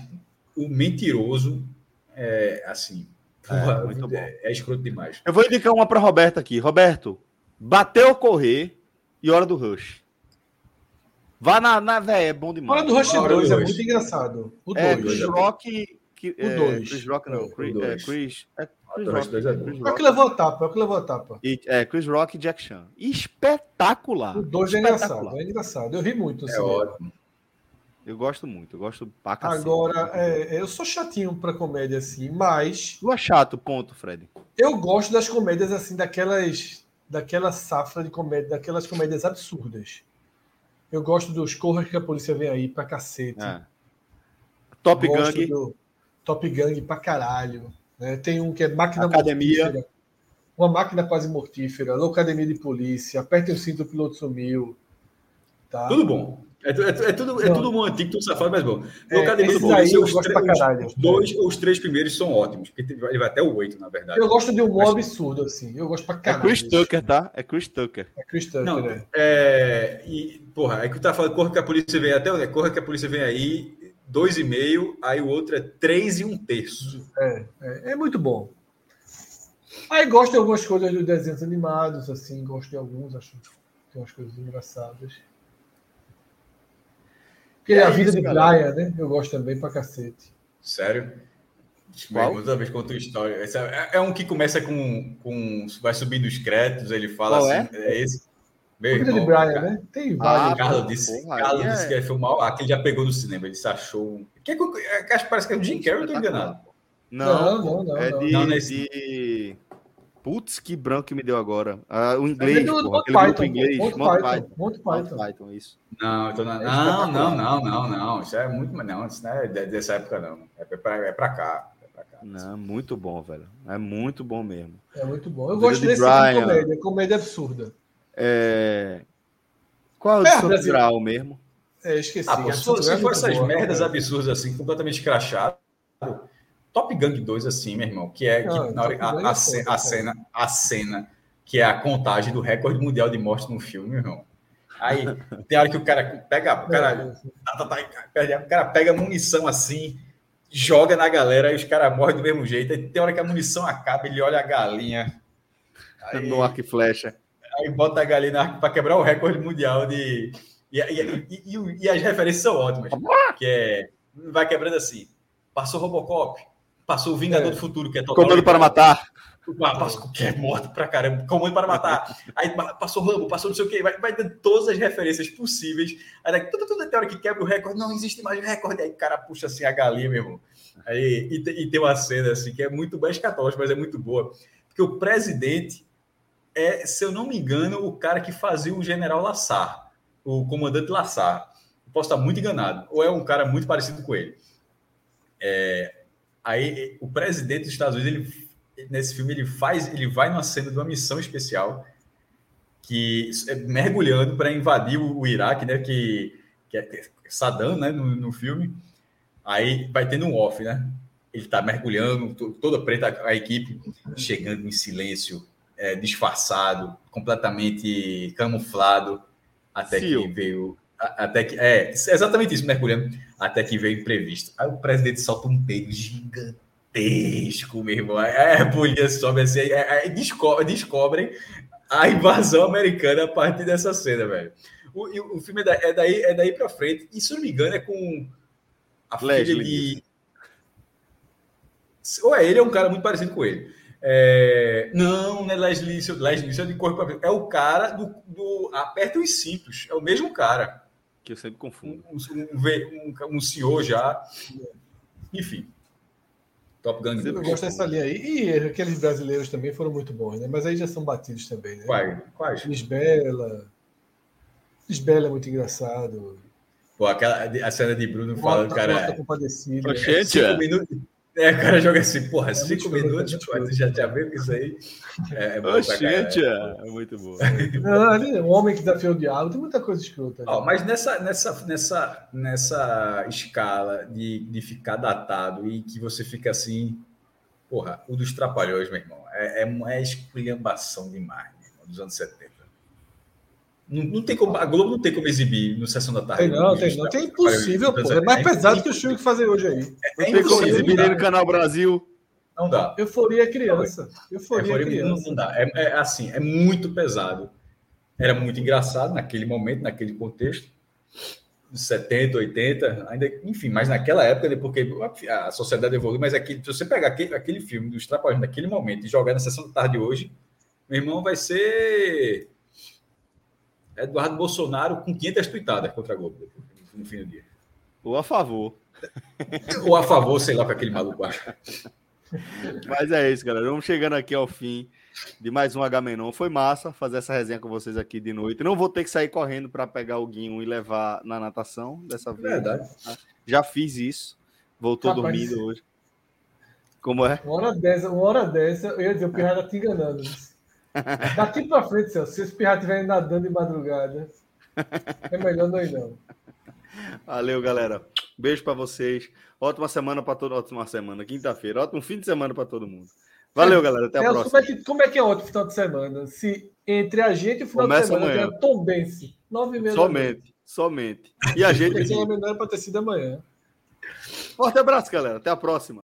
o mentiroso é assim. Porra, é, é, escroto demais. Eu vou indicar uma para Roberto aqui. Roberto, bateu ou correr e hora do rush. Vá na, na velho, é bom demais. Hora do Rush 2 é muito engraçado. O 2. É, Chris Rock. Que, o 2. Chris Rock não. Chris, é, Chris, é, Chris Rock. Chris Rock. É o que levou a tapa, é o que levou a tapa. E, é, Chris Rock e Jack Chan. Espetacular. O 2 é engraçado, é engraçado. Eu ri muito. É assim, ótimo. Eu gosto muito, eu gosto pra cacete. Agora, é, eu sou chatinho pra comédia, assim, mas. Tu é chato, ponto, Fred. Eu gosto das comédias, assim, daquelas. Daquela safra de comédia, daquelas comédias absurdas. Eu gosto dos Corras que a polícia vem aí pra cacete. É. Top Gang. Do Top Gang pra caralho. Né? Tem um que é Máquina Academia. Mortífera. Uma máquina quase mortífera. Loucademia de polícia. Aperte o cinto, o piloto sumiu. Tá? Tudo bom. É, é, é, tudo, é tudo bom antigo, tudo safado, mas bom. É, Locademia do aí eu gosto pra caralho. Os dois ou os três primeiros são ótimos, porque ele vai até o oito, na verdade. Eu gosto de um humor absurdo, assim. Eu gosto pra caralho. É Chris Tucker, tá? É Chris Tucker. É Chris Tucker, Não, é. é. E, porra, é que tu tá falando, corra que a polícia vem até é, corra que a polícia vem aí, dois e meio, aí o outro é três e um terço. É, é, é muito bom. Aí gosto de algumas coisas dos desenhos animados, assim, gosto de alguns, acho que tem umas coisas engraçadas. Porque é a vida isso, de Brian, né? Eu gosto também pra cacete. Sério? Toda vez conta história. É, é, um que começa com, com. Vai subindo os créditos, ele fala Qual assim. É, é esse. Meu irmão, de Brian, né? Tem vários. Ah, Carlos disse, porra, Carlos disse é... que ia filmar. Aquele já pegou no cinema, ele se achou. Que é, que, parece que é o Jim Carrey, eu tô enganado. Não, não, não. É não, de, não, de... Putz, que branco que me deu agora. Ah, o inglês, é do, pô, aquele Python, grupo inglês. Monty Python. Monty Python. Python, isso. Não, então não, não, não, não, não, não. Isso é muito, não, isso não é dessa época, não. É pra, é pra cá. É pra cá não, muito bom, velho. É muito bom mesmo. É muito bom. Eu gosto desse tipo de comédia, comédia absurda. É... Qual é o seu grau mesmo? É, esqueci. Ah, pô, se for, se for essas boa, merdas cara. absurdas assim, completamente escrachado, Top Gun 2, assim, meu irmão, que é, que, ah, na hora, a, a, a, cena, a, cena, a cena que é a contagem do recorde mundial de morte no filme, meu irmão. Aí tem hora que o cara pega, o cara, tá, tá, tá, o cara pega munição assim, joga na galera, aí os caras morrem do mesmo jeito. Aí tem hora que a munição acaba, ele olha a galinha. Aí, no arco e flecha. Aí bota a galinha para quebrar o recorde mundial de. E, e, e, e, as referências são ótimas. Que é. Vai quebrando assim. Passou Robocop, Passou o Vingador é. do Futuro, que é total. Comando para matar. Passou, que é morto pra caramba. Comando para matar. Aí passou Rambo, passou não sei o quê. Vai, vai dando todas as referências possíveis. Aí daqui, tudo, tudo até hora que quebra o recorde. Não existe mais recorde. Aí o cara puxa assim a galinha, meu irmão. Aí, e, e tem uma cena assim que é muito bem escatológica, mas é muito boa. Porque o presidente é, se eu não me engano, o cara que fazia o general Lassar, o comandante Lassar. Posso estar muito enganado. Ou é um cara muito parecido com ele. É, Aí o presidente dos Estados Unidos, ele, nesse filme, ele faz, ele vai numa cena de uma missão especial que é mergulhando para invadir o, o, Iraque, né? Que, que é Saddam, né? No, no, filme. Aí vai tendo um off, né? Ele está mergulhando, toda preta a equipe chegando em silêncio, é, disfarçado, completamente camuflado, até Sim. que veio até que. É, exatamente isso, mergulhando. Até que veio imprevisto. Aí o presidente solta um peido gigantesco, meu irmão. Aí a polícia sobe assim, aí, aí descobre, descobrem a invasão americana a partir dessa cena, velho. O, o filme é, é daí, é daí pra frente. E se não me engano, é com a filha de. Ou é ele, é um cara muito parecido com ele. É... Não, não é Leslie. Leslie é de corpo É o cara do, do Aperta os Cintos. É o mesmo cara. Que eu sempre confundo. Um, um, um, um senhor já. Enfim. Top Gun. Eu gosto dessa linha aí. E aqueles brasileiros também foram muito bons, né? Mas aí já são batidos também, né? Quais? Quais? Lisbela. Lisbela é muito engraçado. Pô, aquela a cena de Bruno falando, cara. Compadecido. Gente, é. minutos. É, o cara joga assim, porra, é cinco minutos, pô, já já viu isso aí? É, é bom Oxente, é, é muito bom. Ali, um homem que desafiou o diabo, tem muita coisa escrota. Ó, mas nessa, nessa, nessa, nessa escala de, de ficar datado e que você fica assim, porra, o dos Trapalhões, meu irmão, é, é, é esculhambação demais, meu irmão, dos anos 70. Não, não, tem como, a Globo não tem como exibir no Sessão da Tarde. Tem não, tem não. Tem impossível, pô. É mais é pesado que o filme que fazer hoje aí. É, é tem como exibir no Canal Brasil. Não dá. Euforia criança. Euforia, Euforia criança. Não, não dá. É, é, assim, é muito pesado. Era muito engraçado naquele momento, naquele contexto. 70, 80, ainda, enfim, mas naquela época, porque a sociedade evoluiu, mas aquele, se você pegar aquele, aquele filme dos Trapalhões naquele momento e jogar na sessão da tarde hoje, meu irmão, vai ser Eduardo Bolsonaro com 500 tuitadas contra a Globo no fim do dia. Ou a favor. Ou a favor, sei lá, para aquele maluco acha. Mas é isso, galera. Vamos chegando aqui ao fim de mais um H-Menon. Foi massa fazer essa resenha com vocês aqui de noite. Não vou ter que sair correndo para pegar o Guinho e levar na natação dessa vez. Verdade. Já fiz isso. Voltou Rapaz, dormindo hoje. Como é? Uma hora dessa, uma hora dessa, eu ia dizer, o Pirra tá te enganando. Daqui para frente, se esse pirra estiver nadando de madrugada, é melhor não ir, não. Valeu, galera. Beijo para vocês. Ótima semana para todo Ótima semana, quinta-feira. Ótimo fim de semana para todo mundo. Valeu, é, galera. Até a próxima. Como é, que, como é que é ótimo final de semana? Se entre a gente e o final Começa de semana amanhã. é Tom Bense, nove e meia Somente, somente. E a gente. Que ser melhor para ter sido amanhã. Forte abraço, galera. Até a próxima.